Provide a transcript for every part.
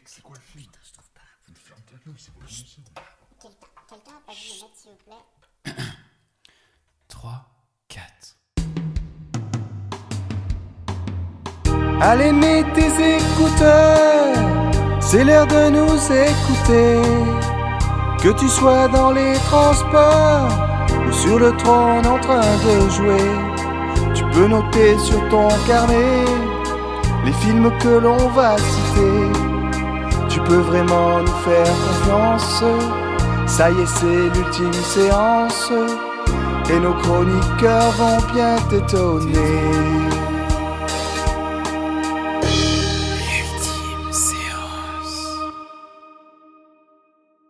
Mec, c'est quoi le film? Putain, je trouve pas. Ferme ta gueule, c'est quoi le film Quelqu'un a pas vu le mettre, s'il vous plaît? 3, 4. Allez, mets tes écouteurs, c'est l'heure de nous écouter. Que tu sois dans les transports ou sur le trône en train de jouer, tu peux noter sur ton carnet les films que l'on va citer. Tu peux vraiment nous faire confiance, ça y est, c'est l'ultime séance, et nos chroniqueurs vont bien t'étonner.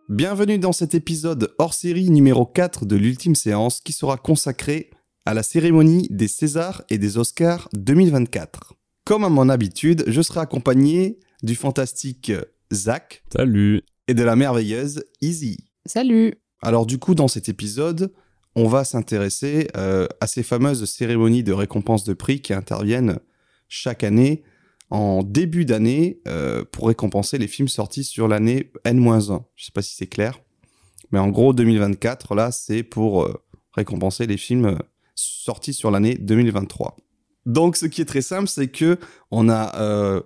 Bienvenue dans cet épisode hors série numéro 4 de l'ultime séance qui sera consacré à la cérémonie des Césars et des Oscars 2024. Comme à mon habitude, je serai accompagné du fantastique Zach Salut. et de la merveilleuse Izzy. Salut Alors du coup, dans cet épisode, on va s'intéresser euh, à ces fameuses cérémonies de récompense de prix qui interviennent chaque année en début d'année euh, pour récompenser les films sortis sur l'année N-1. Je sais pas si c'est clair, mais en gros 2024 là, c'est pour euh, récompenser les films sortis sur l'année 2023. Donc ce qui est très simple, c'est que on a euh,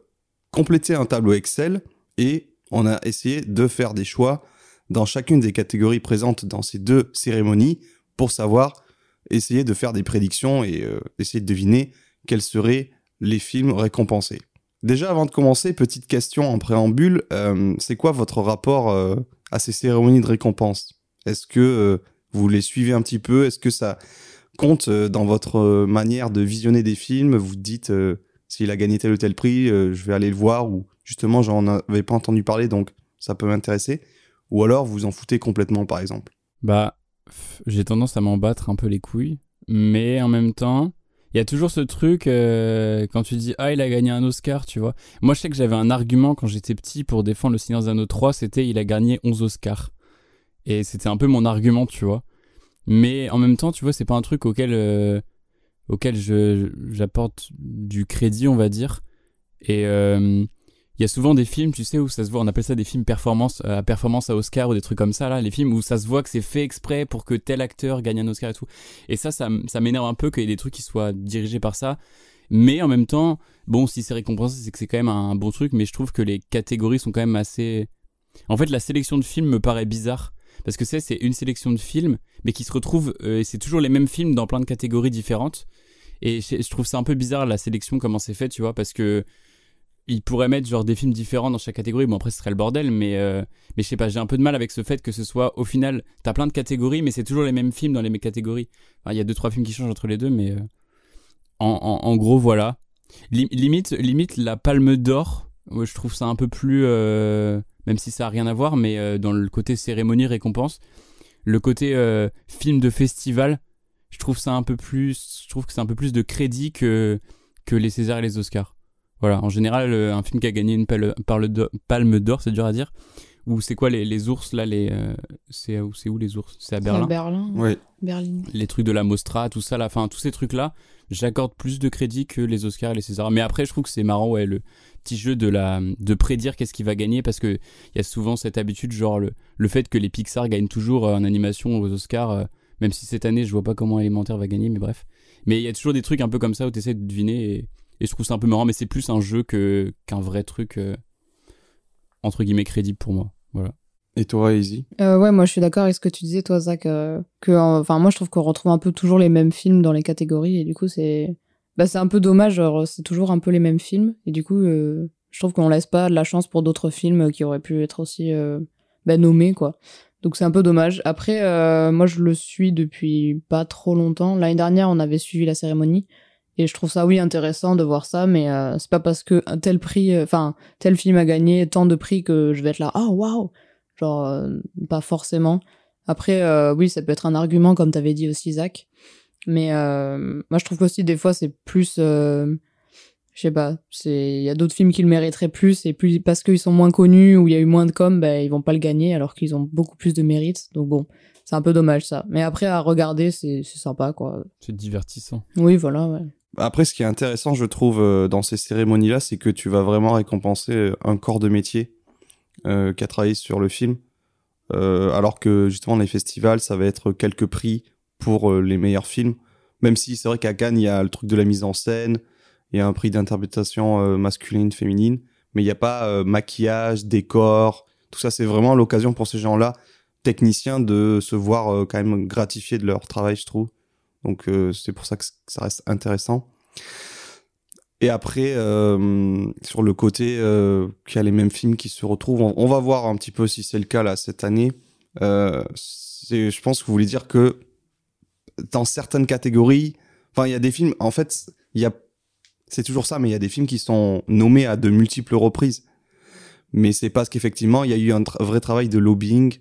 complété un tableau Excel et on a essayé de faire des choix dans chacune des catégories présentes dans ces deux cérémonies pour savoir essayer de faire des prédictions et euh, essayer de deviner quels seraient les films récompensés. Déjà, avant de commencer, petite question en préambule, euh, c'est quoi votre rapport euh, à ces cérémonies de récompense? Est-ce que vous les suivez un petit peu? Est-ce que ça compte dans votre manière de visionner des films? Vous dites, s'il a gagné tel ou tel prix, euh, je vais aller le voir, ou justement, j'en avais pas entendu parler, donc ça peut m'intéresser. Ou alors, vous en foutez complètement, par exemple. Bah, j'ai tendance à m'en battre un peu les couilles, mais en même temps, il y a toujours ce truc euh, quand tu dis ah il a gagné un Oscar, tu vois. Moi je sais que j'avais un argument quand j'étais petit pour défendre le Seigneur des Anneaux 3, c'était il a gagné 11 Oscars. Et c'était un peu mon argument, tu vois. Mais en même temps, tu vois, c'est pas un truc auquel euh, auquel j'apporte du crédit, on va dire. Et euh, il y a souvent des films, tu sais, où ça se voit, on appelle ça des films performance, à performance à Oscar ou des trucs comme ça, là, les films où ça se voit que c'est fait exprès pour que tel acteur gagne un Oscar et tout. Et ça, ça, ça m'énerve un peu qu'il y ait des trucs qui soient dirigés par ça. Mais en même temps, bon, si c'est récompensé, c'est que c'est quand même un bon truc, mais je trouve que les catégories sont quand même assez... En fait, la sélection de films me paraît bizarre. Parce que c'est, une sélection de films, mais qui se retrouvent, euh, et c'est toujours les mêmes films dans plein de catégories différentes. Et je, trouve ça un peu bizarre la sélection, comment c'est fait, tu vois, parce que ils pourraient mettre genre des films différents dans chaque catégorie. Bon après ce serait le bordel, mais euh, mais je sais pas, j'ai un peu de mal avec ce fait que ce soit au final t'as plein de catégories, mais c'est toujours les mêmes films dans les mêmes catégories. Il y a deux trois films qui changent entre les deux, mais euh, en, gros voilà. Lim- limite limite la Palme d'Or, je trouve ça un peu plus même si ça a rien à voir, mais euh, dans le côté cérémonie récompense, le côté euh, film de festival, je trouve ça un peu plus, je trouve que c'est un peu plus de crédit que que les Césars et les Oscars. Voilà, en général, euh, un film qui a gagné une palme d'or, c'est dur à dire. Ou c'est quoi les, les ours là les euh, c'est où c'est où les ours? C'est à Berlin. Berlin. Oui. Berlin. Les trucs de la Mostra, tout ça, la fin, tous ces trucs là, j'accorde plus de crédit que les Oscars et les Césars. Mais après, je trouve que c'est marrant, ouais, le petit jeu de la de prédire qu'est-ce qui va gagner parce que il y a souvent cette habitude, genre le, le fait que les Pixar gagnent toujours euh, en animation aux Oscars, euh, même si cette année je vois pas comment Élémentaire va gagner, mais bref. Mais il y a toujours des trucs un peu comme ça où tu essaies de deviner et, et je trouve ça un peu marrant, mais c'est plus un jeu que qu'un vrai truc euh, entre guillemets crédible pour moi. Voilà. Et toi, Izzy? Euh, ouais, moi je suis d'accord avec ce que tu disais, toi, Zach. euh, que, enfin, moi je trouve qu'on retrouve un peu toujours les mêmes films dans les catégories et du coup c'est, bah, c'est un peu dommage. Genre, c'est toujours un peu les mêmes films et du coup, euh, je trouve qu'on laisse pas de la chance pour d'autres films qui auraient pu être aussi euh, bah, nommés, quoi. Donc c'est un peu dommage. Après, euh, moi je le suis depuis pas trop longtemps. L'année dernière, on avait suivi la cérémonie. Et je trouve ça, oui, intéressant de voir ça, mais euh, c'est pas parce que un tel prix, euh, enfin, tel film a gagné tant de prix que je vais être là, oh waouh! Genre, euh, pas forcément. Après, euh, oui, ça peut être un argument, comme t'avais dit aussi, Zach. Mais euh, moi, je trouve qu'aussi, des fois, c'est plus. euh, je sais pas, c'est il y a d'autres films qui le mériteraient plus, et plus parce qu'ils sont moins connus ou il y a eu moins de com, ben, ils vont pas le gagner alors qu'ils ont beaucoup plus de mérite. Donc bon, c'est un peu dommage ça. Mais après, à regarder, c'est c'est sympa, quoi. C'est divertissant. Oui, voilà, ouais. Après, ce qui est intéressant, je trouve, euh, dans ces cérémonies-là, c'est que tu vas vraiment récompenser un corps de métier. euh, qui a travaillé sur le film. Euh, alors que justement les festivals, ça va être quelques prix pour euh, les meilleurs films. Même si c'est vrai qu'à Cannes, il y a le truc de la mise en scène, il y a un prix d'interprétation euh, masculine, féminine, mais il n'y a pas euh, maquillage, décor, tout ça. C'est vraiment l'occasion pour ces gens-là, techniciens, de se voir quand même gratifiés de leur travail, je trouve. Donc c'est pour ça que ça reste intéressant. Et après, sur le côté qu'il y a les mêmes films qui se retrouvent, on, va voir un petit peu si c'est le cas là cette année. Je pense que vous voulez dire que dans certaines catégories, enfin il y a des films, en fait, il y a, c'est toujours ça, mais il y a des films qui sont nommés à de multiples reprises. Mais c'est parce qu'effectivement il y a eu un vrai travail de lobbying,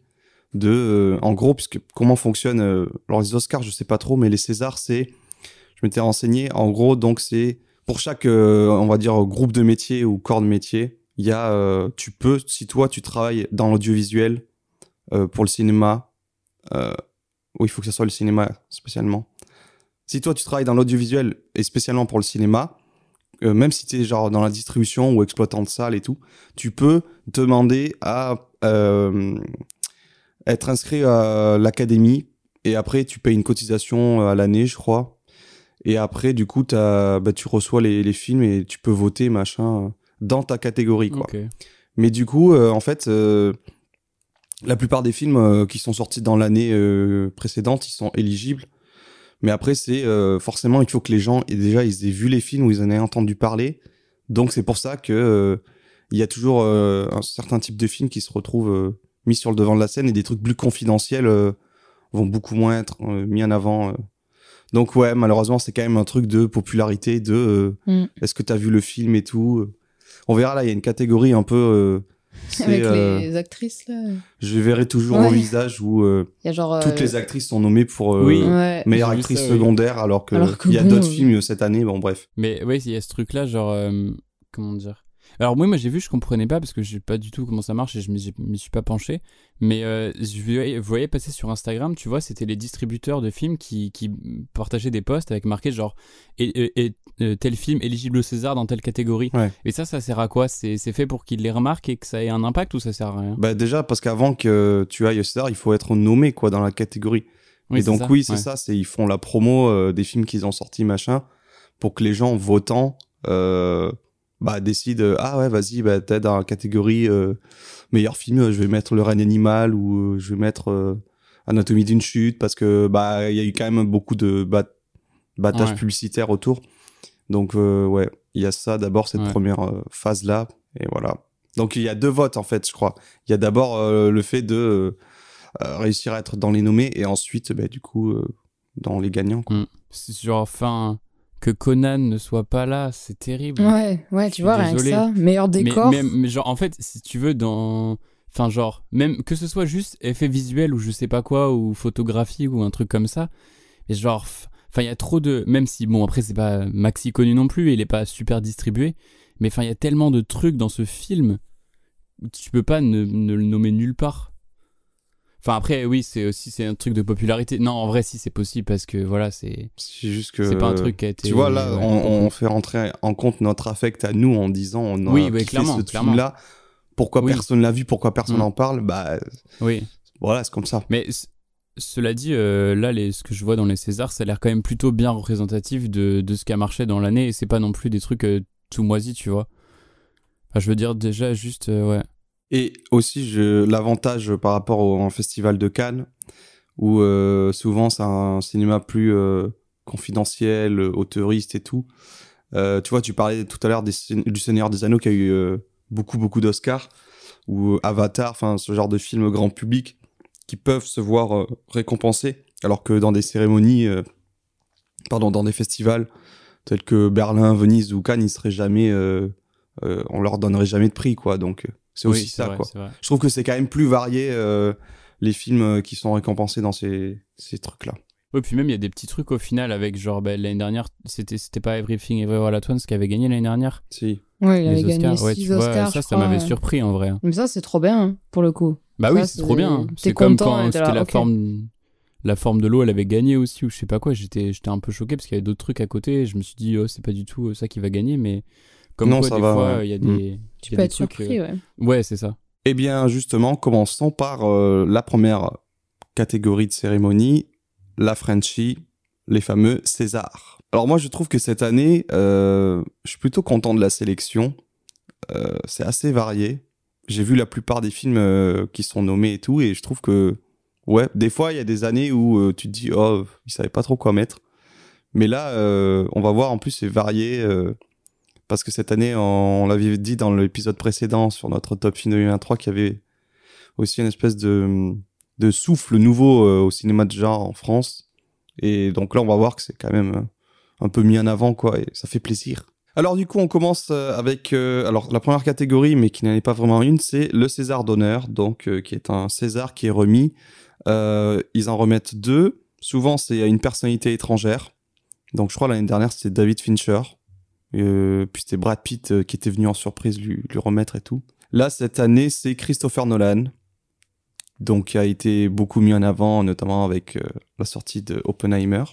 de, euh, en gros, puisque comment fonctionne euh, alors les Oscars, je sais pas trop, mais les Césars, c'est, je m'étais renseigné, en gros, donc c'est pour chaque, euh, on va dire, groupe de métier ou corps de métier, il y a, euh, tu peux, si toi tu travailles dans l'audiovisuel, pour le cinéma, euh, oui, il faut que ce soit le cinéma spécialement. Si toi tu travailles dans l'audiovisuel et spécialement pour le cinéma, euh, même si tu es genre dans la distribution ou exploitant de salle et tout, tu peux demander à euh, être inscrit à l'académie et après tu payes une cotisation à l'année, je crois. Et après, du coup, t'as- bah, tu reçois les, les films et tu peux voter, machin, euh, dans ta catégorie, quoi. Mais du coup, euh, en fait, euh, la plupart des films euh, qui sont sortis dans l'année euh, précédente, ils sont éligibles. Mais après, c'est euh, forcément, il faut que les gens aient déjà ils aient vu les films ou ils en aient entendu parler. Donc c'est pour ça que il y a toujours un certain type de films qui se retrouvent mis sur le devant de la scène et des trucs plus confidentiels vont beaucoup moins être mis en avant. Donc ouais, malheureusement, c'est quand même un truc de popularité, de euh, Mm. est-ce que t'as vu le film et tout. On verra là, il y a une catégorie un peu. euh, Avec euh, les actrices, là. Je verrai toujours Ouais. au visage où euh, Il y a genre. toutes euh, les actrices sont nommées pour euh, Oui. Ouais. meilleure actrice ça, oui. secondaire, alors que Alors que il y a bon, d'autres euh, films cette année. Bon, bref. Mais ouais, il y a ce truc-là, genre, euh, comment dire? Alors moi, moi j'ai vu, je comprenais pas parce que je sais pas du tout comment ça marche et je m'y suis pas penché. Mais euh, je voyais, passer sur Instagram, tu vois, c'était les distributeurs de films qui, qui partageaient des posts avec marqué genre et, et- et, euh, tel film éligible au César dans telle catégorie. Ouais. Et ça, ça sert à quoi? C'est fait pour qu'ils les remarquent et que ça ait un impact ou ça sert à rien? Bah déjà parce qu'avant que tu ailles au César, il faut être nommé quoi dans la catégorie. Oui, et donc ça, oui, c'est ouais. ça, c'est ils font la promo euh, des films qu'ils ont sortis machin pour que les gens votant euh, bah décident euh, ah ouais vas-y bah t'es dans la catégorie euh, meilleur film, euh, je vais mettre Le règne animal ou euh, je vais mettre Anatomie d'une chute parce que bah il y a eu quand même beaucoup de bat battage Ouais. publicitaire autour. Donc ouais, il y a ça d'abord cette Ouais. première phase là et voilà. Donc il y a deux votes en fait, je crois. Il y a d'abord le fait de réussir à être dans les nommés et ensuite bah, du coup dans les gagnants. quoi. Mm. C'est genre, enfin, que Conan ne soit pas là, c'est terrible. Ouais, ouais, tu vois, rien que ça. Meilleur décor. Mais, mais genre, en fait, si tu veux, dans. Enfin, genre, même que ce soit juste effet visuel ou je sais pas quoi, ou photographie ou un truc comme ça. Mais genre, enfin, il y a trop de. Même si, bon, après, c'est pas maxi connu non plus, il est pas super distribué. Mais enfin, il y a tellement de trucs dans ce film. Tu peux pas ne, ne le nommer nulle part. Enfin, après, oui, c'est aussi c'est un truc de popularité. Non, en vrai, si, c'est possible parce que voilà, c'est. C'est juste que C'est pas un truc qui a été. Tu vois là, ouais, on, on fait rentrer en compte notre affect à nous en disant on a Oui, kiffé clairement, ce film là. Pourquoi Oui. personne l'a vu? Pourquoi personne Mm. en parle? Bah Oui. voilà, c'est comme ça. Mais cela dit, euh, là, les, ce que je vois dans les Césars, ça a l'air quand même plutôt bien représentatif de, de ce qui a marché dans l'année. Et c'est pas non plus des trucs euh, tout moisis, tu vois. Enfin, je veux dire, déjà, juste, euh, ouais. Et aussi, l'avantage par rapport au festival de Cannes, où euh, souvent c'est un cinéma plus euh, confidentiel, auteuriste et tout. Euh, tu vois, tu parlais tout à l'heure du Seigneur des Anneaux qui a eu euh, beaucoup, beaucoup d'Oscars, ou Avatar, enfin ce genre de film grand public qui peuvent se voir récompensés, alors que dans des cérémonies, pardon, dans des festivals tels que Berlin, Venise ou Cannes, ils seraient jamais, on leur donnerait jamais de prix, quoi. Donc c'est Oui, aussi ça, vrai, quoi. c'est vrai. Je trouve que c'est quand même plus varié euh, les films euh, qui sont récompensés dans ces, ces trucs-là. Oui, puis même, il y a des petits trucs au final avec, genre, ben, l'année dernière, c'était c'était pas Everything Everywhere All At Once qui avait gagné l'année dernière. Si. Ouais, il avait les gagné Oscars. Ouais, 6 tu vois, Oscars. ça, ça m'avait ouais. surpris en vrai. Mais ça, c'est trop bien, hein, pour le coup. Bah Ça, oui, c'est trop bien. t'es C'est comme quand c'était la forme. La forme de l'eau, elle avait gagné aussi, ou je sais pas quoi. J'étais j'étais un peu choqué parce qu'il y avait d'autres trucs à côté. et je me suis dit, oh, c'est pas du tout euh, ça qui va gagner, mais comme Non, quoi, ça des va, fois, ouais. il y a Mm. des. Tu peux être trucs, surpris, euh, ouais. Ouais, c'est ça. Eh bien, justement, commençons par euh, la première catégorie de cérémonie, la Frenchie, les fameux Césars. Alors moi, je trouve que cette année, euh, je suis plutôt content de la sélection. Euh, c'est assez varié. J'ai vu la plupart des films euh, qui sont nommés et tout, et je trouve que, ouais, des fois, il y a des années où euh, tu te dis, oh, ils savaient pas trop quoi mettre. Mais là, euh, on va voir, en plus, c'est varié. Parce que cette année, on, l'avait dit dans l'épisode précédent sur notre top film 2023 qu'il y avait aussi une espèce de, souffle nouveau euh, au cinéma de genre en France. Et donc là, on va voir que c'est quand même euh, un peu mis en avant, quoi, et ça fait plaisir. Alors du coup, on commence euh, avec alors la première catégorie, mais qui n'en est pas vraiment une, c'est le César d'honneur, donc qui est un César qui est remis. Ils en remettent deux. Souvent, c'est à une personnalité étrangère. Donc je crois l'année dernière, c'était David Fincher. Euh, puis c'était Brad Pitt euh, qui était venu en surprise lui, remettre et tout. Là, cette année, c'est Christopher Nolan. Donc, qui a été beaucoup mis en avant, notamment avec euh, la sortie de Oppenheimer.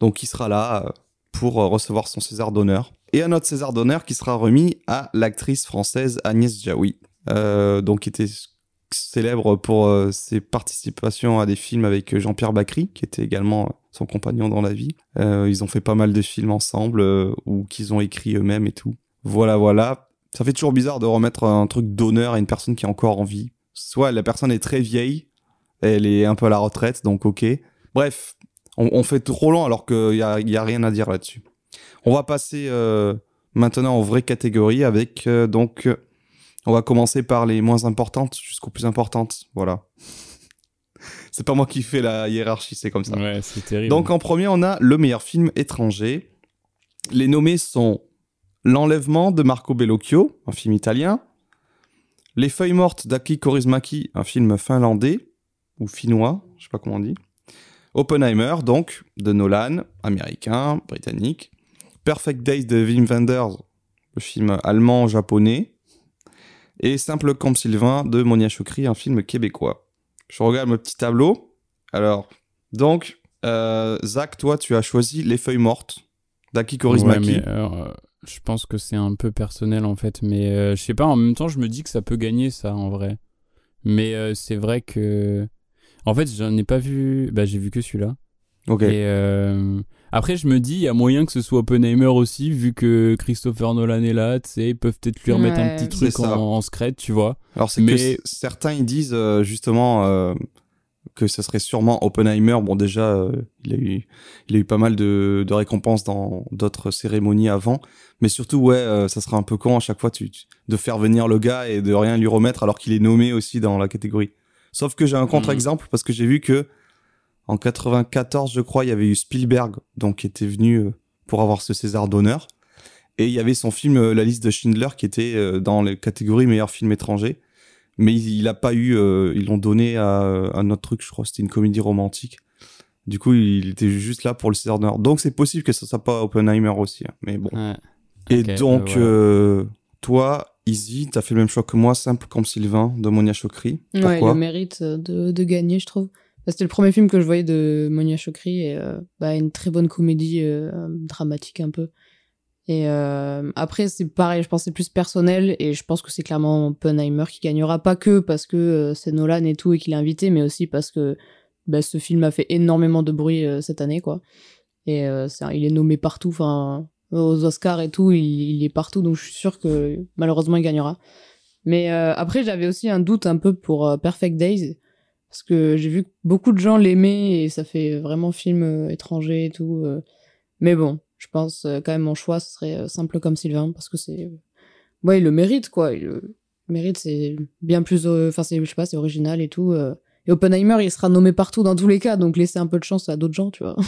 Donc, il sera là pour recevoir son César d'honneur. Et un autre César d'honneur qui sera remis à l'actrice française Agnès Jaoui, donc qui était célèbre pour ses participations à des films avec Jean-Pierre Bacry, qui était également son compagnon dans la vie. Euh, ils ont fait pas mal de films ensemble, euh, ou qu'ils ont écrit eux-mêmes et tout. Voilà, voilà. Ça fait toujours bizarre de remettre un truc d'honneur à une personne qui est encore en vie. Soit la personne est très vieille, elle est un peu à la retraite, donc ok. Bref, on, fait trop long alors qu'il y a, y a rien à dire là-dessus. On va passer euh, maintenant aux vraies catégories avec donc on va commencer par les moins importantes jusqu'aux plus importantes. Voilà. C'est pas moi qui fais la hiérarchie, c'est comme ça. Ouais, c'est terrible. Donc en premier, on a le meilleur film étranger. Les nommés sont L'enlèvement de Marco Bellocchio, un film italien. Les feuilles mortes d'Aki Kaurismäki, un film finlandais ou finnois, je sais pas comment on dit. Oppenheimer, donc, de Nolan, américain, britannique. Perfect Days de Wim Wenders, le film allemand-japonais. Et Simple comme Sylvain de Monia Chokri, un film québécois. Je regarde mon petit tableau. Alors, donc, euh, Zach, toi, tu as choisi Les Feuilles Mortes d'Aki Ouais, Kaurismäki. mais, euh, je pense que c'est un peu personnel en fait, mais euh, je sais pas. En même temps, je me dis que ça peut gagner ça en vrai. Mais euh, c'est vrai que, en fait, j'en ai pas vu. Bah, j'ai vu que celui-là. Ok. Et après, je me dis, il y a moyen que ce soit Oppenheimer aussi, vu que Christopher Nolan est là. Tu sais, ils peuvent peut-être lui remettre un petit truc en, secret, tu vois. Alors, c'est que mais- c- certains, ils disent euh, justement euh, que ce serait sûrement Oppenheimer. Bon, déjà, euh, il, a eu, il a eu pas mal de, de récompenses dans d'autres cérémonies avant. Mais surtout, ouais, euh, ça serait un peu con à chaque fois tu, tu- de faire venir le gars et de rien lui remettre alors qu'il est nommé aussi dans la catégorie. Sauf que j'ai un contre-exemple parce que j'ai vu que en 94, je crois, il y avait eu Spielberg, donc qui était venu euh, pour avoir ce César d'honneur. Et il y avait son film euh, La liste de Schindler qui était euh, dans la catégorie meilleur film étranger. Mais il, il a pas eu, euh, ils l'ont donné à, à un autre truc, je crois, c'était une comédie romantique. Du coup, il était juste là pour le César d'honneur. Donc c'est possible que ça soit pas Oppenheimer aussi, hein. mais bon. Ouais. Et donc, voilà. euh, toi, Izzy, t'as fait le même choix que moi, simple comme Sylvain, de Monia Chokri. Ouais, Pourquoi? le mérite de, de gagner, je trouve. Bah, C'était le premier film que je voyais de Monia Chokri et euh, bah, une très bonne comédie euh, dramatique un peu. Et euh, après, c'est pareil, je pense que c'est plus personnel et je pense que c'est clairement Oppenheimer qui gagnera, pas que parce que euh, c'est Nolan et tout et qu'il est invité, mais aussi parce que bah, ce film a fait énormément de bruit euh, cette année, quoi. Et euh, c'est un- il est nommé partout, enfin, aux Oscars et tout, il, il est partout, donc je suis sûr que malheureusement il gagnera. Mais euh, après, j'avais aussi un doute un peu pour euh, Perfect Days, parce que j'ai vu que beaucoup de gens l'aimaient et ça fait vraiment film euh, étranger et tout. euh. Mais bon, je pense euh, quand même mon choix, ce serait simple comme Sylvain, parce que c'est. Ouais, il le mérite, quoi. Il le mérite, c'est bien plus. Enfin, c'est, je sais pas, c'est original et tout. Et Oppenheimer, il sera nommé partout dans tous les cas, donc laisser un peu de chance à d'autres gens, tu vois.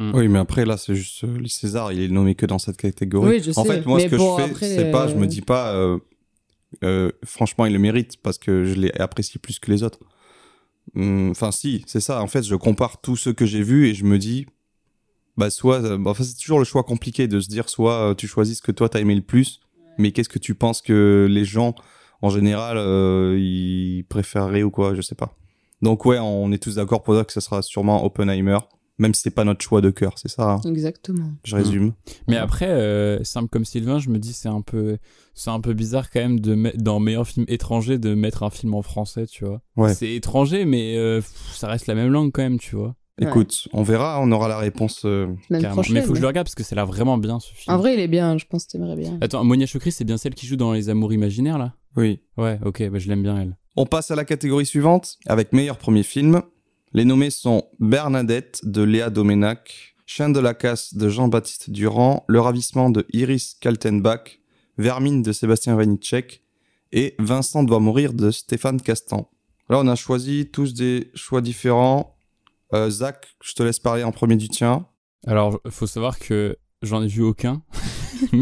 Oui, mais après, là, c'est juste euh, César, il est nommé que dans cette catégorie. Oui, je en sais, fait, moi, mais ce que bon, je fais, c'est pas, je me dis pas, euh, euh, franchement, il le mérite parce que je l'ai apprécié plus que les autres. Hum, Enfin, si, c'est ça. En fait, je compare tous ceux que j'ai vus et je me dis, bah, soit, euh, bah, enfin, c'est toujours le choix compliqué de se dire, soit euh, tu choisis ce que toi t'as aimé le plus, mais qu'est-ce que tu penses que les gens, en général, euh, ils préféreraient ou quoi, je sais pas. Donc, ouais, on est tous d'accord pour dire que ce sera sûrement Oppenheimer. Même si c'est pas notre choix de cœur, c'est ça. hein. Exactement. Je résume. Mais après, euh, simple comme Sylvain, je me dis c'est un peu, c'est un peu bizarre quand même de mettre dans meilleur film étranger de mettre un film en français, tu vois. Ouais. C'est étranger, mais euh, ça reste la même langue quand même, tu vois. Ouais. Écoute, on verra, on aura la réponse. euh, mais faut que je le regarde parce que a l'air vraiment bien ce film. En vrai, il est bien. Je pense que t'aimerais bien. Attends, Monia Chokri, c'est bien celle qui joue dans Les Amours imaginaires là? Oui. Ouais, ok, bah, je l'aime bien elle. On passe à la catégorie suivante avec meilleur premier film. Les nommés sont Bernadette de Léa Domenac, Chien de la casse de Jean-Baptiste Durand, Le ravissement de Iris Kaltenbach, Vermine de Sébastien Vanitschek et Vincent doit mourir de Stéphane Castan. Là, on a choisi tous des choix différents. Euh, Zach, je te laisse parler en premier du tien. Alors, faut savoir que j'en ai vu aucun.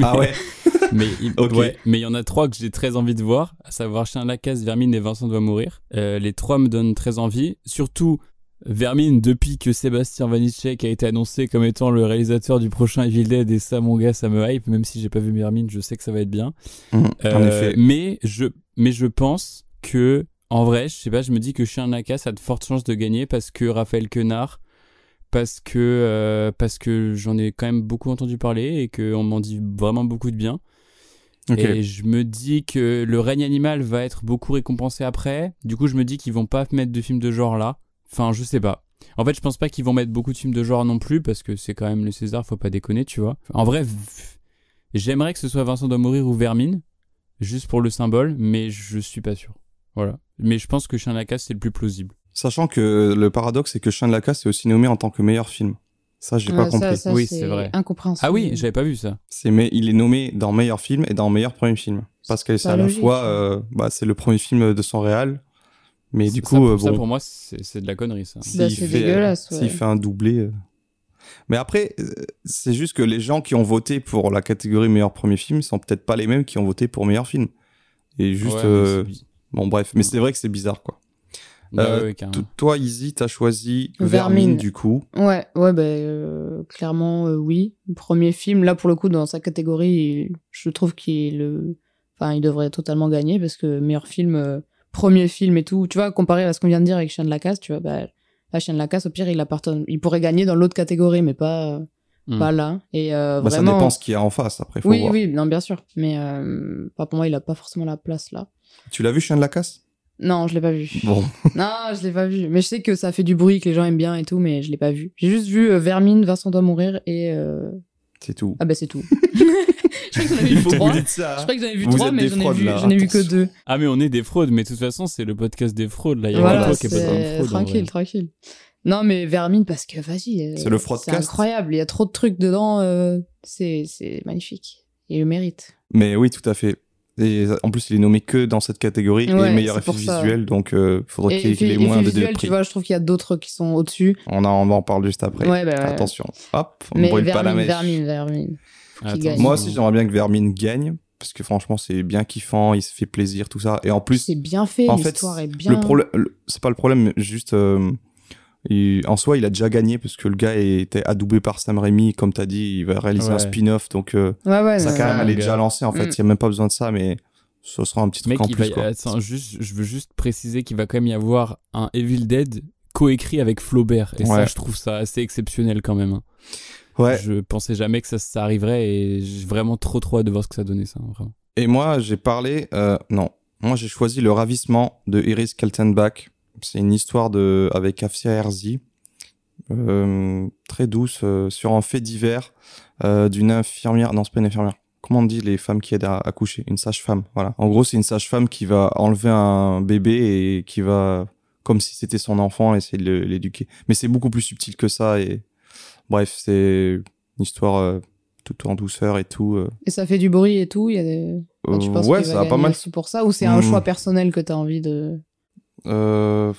Ah ouais Mais il, Ok. ouais, mais il y en a trois que j'ai très envie de voir, à savoir Chien de la casse, Vermine et Vincent doit mourir. Euh, les trois me donnent très envie, surtout Vermine depuis que Sébastien Vanitschek a été annoncé comme étant le réalisateur du prochain Evil Dead et ça mon gars ça me hype même si j'ai pas vu Vermine, je sais que ça va être bien. Mhm, En Euh, effet. Mais je mais je pense que en vrai, je sais pas, je me dis que Chien la casse a de fortes chances de gagner parce que Raphaël Quenard parce que euh, parce que j'en ai quand même beaucoup entendu parler et qu'on m'en dit vraiment beaucoup de bien. Et je me dis que le règne animal va être beaucoup récompensé après. Du coup, je me dis qu'ils vont pas mettre de films de genre là. Enfin, je sais pas. En fait, je pense pas qu'ils vont mettre beaucoup de films de genre non plus parce que c'est quand même le César, faut pas déconner, tu vois. En vrai, j'aimerais que ce soit Vincent doit mourir ou Vermine, juste pour le symbole, mais je suis pas sûr. Voilà. Mais je pense que Chien de la casse c'est le plus plausible. Sachant que le paradoxe, c'est que Chien de la casse est aussi nommé en tant que meilleur film. Ça, j'ai pas Ouais, ça- compris. ça, Oui, c'est vrai. Incompréhensible. Ah oui, j'avais pas vu ça. C'est mais il est nommé dans meilleur film et dans meilleur premier film parce que c'est pas à la logique. fois euh, bah, c'est le premier film de son réal mais du Ça, coup pour, euh, ça, bon pour moi, c'est c'est de la connerie ça. s'il Bah, c'est fait, dégueulasse, euh, ouais. s'il fait un doublé euh. mais après c'est juste que les gens qui ont voté pour la catégorie meilleur premier film sont peut-être pas les mêmes qui ont voté pour meilleur film et juste Ouais, euh, bon bref mais c'est vrai que c'est bizarre quoi Bah Euh, ouais, toi Izzy t'as choisi Vermine. Vermine du coup Ouais, ouais, bah, euh, clairement, euh, oui. Premier film, là, pour le coup, dans sa catégorie, il- je trouve qu'il le... enfin, il devrait totalement gagner parce que meilleur film, euh, premier film et tout, tu vois, comparé à ce qu'on vient de dire avec Chien de la Casse, tu vois, bah, la Chien de la Casse, au pire, il appartient, il pourrait gagner dans l'autre catégorie, mais pas, Hmm. pas là. Et euh, bah, ça dépend ce qu'il y a en face après faut oui, voir oui, non, bien sûr. Mais euh, pas pour moi, il a pas forcément la place là. tu l'as vu Chien de la casse? Non, je l'ai pas vu. bon Non, je l'ai pas vu. Mais je sais que ça fait du bruit, que les gens aiment bien et tout, mais je l'ai pas vu. J'ai juste vu euh, Vermine, Vincent doit mourir et. euh, c'est tout Ah bah c'est tout. je crois que j'en ai vu trois. vous dites ça Je crois que j'en ai vu Vous trois, mais j'en ai vu, là, j'en ai vu que deux. Ah mais on est des fraudes, mais de toute façon c'est le podcast des fraudes là. Il y a Voilà, qui est pas dans le c'est fraude. tranquille, tranquille. Non, mais Vermine, parce que vas-y. euh, C'est le fraudcast. C'est incroyable. Il y a trop de trucs dedans. euh, c'est c'est magnifique. Il le mérite. Mais oui, tout à fait. Et en plus, il est nommé que dans cette catégorie Ouais, et meilleur effet visuel, donc euh, faudrait qu'il ait moins de deux visuel, prix. tu vois, je trouve qu'il y a d'autres qui sont au-dessus. On, en, on en parle juste après. Ouais, bah. Attention. Hop, on Mais brûle Vermine, pas la mèche. Vermine, Vermine. Attends, gagne. Moi aussi, j'aimerais bien que Vermine gagne, parce que franchement, c'est bien kiffant, il se fait plaisir, tout ça. Et en plus, C'est bien fait, en fait, l'histoire est bien. le problème, c'est pas le problème, juste. euh, il- en soi, il a déjà gagné parce que le gars était adoubé par Sam Raimi, comme t'as dit, il va réaliser un spin-off, donc euh, Ouais, ouais, ça non, quand même, ouais. elle est déjà lancée en fait. Mm. Il y a même pas besoin de ça, mais ce sera un petit truc Mec, en plus. va, quoi. attends, juste, je veux juste préciser qu'il va quand même y avoir un Evil Dead coécrit avec Flaubert. Et ça, je trouve ça assez exceptionnel quand même. Ouais. Je pensais jamais que ça, ça arriverait et j'ai vraiment trop trop hâte de voir ce que ça donnait ça. Vraiment. Et moi, j'ai parlé. euh, non. Moi, j'ai choisi Le Ravissement de Iris Kaltenbach. C'est une histoire de, avec Afsia Herzi. Euh, très douce, euh, sur un fait divers euh, d'une infirmière. Non, c'est pas une infirmière. Comment on dit les femmes qui aident à accoucher? Une sage-femme. Voilà. En gros, c'est une sage-femme qui va enlever un bébé et qui va, comme si c'était son enfant, essayer de l'éduquer. Mais c'est beaucoup plus subtil que ça. Et bref, c'est une histoire euh, tout en douceur et tout. euh. Et ça fait du bruit et tout. Il y a des... Enfin, tu Euh, penses ouais, qu'il va ça a pas mal pour ça ou c'est un Hmm. choix personnel que t'as envie de? Euh,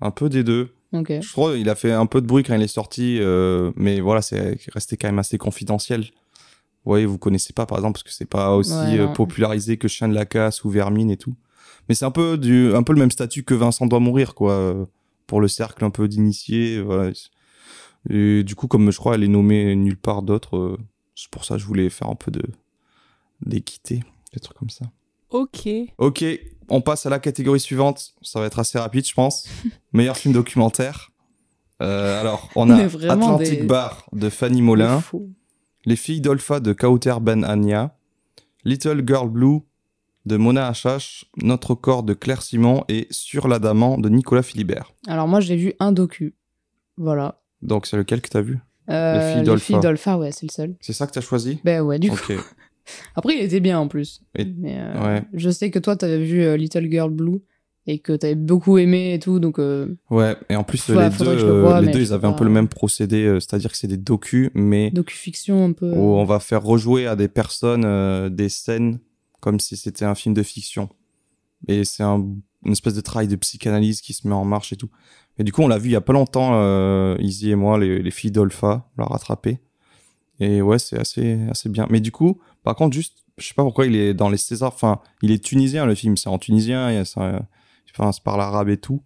un peu des deux. Ok. Je crois qu'il a fait un peu de bruit quand il est sorti, euh, mais voilà, c'est resté quand même assez confidentiel. Vous voyez, vous connaissez pas par exemple parce que c'est pas aussi Ouais, euh, popularisé que Chien de la casse ou Vermine et tout. Mais c'est un peu du, un peu le même statut que Vincent doit mourir quoi, euh, pour le cercle un peu d'initiés. Voilà. Et du coup, comme je crois, elle est nommée nulle part d'autre, euh, c'est pour ça que je voulais faire un peu de d'équité, des trucs comme ça. Ok. Ok, on passe à la catégorie suivante. Ça va être assez rapide, je pense. Meilleur film documentaire. Euh, alors, on a Atlantic des- Bar de Fanny Molin. Les filles d'Olpha de Kauter Ben Anya, Little Girl Blue de Mona Achache, Notre corps de Claire Simon et Sur l'Adamant de Nicolas Philibert. Alors moi, j'ai vu un docu. Voilà. Donc, c'est lequel que t'as vu? Euh, Les filles d'Olpha. filles d'Olpha, ouais, c'est le seul. C'est ça que t'as choisi? Ben ouais, du coup. Après, il était bien en plus. Et- Mais euh, ouais. je sais que toi, t'avais vu euh, Little Girl Blue et que t'avais beaucoup aimé et tout, donc euh, Ouais, et en plus, Ouais, les deux, le les deux ils avaient un peu le même procédé, c'est-à-dire que c'est des docus, mais docu-fiction un peu. où on va faire rejouer à des personnes des scènes comme si c'était un film de fiction. Et c'est un, une espèce de travail de psychanalyse qui se met en marche et tout. Et du coup, on l'a vu il y a pas longtemps, euh, Izzy et moi, les, les filles d'Olpha, on l'a rattrapé. Et ouais, c'est assez, assez bien. Mais du coup, par contre, juste, je sais pas pourquoi il est dans les Césars. Enfin, il est tunisien, le film. C'est en tunisien, et ça, enfin, c'est par l'arabe et tout.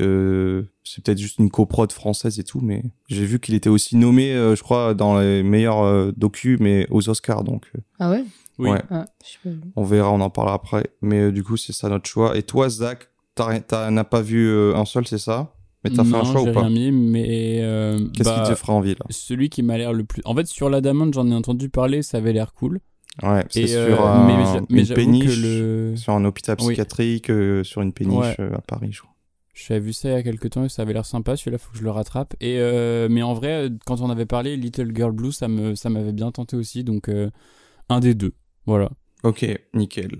Euh, c'est peut-être juste une coprode française et tout, mais j'ai vu qu'il était aussi nommé, euh, je crois, dans les meilleurs euh, docus, mais aux Oscars. Donc, euh, Ah ouais? Oui. Ouais. ah, je on verra, on en parlera après. Mais euh, du coup, c'est ça notre choix. Et toi, Zach, t'as t'as- n'as pas vu un seul, c'est ça? Mais t'as fait un choix ou pas rien mis, mais. euh, Qu'est-ce bah, qui te fera envie là Celui qui m'a l'air le plus. En fait, sur l'Adamant, j'en ai entendu parler, ça avait l'air cool. Ouais, c'est sur euh, un- mais j'a- mais une que péniche, le- sur un hôpital Oui. psychiatrique, euh, sur une péniche Ouais. à Paris, je crois. J'avais vu ça il y a quelques temps et ça avait l'air sympa. Celui-là, faut que je le rattrape. Et mais en vrai, quand on avait parlé Little Girl Blue, ça me ça m'avait bien tenté aussi. Donc un des deux. Voilà. Ok, nickel.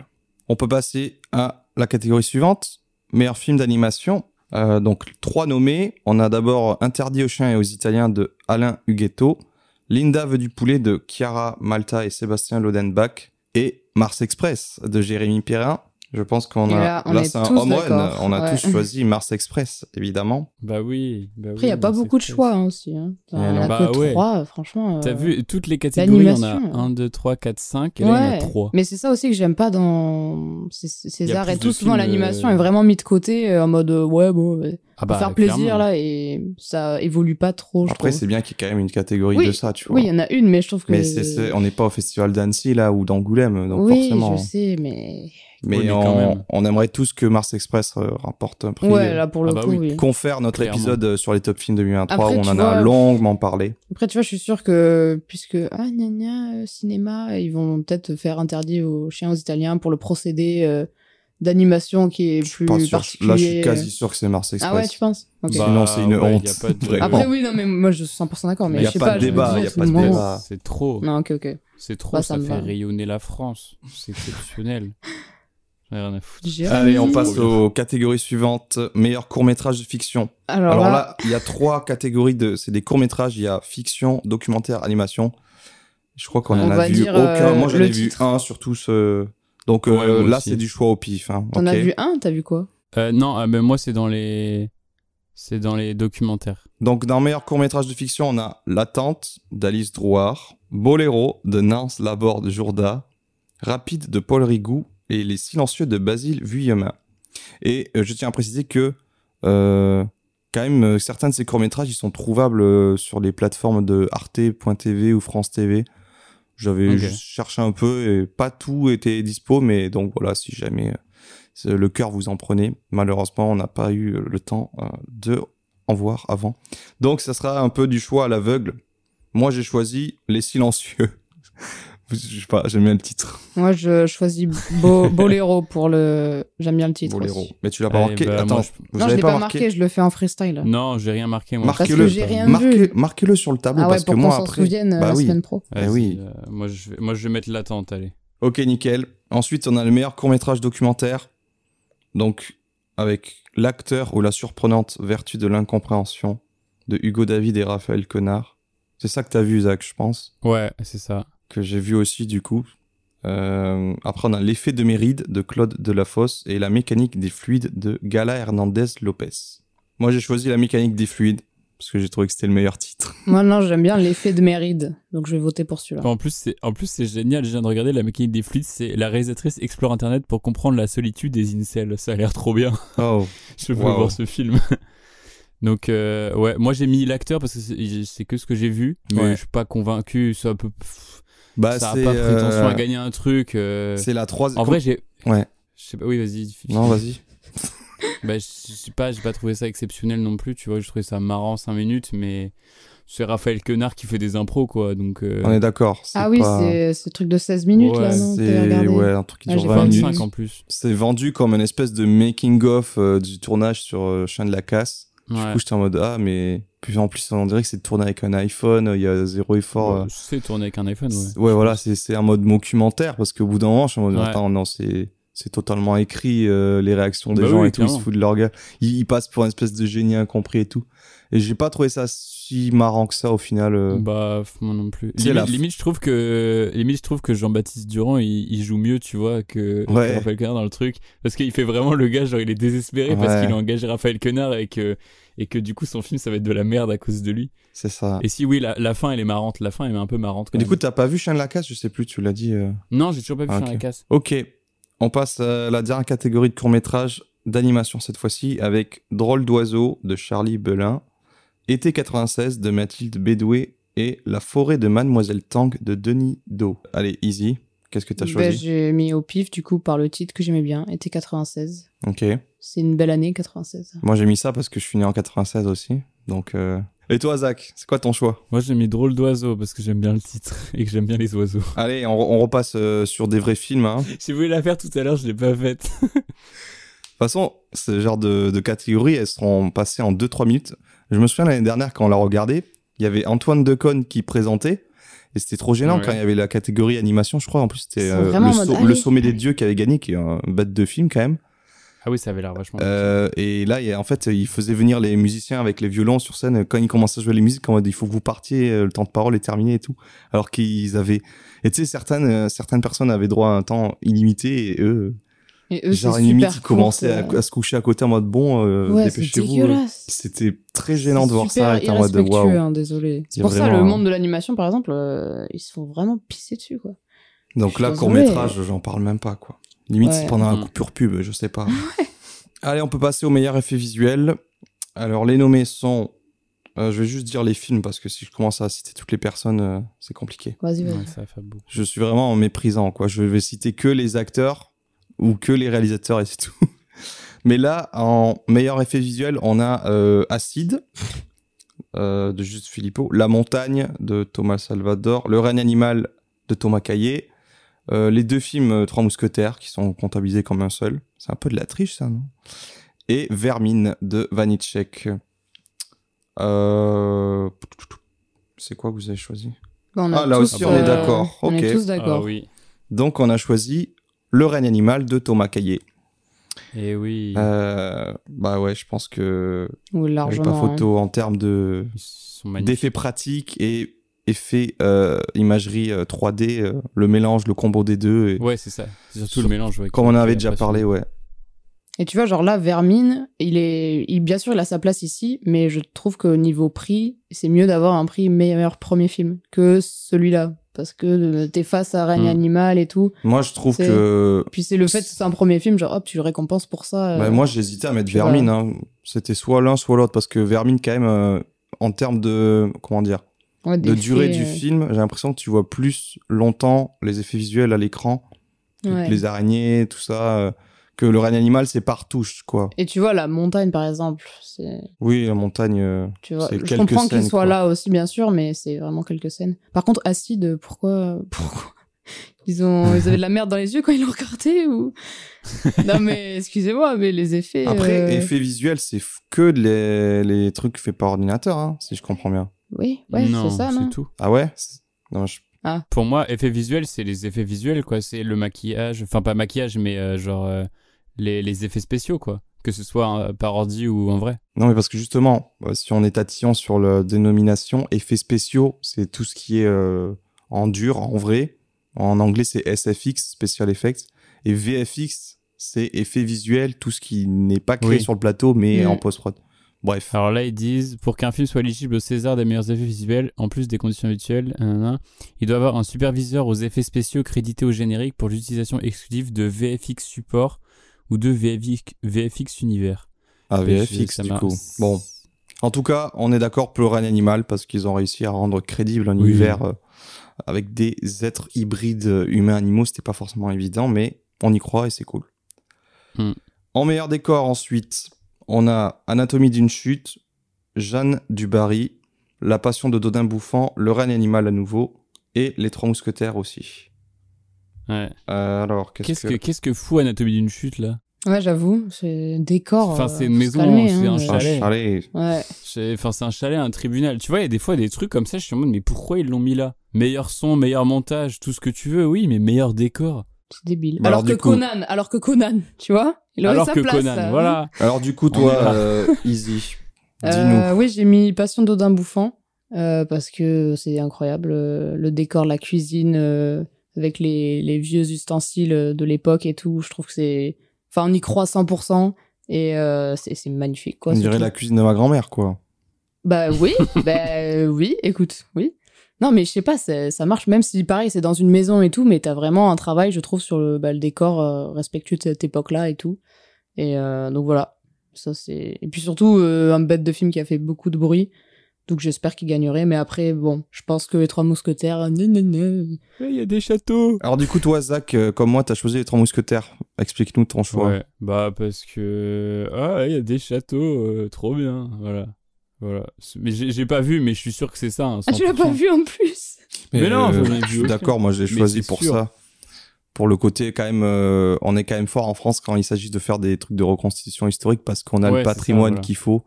On peut passer à la catégorie suivante, meilleur film d'animation. Euh, donc trois nommés. On a d'abord Interdit aux chiens et aux Italiens de Alain Huguetto, Linda veut du poulet de Chiara Malta et Sébastien Lodenbach et Mars Express de Jérémy Perrin. Je pense qu'on a là, on est un tous home run. d'accord, On a ouais. tous choisi Mars Express, évidemment. Bah oui. Bah Après, il n'y a pas beaucoup de choix hein, aussi. Hein. Il y en a Bah que ouais. trois, franchement. euh, T'as vu toutes les catégories, on a l'animation. 1, 2, 3, 4, 5 et là il y en a Ouais, 3. mais c'est ça aussi que j'aime pas dans César et tout. Souvent, films, l'animation euh, est vraiment mise de côté euh, en mode ouais, bon, ouais, Ah pour faire plaisir là et ça évolue pas trop. Je Après, c'est bien qu'il y ait quand même une catégorie Oui, de ça, tu vois. Oui, il y en a une, mais je trouve que. mais on n'est pas au festival d'Annecy là ou d'Angoulême, donc oui, forcément. je sais, mais. Mais, Oui, mais on, on aimerait tous que Mars Express euh, remporte un prix. Ouais, euh, là pour le Ah bah coup, oui. oui. confère notre Clairement. épisode euh, sur les top films 2023 Après, où on en vois- a longuement parlé. Après, tu vois, je suis sûre que, puisque, ah, gna gna, cinéma, ils vont peut-être faire interdit aux chiens aux Italiens pour le procédé euh, d'animation qui est plus sûr. particulier. Là, je suis quasi sûr que c'est Mars Express. Ah ouais, tu penses? Ok. Bah, Sinon, c'est une ouais, honte. y a pas de- Vraiment. Après, oui, non, mais moi, je suis 100% d'accord, mais Y a je sais pas de débat, y a pas de débat. C'est trop. Non, ok, ok. C'est trop, Bah, ça, fait rayonner la France. C'est exceptionnel. Rien à foutre. Allez, on passe aux catégories suivantes. Meilleur court-métrage de fiction. Alors, Alors là, il y a trois catégories de. C'est des courts-métrages. Il y a fiction, documentaire, animation. Je crois qu'on On en a vu aucun. euh, Moi, j'en ai vu un sur tous. euh, Donc euh, Ouais, là, c'est du choix au pif. Hein. t'en as vu un, t'as vu quoi? Euh, non, ah, mais moi c'est dans les c'est dans les documentaires. Donc, dans meilleur court-métrage de fiction, on a L'attente d'Alice Drouard, Boléro de Nance Laborde Jourda, Rapide de Paul Rigou et Les Silencieux de Basile Vuillemin. Et euh, je tiens à préciser que, euh, quand même, euh, certains de ces courts-métrages, ils sont trouvables sur les plateformes de arte.tv ou France TV. J'avais juste cherché un peu et pas tout était dispo, mais donc voilà, si jamais le cœur vous en prenez. Malheureusement, on n'a pas eu le temps de en voir avant. Donc, ça sera un peu du choix à l'aveugle. Moi, j'ai choisi Les Silencieux. Je sais pas, j'aime bien le titre. Moi, je choisis Bo- Boléro pour le. J'aime bien le titre. Boléro. aussi. Mais tu l'as pas Eh marqué ben, Attends, moi, je- vous Non, je avez l'ai pas marqué, je le fais en freestyle. Non, j'ai rien marqué moi. Parce Marquez-le. que j'ai rien Marquez- vu. Marquez-le sur le tableau Ah ouais, parce pour que moi après. souvienne Bah la oui. semaine pro. Eh oui. euh, moi je vais moi je vais mettre l'attente, allez. Ok, nickel. Ensuite, on a le meilleur court-métrage documentaire. Donc, avec l'acteur ou la surprenante vertu de l'incompréhension de Hugo David et Raphaël Quenard. C'est ça que t'as vu, Zach, je pense. Ouais, c'est ça. Que j'ai vu aussi, du coup. Euh, après, on a L'effet de Méride de Claude Delafosse et La mécanique des fluides de Gala Hernandez Lopez. Moi, j'ai choisi La mécanique des fluides parce que j'ai trouvé que c'était le meilleur titre. Moi, non, j'aime bien l'effet de Méride. Donc, je vais voter pour celui-là. En plus c'est en plus c'est génial, je viens de regarder la mécanique des fluides, c'est la réalisatrice explore internet pour comprendre la solitude des incels. Ça a l'air trop bien. Oh, Je veux Wow. voir ce film. Donc euh, ouais, moi j'ai mis l'acteur parce que c'est c'est que ce que j'ai vu, mais Ouais. je suis pas convaincu, ça peut pff, bah ça a c'est pas prétention euh, à gagner un truc. euh. c'est la troisième. En vrai, j'ai Ouais. je sais pas, oui, vas-y. Non, vas-y. Bah, je sais pas, j'ai pas trouvé ça exceptionnel non plus, tu vois. Je trouvais ça marrant 5 minutes, mais c'est Raphaël Quenard qui fait des impros, quoi. Donc, euh, On est d'accord. Ah oui, c'est ce truc de 16 minutes là, non C'est ouais, un truc qui Ah, dure j'ai 20 pas vu. minutes. 25 en plus. C'est vendu comme une espèce de making-of euh, du tournage sur euh, Chien de la Casse. Du Ouais. coup, j'étais en mode, ah, mais. Puis en plus, on dirait que c'est tourné avec un iPhone, il y a zéro effort. euh. Ouais, C'est tourné avec un iPhone, ouais. Ouais, voilà, c'est c'est un mode documentaire parce qu'au bout d'un moment, je suis en mode, Ouais. attends, non, c'est. C'est totalement écrit, euh, les réactions des Bah gens oui, et tout, ils se foutent de leur gueule. Ils, ils passent pour une espèce de génie incompris et tout. Et j'ai pas trouvé ça si marrant que ça au final. euh. Bah, moi non plus. Limite, la- limite, je trouve que, limite, je trouve que Jean-Baptiste Durand, il, il joue mieux, tu vois, que, Ouais. Raphaël Quenard dans le truc. Parce qu'il fait vraiment le gars, genre, il est désespéré parce qu'il a engagé Raphaël Quenard et que, et que du coup, son film, ça va être de la merde à cause de lui. C'est ça. Et si oui, la, la fin, elle est marrante. La fin, elle est un peu marrante. Quand du même. coup, t'as pas vu Chien de la Casse Je sais plus, tu l'as dit. euh. non, j'ai toujours pas vu Ah, Chien ok. la casse. Ok, on passe à la dernière catégorie de court-métrage d'animation cette fois-ci avec Drôle d'oiseau de Charlie Belin, Été 96 de Mathilde Bédoué et La forêt de Mademoiselle Tang de Denis Do. Allez, easy. Qu'est-ce que t'as Ben, choisi? J'ai mis au pif du coup par le titre que j'aimais bien, été 96. Ok. C'est une belle année 96. Moi j'ai mis ça parce que je suis né en 96 aussi. Donc. euh, Et toi, Zach, c'est quoi ton choix? Moi, j'ai mis Drôle d'oiseau parce que j'aime bien le titre et que j'aime bien les oiseaux. Allez, on, on repasse euh, sur des vrais films. Hein. De J'ai voulu la faire tout à l'heure, je l'ai pas faite. toute façon, ce genre de, de catégories, elles seront passées en 2-3 minutes. Je me souviens l'année dernière quand on l'a regardé, il y avait Antoine Decaune qui présentait. Et c'était trop gênant Ouais. quand il y avait la catégorie animation, je crois. En plus, c'était euh, le, allez, Sommet des. Dieux qui avait gagné, qui est un bête de film quand même. Ah oui, ça avait l'air vachement. Euh, et là, il en fait, il faisait venir les musiciens avec les violons sur scène. Quand ils commençaient à jouer les musiques, en mode, il faut que vous partiez, euh, le temps de parole est terminé et tout. Alors qu'ils avaient. Et tu sais, certaines, euh, certaines personnes avaient droit à un temps illimité et eux, Et eux, genre c'est limite, super ils commençaient à, se coucher à côté en mode bon, euh, Ouais, dépêchez-vous. euh. C'était très gênant de voir Super ça. et t'es en mode waouh. hein, désolé. C'est pour ça, le monde de l'animation, par exemple, euh, ils se font vraiment pisser dessus, quoi. Donc Je là, court métrage, j'en parle même pas, quoi. Limite, Ouais. c'est pendant un Mm. coupure pub, je sais pas. Allez, on peut passer au meilleur effet visuel. Alors, les nommés sont. euh, je vais juste dire les films parce que si je commence à citer toutes les personnes, euh, c'est compliqué. Vas-y, vas-y. Ouais, ça fait beaucoup. Je suis vraiment en méprisant, quoi. Je vais citer que les acteurs ou que les réalisateurs et c'est tout. Mais là, en meilleur effet visuel, on a euh, Acide euh, de Juste Filippo, La Montagne de Thomas Salvador, Le règne animal de Thomas Caillé, euh, les deux films euh, Trois Mousquetaires qui sont comptabilisés comme un seul. C'est un peu de la triche, ça, non? Et Vermine de Vanitschek. Euh... C'est quoi que vous avez choisi? On a Ah, là tous, aussi, on est d'accord. On est tous d'accord. Ah oui. Donc, on a choisi Le règne animal de Thomas Caillé. Et oui. Euh, bah ouais, je pense que Ou il y avait largement. pas hein. photo en termes de d'effets pratiques et effets euh, imagerie euh, 3D, euh, le mélange, le combo des deux. Et, Ouais, c'est ça. C'est surtout Sur- le mélange. ouais, Comme on qui avait déjà parlé, ouais. Et tu vois, genre là, Vermine, il est, il, bien sûr, il a sa place ici, mais je trouve qu'au niveau prix, c'est mieux d'avoir un prix meilleur premier film que celui-là. Parce que euh, t'es face à Règne Mm. Animal et tout. Moi, je trouve que Puis c'est le fait que c'est un premier film, genre hop, tu le récompenses pour ça. euh, bah, moi, j'hésitais à mettre. Vermine. hein. C'était soit l'un, soit l'autre, parce que Vermine, quand même, euh, en termes de comment dire, ouais, de durée du euh, film, j'ai l'impression que tu vois plus longtemps les effets visuels à l'écran, ouais. les araignées, tout ça. Que le règne animal, c'est par touche, quoi. Et tu vois, la montagne, par exemple, c'est, Oui, la montagne. euh, tu vois, C'est je quelques comprends qu'il soit quoi. là aussi, bien sûr, mais c'est vraiment quelques scènes. Par contre, Acide, pourquoi, pourquoi ils ont, ils avaient de la merde dans les yeux quand ils l'ont regardé ou Non mais excusez-moi, mais les effets. Après, euh, effets visuels, c'est que les, les trucs faits par ordinateur, hein, si je comprends bien. Oui, ouais, non, c'est ça, non tout. Ah ouais? Non, je- Pour moi, effet visuel, c'est les effets visuels, quoi. C'est le maquillage. Enfin, pas maquillage, mais euh, genre euh, les, les effets spéciaux, quoi. Que ce soit euh, par ordi ou en vrai. non, mais parce que justement, euh, si on est tatillon sur la dénomination, effets spéciaux, c'est tout ce qui est euh, en dur, en vrai. En anglais, c'est SFX, Special Effects. Et VFX, c'est effets visuels, tout ce qui n'est pas créé Oui. sur le plateau, mais Mm. en post-prod. Bref. Alors là, ils disent pour qu'un film soit éligible au César des meilleurs effets visuels, en plus des conditions habituelles, il doit avoir un superviseur aux effets spéciaux crédité au générique pour l'utilisation exclusive de VFX Support ou de VFX, VFX Univers. Ah, VFX, du coup. Bon. En tout cas, on est d'accord pour le règne animal parce qu'ils ont réussi à rendre crédible un Oui. univers euh, avec des êtres hybrides euh, humains-animaux. C'était pas forcément évident, mais on y croit et c'est cool. Hmm. En meilleur décor, ensuite, on a Anatomie d'une chute, Jeanne du Barry, La Passion de Dodin Bouffant, Le règne animal à nouveau, et Les Trois Mousquetaires aussi. Ouais. Euh, alors, qu'est-ce Qu'est-ce que... que, qu'est-ce que fout Anatomie d'une chute là? Ouais, j'avoue, c'est décor. Enfin, euh, c'est une faut maison, calmer, c'est hein, un euh. chalet. Allez, Ouais. C'est- Enfin, c'est un chalet, un tribunal. Tu vois, il y a des fois des trucs comme ça, je suis en mode, mais pourquoi ils l'ont mis là? Meilleur son, meilleur montage, tout ce que tu veux, oui, mais meilleur décor. C'est débile. Bah alors, alors, que coup- Conan, alors que Conan, tu vois, il aurait Alors sa que place. Conan, là. voilà. Alors du coup, toi, là. euh, Easy, dis-nous. Euh, oui, j'ai mis Passion d'Odin Bouffant euh, parce que c'est incroyable. euh, le décor, la cuisine euh, avec les, les vieux ustensiles euh, de l'époque et tout. Je trouve que c'est. Enfin, on y croit 100% et euh, c'est c'est magnifique. Quoi, On dirait la cuisine de ma grand-mère, quoi. Bah oui, bah euh, oui, écoute, oui. Non, mais je sais pas, ça marche, même si pareil, c'est dans une maison et tout, mais t'as vraiment un travail, je trouve, sur le, bah, le décor euh, respectueux de cette époque-là et tout. Et euh, donc voilà, ça c'est. Et puis surtout, un bête de film qui a fait beaucoup de bruit, donc j'espère qu'il gagnerait, mais après, bon, je pense que les Trois Mousquetaires, euh, gna, gna. Il y a des châteaux. Alors du coup, toi, Zach, euh, comme moi, t'as choisi les Trois Mousquetaires. Explique-nous ton choix. Ouais, bah parce que ah il y a des châteaux, euh, trop bien, voilà, voilà. Mais j'ai j'ai pas vu, mais je suis sûr que c'est ça. hein, Ah, tu l'as pas 100%. vu en plus Mais non, je suis d'accord, moi je l'ai Mais choisi pour sûr. ça. Pour le côté quand même, euh, on est quand même fort en France quand il s'agit de faire des trucs de reconstitution historique parce qu'on a Ouais, le patrimoine voilà. qu'il faut.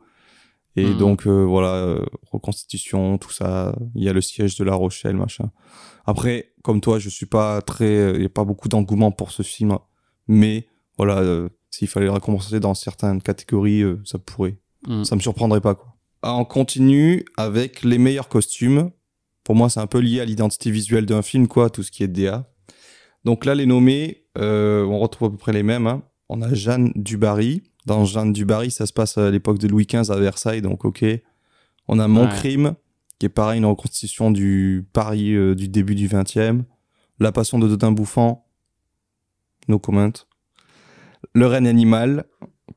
Et Mhm. donc euh, voilà, euh, reconstitution, tout ça. Il y a le siège de La Rochelle, machin. Après, comme toi, je suis pas très, il y a pas beaucoup d'engouement pour ce film, mais voilà, euh, s'il fallait le récompenser dans certaines catégories, euh, ça pourrait. Mhm. Ça me surprendrait pas quoi. On continue avec les meilleurs costumes. Pour moi, c'est un peu lié à l'identité visuelle d'un film, quoi, tout ce qui est DA. Donc là, les nommés, euh, on retrouve à peu près les mêmes. hein. On a Jeanne Dubarry. Dans Jeanne Dubarry, ça se passe à l'époque de Louis XV à Versailles, donc ok. On a Mon Ouais. Crime, qui est pareil, une reconstitution du Paris euh, du début du XXe. La Passion de Dodin Bouffant, no comment. Le Règne Animal,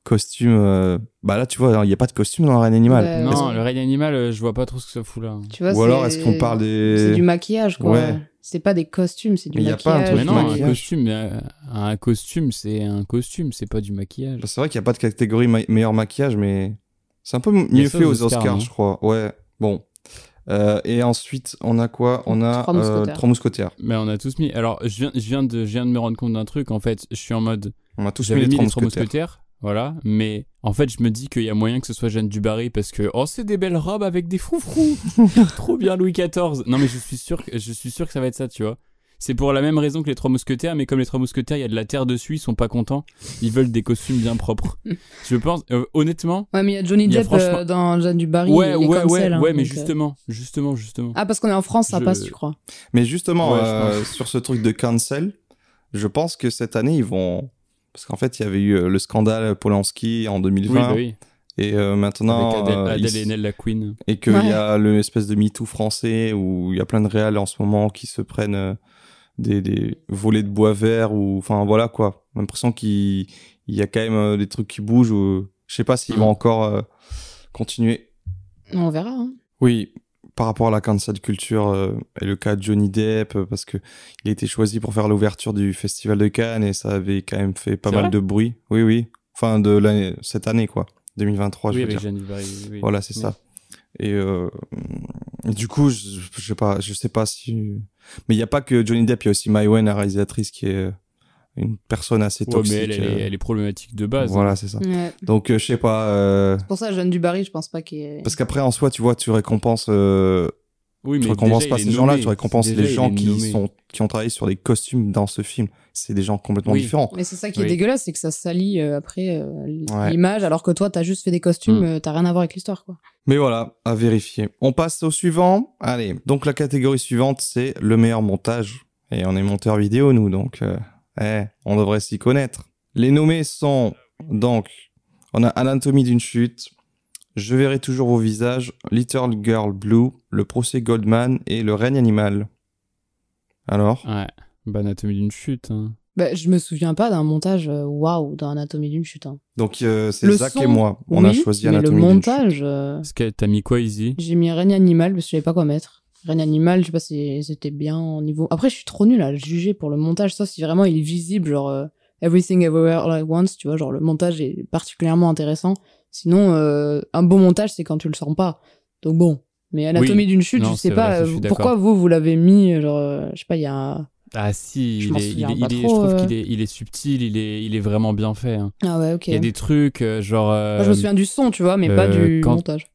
costume... euh, Bah là, tu vois, il n'y a pas de costume dans le Règne Animal. Ouais, Non, le règne animal, euh, je vois pas trop ce que ça fout là. Tu vois, Ou alors, est-ce qu'on parle des... C'est du maquillage, quoi. Ouais. C'est pas des costumes, c'est du Mais y a pas un maquillage. truc Mais de non, un maquillage. costume, mais, euh, un costume, c'est un costume, c'est pas du maquillage. C'est vrai qu'il n'y a pas de catégorie ma- meilleur maquillage, mais c'est un peu Il mieux fait aux Oscars, je crois. Ouais, bon. Euh, et ensuite, on a quoi? On a Trois euh, mousquetaires. Trois Mousquetaires. Mais on a tous mis. Alors, je viens, je viens de, je viens de me rendre compte d'un truc. En fait, je suis en mode. On a tous mis les mis Trois les trois Mousquetaires. Voilà, mais en fait, je me dis qu'il y a moyen que ce soit Jeanne Dubarry parce que oh, c'est des belles robes avec des froufrous, trop bien Louis XIV. Non, mais je suis sûr, que, je suis sûr que ça va être ça, tu vois. C'est pour la même raison que les trois mousquetaires, mais comme les trois mousquetaires, il y a de la terre dessus, ils sont pas contents. Ils veulent des costumes bien propres. je pense, euh, honnêtement. Ouais, mais il y a Johnny Depp franchement- euh, dans Jeanne du Barry. Ouais, ouais, ouais, hein, ouais, mais euh. justement, justement, justement. Ah, parce qu'on est en France, ça Je- passe, tu crois Mais justement, Ouais, euh, sur ce truc de cancel, je pense que cette année, ils vont... Parce qu'en fait, il y avait eu euh, le scandale Polanski en 2020. Oui, bah oui. Et euh, maintenant... Avec Adèle, euh, Adèle et Nell la Queen. et qu'il Ouais. y a le espèce de MeToo français où il y a plein de réals en ce moment qui se prennent des, des volets de bois vert ou enfin voilà quoi. J'ai l'impression qu'il il y a quand même des trucs qui bougent. Ou... Je sais pas s'ils vont encore euh, continuer. On verra. Hein. Oui, par rapport à la cancel culture euh, et le cas de Johnny Depp, euh, parce que il a été choisi pour faire l'ouverture du festival de Cannes et ça avait quand même fait pas mal de bruit. Oui, oui. Enfin de l'année, cette année quoi, 2023, je oui, veux avec dire. Oui. Voilà, c'est Oui. ça. Et euh, du coup, je, je sais pas, je sais pas si. Mais il y a pas que Johnny Depp, il y a aussi Mai Wen, la réalisatrice, qui est une personne assez Ouais, toxique. mais elle, elle, est, euh, elle est problématique de base. Voilà, hein. c'est ça. Ouais. Donc, euh, je sais pas. euh, Pour ça, Jeanne du Barry, je pense pas qu'il est. Parce qu'après, en soi, tu vois, tu récompenses. euh, Oui, tu mais récompenses déjà, pas ces gens-là, tu récompenses Déjà, les gens qui sont qui ont travaillé sur les costumes dans ce film. C'est des gens complètement Oui. différents. Mais c'est ça qui est Oui. dégueulasse, c'est que ça salit euh, après euh, Ouais. l'image, alors que toi, t'as juste fait des costumes, Mm. euh, t'as rien à voir avec l'histoire, quoi. Mais voilà, à vérifier. On passe au suivant. Allez, donc la catégorie suivante, c'est le meilleur montage. Et on est monteur vidéo, nous, donc euh, eh, on devrait s'y connaître. Les nommés sont donc, on a Anatomie d'une chute, Je verrai toujours vos visages, Little Girl Blue, Le procès Goldman et Le règne animal. Alors? Ouais. Bah, anatomie d'une chute. hein. Bah, je me souviens pas d'un montage euh, waouh dans Anatomie d'une chute. hein. Donc euh, c'est Le Zach son, et moi, on a Oui, choisi mais le Anatomie d'une chute. montage, euh, t'as mis quoi, Izzy? j'ai mis règne animal parce que je savais pas quoi mettre. Règne animal, je sais pas si c'était bien au niveau. Après, je suis trop nulle à le juger pour le montage, sauf si vraiment il est visible, genre euh, Everything Everywhere All at Once, tu vois, genre le montage est particulièrement intéressant. Sinon, euh, un bon montage, c'est quand tu le sens pas. Donc bon. Mais Anatomie d'une chute, Non, je sais pas vrai, ça, je euh, pourquoi vous, vous l'avez mis, genre, je sais pas, il y a un... Ah si, Je il est, il est- pas il est- trop, je trouve euh. qu'il est, il est subtil, il est, il est vraiment bien fait. hein. Ah ouais, ok. Il y a des trucs, euh, genre... Moi, je me souviens du son, tu vois, mais pas du quand- montage.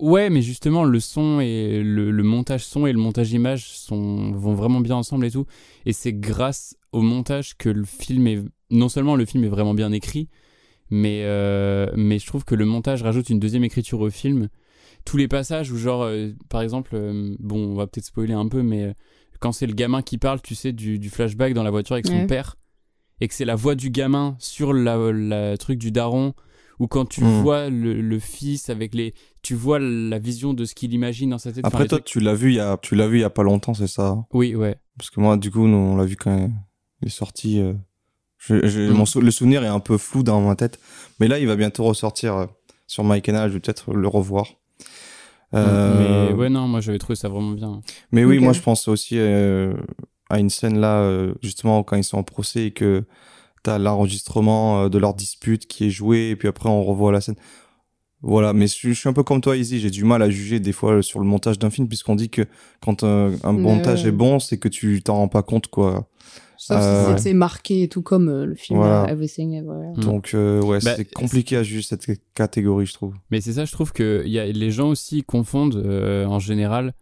Ouais, mais justement, le son et le, le montage son et le montage image sont, vont vraiment bien ensemble et tout. Et c'est grâce au montage que le film est. Non seulement le film est vraiment bien écrit, mais, euh, mais je trouve que le montage rajoute une deuxième écriture au film. Tous les passages où, genre, euh, par exemple, euh, bon, on va peut-être spoiler un peu, mais quand c'est le gamin qui parle, tu sais, du, du flashback dans la voiture avec son Ouais. père, et que c'est la voix du gamin sur la, la truc du daron, ou quand tu Hmm. vois le, le fils avec les. Tu vois la vision de ce qu'il imagine dans sa tête. Après, toi, trucs- tu l'as vu il y a, tu l'as vu il y a pas longtemps, c'est ça? Oui, ouais. Parce que moi, du coup, nous, on l'a vu quand il est sorti. euh, je- je- Mm. mon sou- le souvenir est un peu flou dans ma tête. Mais là, il va bientôt ressortir euh, sur MyCanal. Je vais peut-être le revoir. Euh, Mais ouais, non, moi j'avais trouvé ça vraiment bien. Mais oui, moi je pense aussi euh, à une scène là, euh, justement, quand ils sont en procès et que t'as l'enregistrement euh, de leur dispute qui est joué, et puis après on revoit la scène. Voilà, mais je, je suis un peu comme toi, Izzy, j'ai du mal à juger des fois sur le montage d'un film, puisqu'on dit que quand un, un montage ouais. est bon, c'est que tu t'en rends pas compte, quoi. Sauf Euh, si c'est- marqué et tout comme euh, le film Voilà. euh, Everything Everywhere. Mm. Donc, euh, ouais, Bah, c'est compliqué à juger cette catégorie, je trouve. Mais c'est ça, je trouve que y a, les gens aussi confondent euh, en général.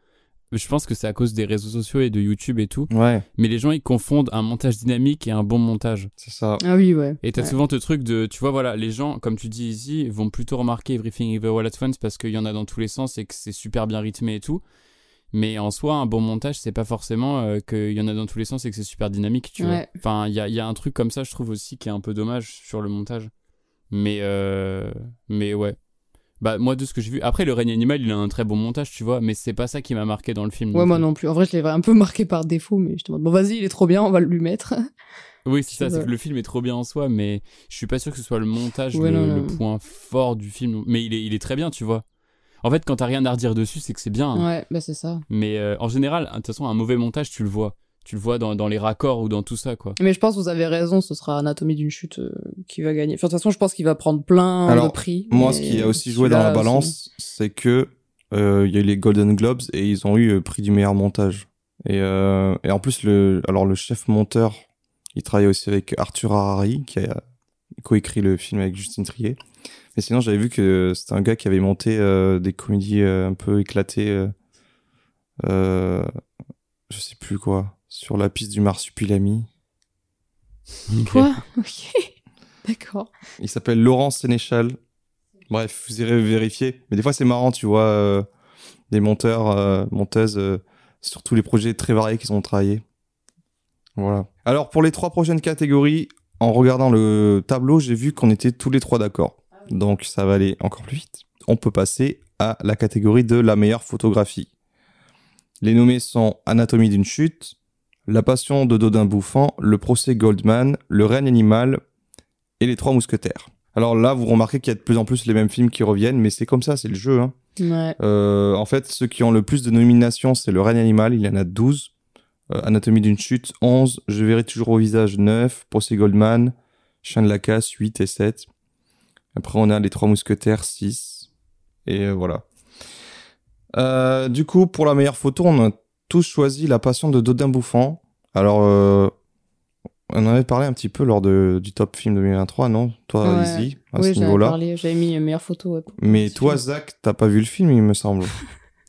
Je pense que c'est à cause des réseaux sociaux et de YouTube et tout. Ouais, Mais les gens ils confondent un montage dynamique et un bon montage. c'est ça. Ah oui, ouais. Et t'as Ouais. souvent ce truc de, tu vois, voilà, les gens, comme tu dis ici, vont plutôt remarquer Everything Everywhere All at Once parce qu'il y en a dans tous les sens et que c'est super bien rythmé et tout. Mais en soi, un bon montage, c'est pas forcément euh, qu'il y en a dans tous les sens et que c'est super dynamique, tu vois. Ouais. Enfin, il y a, il y a un truc comme ça, je trouve aussi, qui est un peu dommage sur le montage. Mais, euh, mais ouais. Bah, moi, de ce que j'ai vu. Après, le règne animal, il a un très bon montage, tu vois, mais c'est pas ça qui m'a marqué dans le film. Ouais, moi plus. non plus. En vrai, je l'ai un peu marqué par défaut, mais je te demande, bon, vas-y, il est trop bien, on va le lui mettre. Oui, c'est ça, c'est que le film est trop bien en soi, mais je suis pas sûr que ce soit le montage Ouais, le, non, le non. point fort du film. Mais il est, il est très bien, tu vois. En fait, quand t'as rien à redire dessus, c'est que c'est bien. hein. Ouais, bah c'est ça. Mais euh, en général, de toute façon, un mauvais montage, tu le vois. Tu le vois dans, dans les raccords ou dans tout ça, quoi. Mais je pense que vous avez raison, ce sera Anatomie d'une chute euh, qui va gagner. Enfin, de toute façon, je pense qu'il va prendre plein Alors, de prix. Moi, ce qui a aussi joué dans la balance, c'est que euh, il y a eu les Golden Globes et ils ont eu le prix du meilleur montage. Et, euh, et en plus, le, alors le chef monteur, il travaille aussi avec Arthur Harari, qui a coécrit le film avec Justine Trier. Mais sinon, j'avais vu que c'était un gars qui avait monté euh, des comédies euh, un peu éclatées. Euh, euh, je sais plus quoi. Sur la piste du marsupilami. Quoi? Ok. D'accord. Il s'appelle Laurent Sénéchal. Bref, vous irez vérifier. Mais des fois, c'est marrant, tu vois, euh, des monteurs, euh, monteuses, euh, sur tous les projets très variés qu'ils ont travaillé. Voilà. Alors, pour les trois prochaines catégories, en regardant le tableau, j'ai vu qu'on était tous les trois d'accord. Donc, ça va aller encore plus vite. On peut passer à la catégorie de la meilleure photographie. Les nommés sont Anatomie d'une chute, La passion de Dodin Bouffant, Le procès Goldman, Le règne animal et Les Trois Mousquetaires. Alors là, vous remarquez qu'il y a de plus en plus les mêmes films qui reviennent, mais c'est comme ça, c'est le jeu. hein. Ouais. Euh, en fait, ceux qui ont le plus de nominations, c'est Le règne animal, il y en a 12. Euh, Anatomie d'une chute, 11. Je verrai toujours au visage, 9. Procès Goldman, Chien de la casse, 8 et 7. Après, on a Les Trois Mousquetaires, 6. Et euh, voilà. Du coup, pour la meilleure photo, on a tous choisi La Passion de Dodin Bouffant. Alors, euh, on en avait parlé un petit peu lors de, du top film 2023, non? Toi, Ouais. Izzy, à oui, ce niveau-là. parlé. J'avais mis euh, meilleure photo. ouais, Mais toi, film. Zach, t'as pas vu le film, il me semble.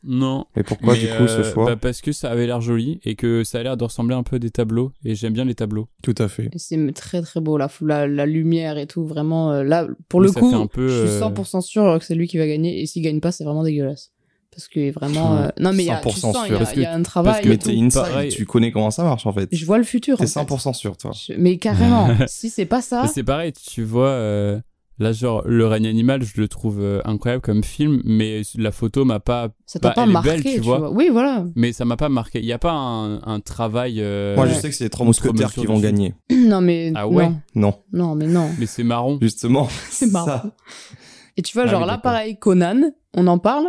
Non. Et pourquoi, Mais, du coup, ce euh, choix? bah, Parce que ça avait l'air joli et que ça a l'air de ressembler un peu à des tableaux. Et j'aime bien les tableaux. Tout à fait. C'est très très beau, la, la, la lumière et tout. Vraiment, euh, là, pour le Mais coup, fait un peu, je suis euh, 100% sûr que c'est lui qui va gagner. Et s'il gagne pas, c'est vraiment dégueulasse. Parce que vraiment. Euh, Non, mais il y a, tu 100% sens, il y Parce y a que- un travail. que Mais t'es inside, pareil. tu connais comment ça marche, en fait. Je vois le futur. T'es en fait. 100% sûr, toi. Je- Mais carrément, si c'est pas ça. C'est pareil, tu vois, euh, là, genre, Le règne animal, je le trouve euh, incroyable comme film, mais la photo m'a pas. Ça t'a Bah, pas marqué, belle, tu tu vois. vois. Oui, voilà. Mais ça m'a pas marqué. Il y a pas un, un travail. euh, Moi, je sais que c'est les trois mousquetaires qui vont gagner. Non, mais. Ah ouais? Non. Non, Non, mais non. Mais c'est marron. justement. C'est marrant. ça. Et tu vois, Ah genre là, pareil, Conan, on en parle.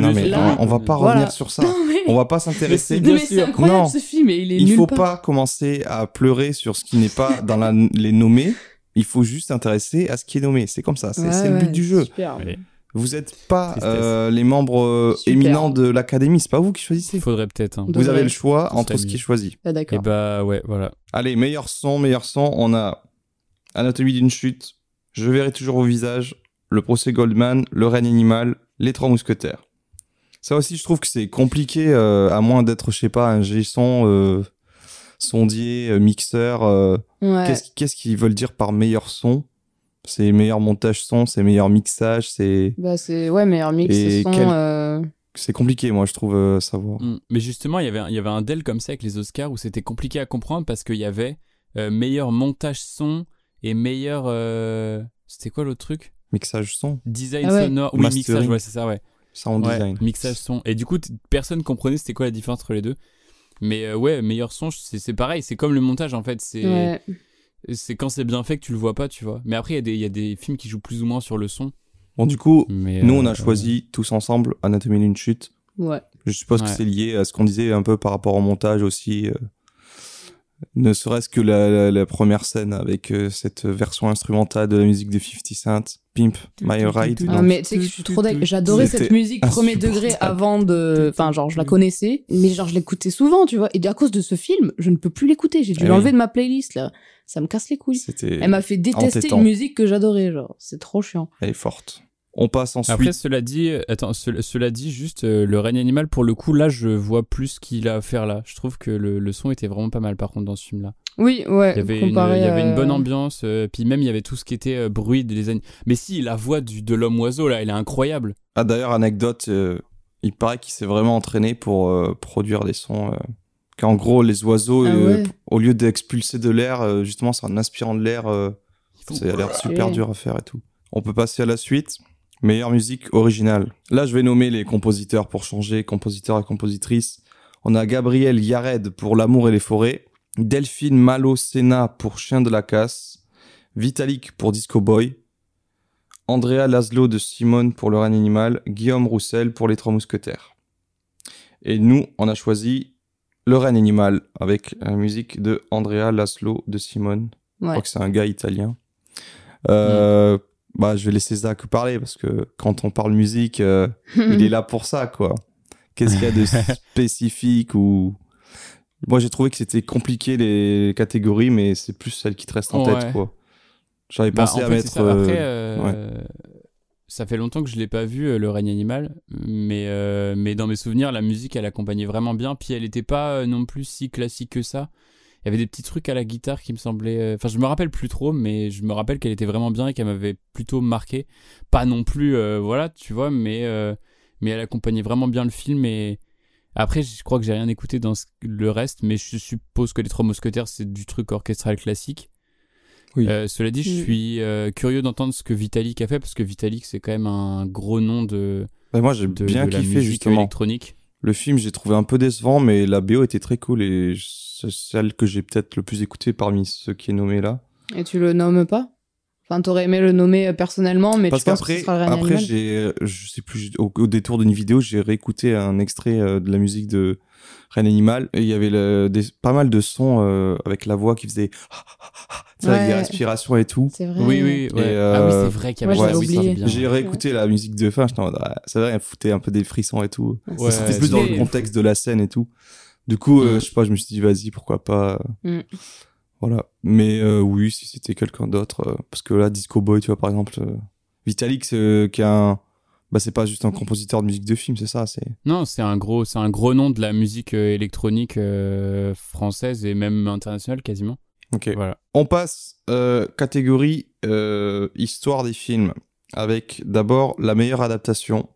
Mais Non, mais là- on, on va pas Voilà. revenir sur ça. Non, mais, On va pas s'intéresser. Bien mais c'est sûr. incroyable Non. ce film et il est Il nulle faut part. pas commencer à pleurer sur ce qui n'est pas dans la- les nommés. Il faut juste s'intéresser à ce qui est nommé. C'est comme ça. C'est Ouais, le but du jeu. super. Ouais. Vous n'êtes pas euh, les membres euh, Super. éminents de l'académie. C'est pas vous qui choisissez. Il faudrait peut-être. hein. Vous avez le choix entre ce qui est choisi. Ah, Et d'accord. bah ouais, voilà. Allez, meilleur son, meilleur son. On a Anatomie d'une chute. Je verrai toujours vos visages. Le procès Goldman. Le règne animal. Les trois mousquetaires. Ça aussi, je trouve que c'est compliqué, euh, à moins d'être, je sais pas, un G-son, euh, sondier, euh, mixeur. euh, Ouais. Qu'est-ce qu'est-ce qu'ils veulent dire par meilleur son? C'est meilleur montage son, c'est meilleur mixage, c'est Bah, c'est ouais, meilleur mix, Et son. quel- euh, c'est compliqué, moi, je trouve, euh, savoir. Mm. Mais justement, il y avait il y avait un del comme ça avec les Oscars où c'était compliqué à comprendre parce qu'il y avait euh, meilleur montage son et meilleur. euh, C'était quoi l'autre truc? Mixage son, Design Ah ouais. sonore. Oui, Mastering. mixage, ouais, c'est ça, ouais. Sound Ouais, design. Mixage son. Et du coup, personne comprenait c'était quoi la différence entre les deux. Mais euh, ouais, meilleur son, c'est c'est pareil, c'est comme le montage en fait. C'est ouais. c'est quand c'est bien fait que tu le vois pas, tu vois. Mais après, il y, a des- il y a des films qui jouent plus ou moins sur le son. Bon, du coup, Mais, nous, on euh, a choisi tous ensemble Anatomie d'une chute. Ouais. Je suppose que c'est lié à ce qu'on disait un peu par rapport au montage aussi. euh, ne serait-ce que la, la- la première scène avec euh, cette version instrumentale de la musique de 50 Cent, Pimp My Ride. Ah, Non. mais tu sais que je suis trop dingue. J'adorais cette musique premier degré avant de. Enfin, genre, je la connaissais, mais genre, je l'écoutais souvent, tu vois. Et à cause de ce film, je ne peux plus l'écouter. J'ai dû Eh l'enlever oui. de ma playlist, là. Ça me casse les couilles. Elle m'a fait détester entêtant. une musique que j'adorais, genre. C'est trop chiant. elle est forte. On passe ensuite. Après, cela dit, attends, ce- cela dit, juste euh, le règne animal, pour le coup, là, je vois plus ce qu'il a à faire là. Je trouve que le, le son était vraiment pas mal, par contre, dans ce film-là. Oui, ouais. Il y avait, une, comparé il y avait une à- bonne ambiance, euh, puis même il y avait tout ce qui était euh, bruit des animaux. Mais si, la voix du, de l'homme oiseau là, elle est incroyable. Ah, d'ailleurs, anecdote, euh, il paraît qu'il s'est vraiment entraîné pour euh, produire des sons. euh, qu'en gros, les oiseaux, Ah euh, ouais. au lieu d'expulser de l'air, euh, justement, c'est en inspirant de l'air. euh, ça a l'air super Ouais. dur à faire et tout. On peut passer à la suite. Meilleure musique originale. Là, je vais nommer les compositeurs pour changer, compositeurs et compositrices. On a Gabriel Yared pour L'amour et les forêts, Delphine Malo Sena pour Chien de la casse, Vitalik pour Disco Boy, Andrea Laszlo de Simone pour Le règne animal, Guillaume Roussel pour Les Trois Mousquetaires. Et nous, on a choisi Le règne animal avec la musique de Andrea Laszlo de Simone. Je Ouais. crois que c'est un gars italien. Euh, Bah, je vais laisser Zach parler parce que quand on parle musique, euh, il est là pour ça, quoi. Qu'est-ce qu'il y a de spécifique ou moi j'ai trouvé que c'était compliqué les catégories, mais c'est plus celle qui te reste en Ouais. tête, quoi. J'avais Bah, pensé en à fait, mettre. ça. Après, euh, euh, ça fait longtemps que je l'ai pas vu, euh, le règne animal, mais, euh, mais dans mes souvenirs, la musique, elle accompagnait vraiment bien, puis elle était pas non plus si classique que ça. Il y avait des petits trucs à la guitare qui me semblaient. euh, Enfin, je me rappelle plus trop, mais je me rappelle qu'elle était vraiment bien et qu'elle m'avait plutôt marqué. Pas non plus, euh, voilà, tu vois, mais, euh, mais elle accompagnait vraiment bien le film. Et après, je crois que j'ai rien écouté dans ce- le reste, mais je suppose que Les Trois Mousquetaires, c'est du truc orchestral classique. Oui. Euh, cela dit, je Mm. suis euh, curieux d'entendre ce que Vitalik a fait, parce que Vitalik, c'est quand même un gros nom de, bah, moi j'ai de, bien de la kiffé musique justement. électronique. Le film, j'ai trouvé un peu décevant, mais la BO était très cool et c'est celle que j'ai peut-être le plus écouté parmi ceux qui est nommé là. Et tu le nommes pas? Enfin, t'aurais aimé le nommer personnellement, mais Parce tu penses que ce sera le après, j'ai, je sais plus, au, au détour d'une vidéo, j'ai réécouté un extrait euh, de la musique de Reine Animal et il y avait le- des, pas mal de sons euh, avec la voix qui faisait, tu sais, avec des Ouais. respirations et tout. C'est vrai. Oui, oui, ouais. Et, Ah oui, euh, c'est vrai qu'il y avait ça, ça bien. J'ai réécouté la musique de fin, j'étais en mode, ah, c'est vrai, elle foutait un peu des frissons et tout. Ouais, C'était plus dans le contexte de la scène et tout. Du coup, euh, Mm. je sais pas, je me suis dit, vas-y, pourquoi pas. euh, Mm. Voilà. Mais euh, oui, si c'était quelqu'un d'autre. euh, parce que là, Disco Boy, tu vois, par exemple, euh, Vitalik, c'est, euh, qui a un. Bah, c'est pas juste un compositeur de musique de film, c'est ça. C'est. Non, c'est un gros, c'est un gros nom de la musique euh, électronique euh, française et même internationale quasiment. Ok. Voilà. On passe euh, catégorie euh, histoire des films avec d'abord la meilleure adaptation.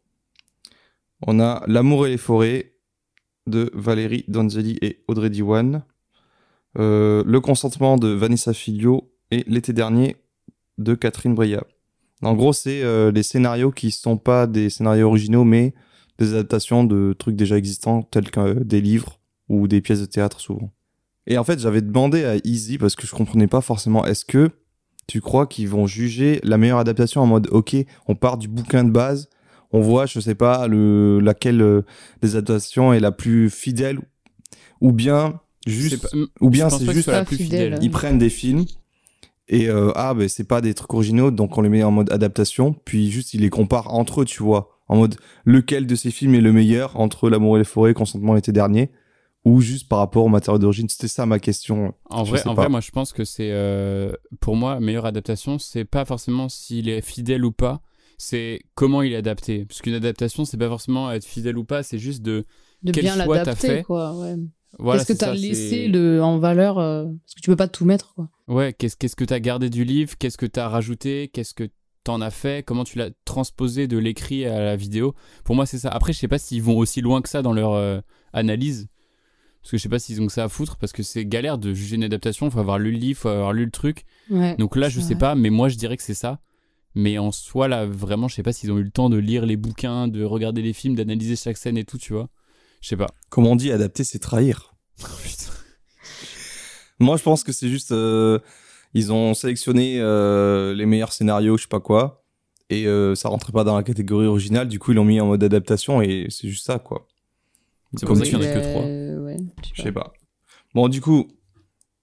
On a L'amour et les forêts de Valérie Donzelli et Audrey Diwan. Euh, le consentement de Vanessa Filio et l'été dernier de Catherine Breillat. En gros, c'est euh, les scénarios qui sont pas des scénarios originaux, mais des adaptations de trucs déjà existants, tels que euh, des livres ou des pièces de théâtre souvent. Et en fait, j'avais demandé à Easy parce que je comprenais pas forcément. Est-ce que tu crois qu'ils vont juger la meilleure adaptation en mode OK, on part du bouquin de base, on voit, je sais pas, le, laquelle euh, des adaptations est la plus fidèle, ou bien juste, C'est pas- ou bien c'est juste la plus fidèle. fidèle. ils prennent des films et euh, ah ben c'est pas des trucs originaux donc on les met en mode adaptation puis juste ils les comparent entre eux tu vois en mode lequel de ces films est le meilleur entre l'amour et les forêts consentement l'été dernier ou juste par rapport au matériau d'origine c'était ça ma question En Je vrai, en pas. vrai, moi, je pense que c'est euh, pour moi meilleure adaptation. C'est pas forcément s'il est fidèle ou pas. C'est comment il est adapté. Parce qu'une adaptation, c'est pas forcément être fidèle ou pas. C'est juste de De Quel bien choix t'as l'adapter, fait quoi. Ouais. Voilà. Qu'est-ce que t'as ça, laissé en valeur euh, Parce que tu peux pas tout mettre, quoi. Ouais. Qu'est-ce qu'est-ce que t'as gardé du livre? Qu'est-ce que t'as rajouté? Qu'est-ce que t'en as fait? Comment tu l'as transposé de l'écrit à la vidéo? Pour moi, c'est ça. Après, je sais pas s'ils vont aussi loin que ça dans leur euh, analyse. Parce que je sais pas s'ils ont que ça à foutre, parce que c'est galère de juger une adaptation, faut avoir lu le livre, faut avoir lu le truc. Ouais. Donc là, je sais vrai. pas, mais moi je dirais que c'est ça. Mais en soi, là, vraiment, je sais pas s'ils ont eu le temps de lire les bouquins, de regarder les films, d'analyser chaque scène et tout, tu vois. Je sais pas. comme on dit adapter c'est trahir moi je pense que c'est juste euh, ils ont sélectionné euh, les meilleurs scénarios je sais pas quoi et euh, ça rentrait pas dans la catégorie originale du coup ils l'ont mis en mode adaptation et c'est juste ça quoi C'est Comme pour ça qu'il y en a que trois. Ouais, je sais pas bon du coup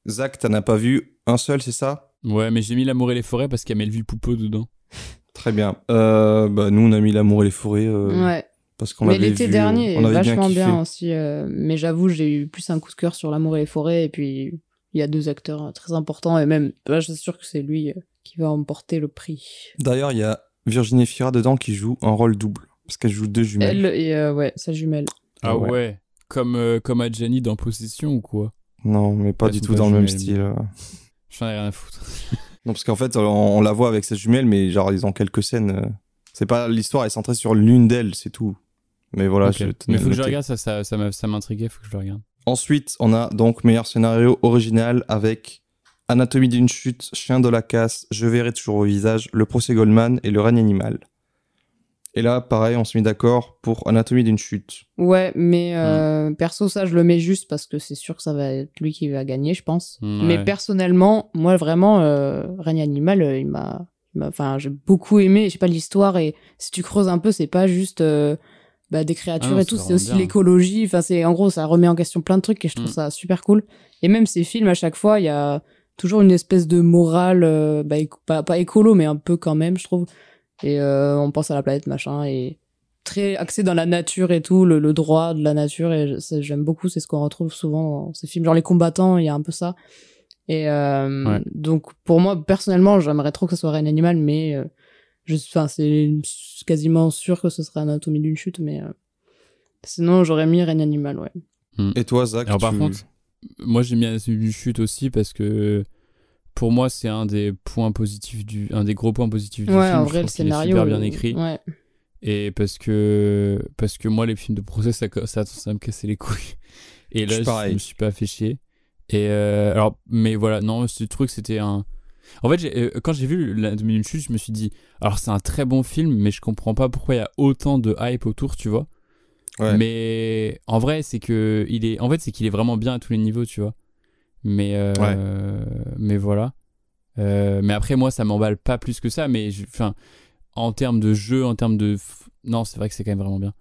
Zach t'en as pas vu un seul c'est ça? Ouais, mais j'ai mis L'amour et les forêts parce qu'il y a Melville Poupeau dedans. Très bien. Euh, bah, nous, on a mis l'amour et les forêts euh, Ouais. Parce qu'on Mais l'avait l'été dernier on avait vachement kiffé. bien, aussi. euh, mais j'avoue, j'ai eu plus un coup de cœur sur L'amour et les forêts. Et puis, il y a deux acteurs euh, très importants. Et même, là, je suis sûr que c'est lui euh, qui va emporter le prix. D'ailleurs, il y a Virginie Fira dedans qui joue un rôle double parce qu'elle joue deux jumelles. Elle et euh, ouais, sa jumelle. Ah ouais. ouais. Comme, euh, comme Adjani dans Possession ou quoi? Non, mais pas Elles du tout pas dans le même style. J'en ai rien à foutre. Non, parce qu'en fait, on, on la voit avec sa jumelle, mais genre, ils ont quelques scènes. euh, C'est pas l'histoire est centrée sur l'une d'elles, c'est tout. Mais voilà, Ok. je tenais Mais faut que je regarde, ça, ça, ça ça m'intriguait, faut que je le regarde. Ensuite, on a donc meilleur scénario original avec Anatomie d'une chute, Chien de la casse, Je verrai toujours au visage, Le procès Goldman et Le règne animal. Et là, pareil, on s'est mis d'accord pour Anatomie d'une chute. Ouais, mais euh, perso, ça, je le mets juste parce que c'est sûr que ça va être lui qui va gagner, je pense. Ouais. Mais personnellement, moi, vraiment, euh, Règne Animal, euh, il m'a. il m'a- Enfin, j'ai beaucoup aimé, je sais pas, l'histoire. Et si tu creuses un peu, c'est pas juste euh, bah, des créatures Ah et tout, c'est aussi l'écologie. Enfin, c'est en gros, ça remet en question plein de trucs et je trouve Mm. ça super cool. Et même ces films, à chaque fois, il y a toujours une espèce de morale, euh, bah, éco- pas, pas écolo, mais un peu quand même, je trouve. Et euh, on pense à la planète, machin. Et très axé dans la nature et tout, le, le droit de la nature. Et j'aime beaucoup, c'est ce qu'on retrouve souvent dans ces films. Genre les combattants, il y a un peu ça. Et euh, Ouais. donc, pour moi, personnellement, j'aimerais trop que ce soit Reine Animal, mais je, enfin, c'est quasiment sûr que ce serait Anatomie d'une chute, mais euh, sinon, j'aurais mis Reine Animal, ouais. Et toi, Zach Alors par contre, moi j'ai mis une chute aussi parce que pour moi c'est un des points positifs du, un des gros points positifs du ouais, film. en Je vrai, le trouve qu'il est scénario. super bien euh, écrit. Ouais. Et parce que parce que moi les films de procès ça ça, ça me cassait les couilles. Et Je là je, me suis pas fait chier. Et euh, alors mais voilà non ce truc c'était un en fait, euh, quand j'ai vu la d'une chute, je me suis dit, alors c'est un très bon film, mais je comprends pas pourquoi il y a autant de hype autour, tu vois. Ouais. Mais en vrai, c'est que il est, en fait, c'est qu'il est vraiment bien à tous les niveaux, tu vois. Mais euh, mais voilà. Euh, mais après, moi, ça m'emballe pas plus que ça. Mais enfin, en termes de jeu, en termes de, non, c'est vrai que c'est quand même vraiment bien.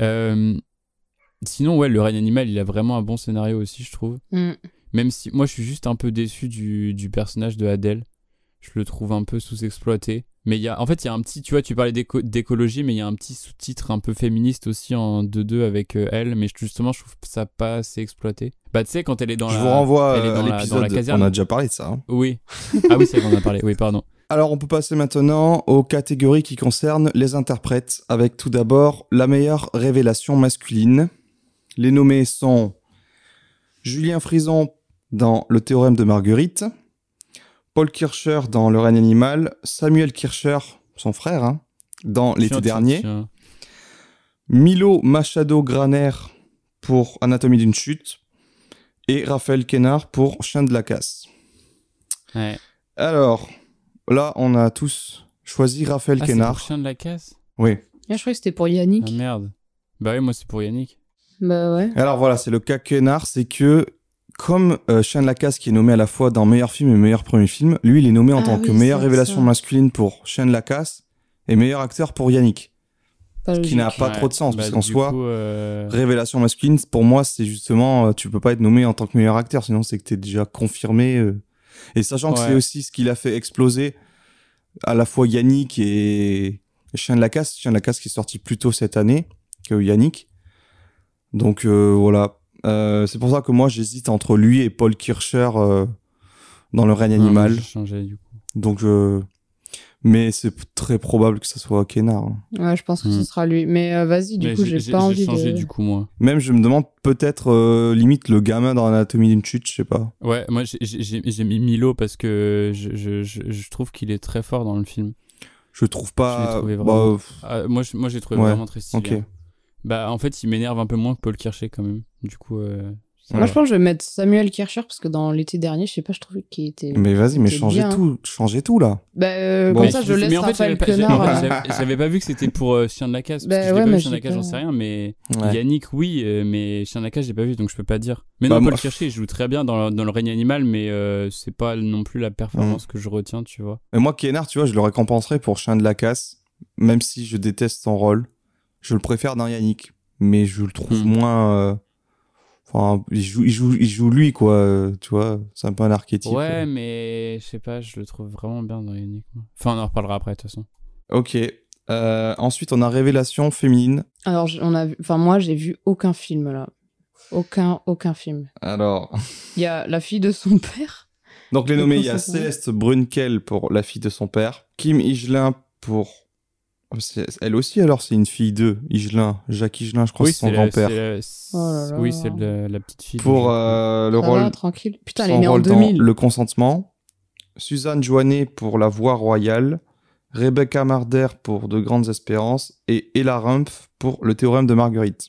Euh, sinon, ouais, le règne animal, il a vraiment un bon scénario aussi, je trouve. Mm. Même si moi je suis juste un peu déçu du, du personnage de Adèle. Je le trouve un peu sous-exploité. Mais il y a, en fait, il y a un petit, tu vois, tu parlais d'éco- d'écologie, mais il y a un petit sous-titre un peu féministe aussi en 2-2 avec euh, elle. Mais je- justement, je trouve ça pas assez exploité. Bah, tu sais, quand elle est dans je la. vous renvoie elle est dans à l'épisode. caserne. On a déjà parlé de ça. hein. Oui. Ah oui, c'est qu'on en a parlé. Oui, pardon. Alors, on peut passer maintenant aux catégories qui concernent les interprètes, avec tout d'abord la meilleure révélation masculine. Les nommés sont Julien Frison dans Le théorème de Marguerite, Paul Kircher dans Le règne animal, Samuel Kircher, son frère, hein, dans L'été dernier, tiens. Milo Machado Graner pour Anatomie d'une chute, et Raphaël Kénard pour Chien de la casse. Ouais. Alors, là, on a tous choisi Raphaël Ah, Kénard. pour Chien de la casse? Oui. Ah, je croyais que c'était pour Yannick. Ah merde. Bah oui, moi c'est pour Yannick. Bah ouais. Alors voilà, c'est le cas Kénard, c'est que comme euh, Chien de la casse qui est nommé à la fois dans meilleur film et meilleur premier film, lui il est nommé en Ah tant oui, que meilleure révélation ça. masculine pour Chien de la casse et meilleur acteur pour Yannick. Pas qui n'a pas Ouais, trop de sens, bah, parce qu'en soi, coup, euh, révélation masculine, pour moi, c'est justement, euh, tu peux pas être nommé en tant que meilleur acteur, sinon c'est que t'es déjà confirmé. euh. Et sachant que c'est aussi ce qui l'a fait exploser à la fois Yannick et Chien de la Casse, Chien de la Casse qui est sorti plus tôt cette année que Yannick. Donc euh, voilà, Euh, c'est pour ça que moi j'hésite entre lui et Paul Kircher euh, dans le règne non, animal. changé, du coup. Donc, euh, mais c'est très probable que ça soit Kenard. hein. Ouais, je pense que ce Hmm. sera lui. Mais euh, vas-y, du Mais coup, j'ai pas envie changé, de. du coup, moi. Même je me demande peut-être euh, limite le gamin dans l'anatomie d'une chute, je sais pas. Ouais, moi, j'ai- mis Milo parce que je, je, je, je trouve qu'il est très fort dans le film. Je trouve Je pas. trouvé bah, vraiment- Ah, moi, moi j'ai trouvé Ouais, vraiment très stylé. ok. Hein. Bah, en fait, il m'énerve un peu moins que Paul Kircher quand même. Du coup, euh, Moi, va. je pense que je vais mettre Samuel Kircher parce que dans l'été dernier, je sais pas, je trouvais qu'il était. Mais vas-y, mais changez bien. tout, changez tout là. Bah, euh, Bon. comme Mais ça, je- je laisse mais en fait, Raphaël j'avais pas- Quenard. j'avais- j'avais- J'avais pas vu que c'était pour euh, Chien de la Casse. Bah Parce que je l'ai ouais, pas vu, mais Chien de la Casse, j'en sais rien, mais Ouais. Yannick, oui, euh, mais Chien de la Casse, j'ai pas vu, donc je peux pas dire. Mais Bah, non, Paul Kircher, il joue très bien dans le, dans le règne animal, mais euh, c'est pas non plus la Mm. performance que je retiens, tu vois. Et moi, Kenard, tu vois, je le récompenserais pour Chien de la Casse, même si je déteste son rôle. Je le préfère dans Yannick, mais je le trouve Hmm. moins. euh, Enfin, il joue, il joue, il joue lui, quoi. euh, Tu vois, c'est un peu un archétype. Ouais, euh. mais je sais pas, je le trouve vraiment bien dans Yannick. Enfin, on en reparlera après, de toute façon. Ok. Euh, ensuite, on a Révélation féminine. Alors, on a vu... enfin, moi, j'ai vu aucun film là. Aucun, aucun film. Alors, Il y a la fille de son père. donc les Le nommés, il y a. Céleste Brunkel pour la fille de son père, Kim Higelin pour. C'est- Elle aussi, alors, c'est une fille d'eux. Higelin, Jacques Higelin, je crois, c'est son la- grand-père. c'est la- c'est- Oh là là. Oui, c'est la, la petite fille. Pour euh, le Ça rôle va, tranquille. Putain, elle est née en rôle dans 2000. Le consentement. Suzanne Joannet pour La Voix Royale. Rebecca Marder pour De Grandes Espérances. Et Ella Rumpf pour Le Théorème de Marguerite.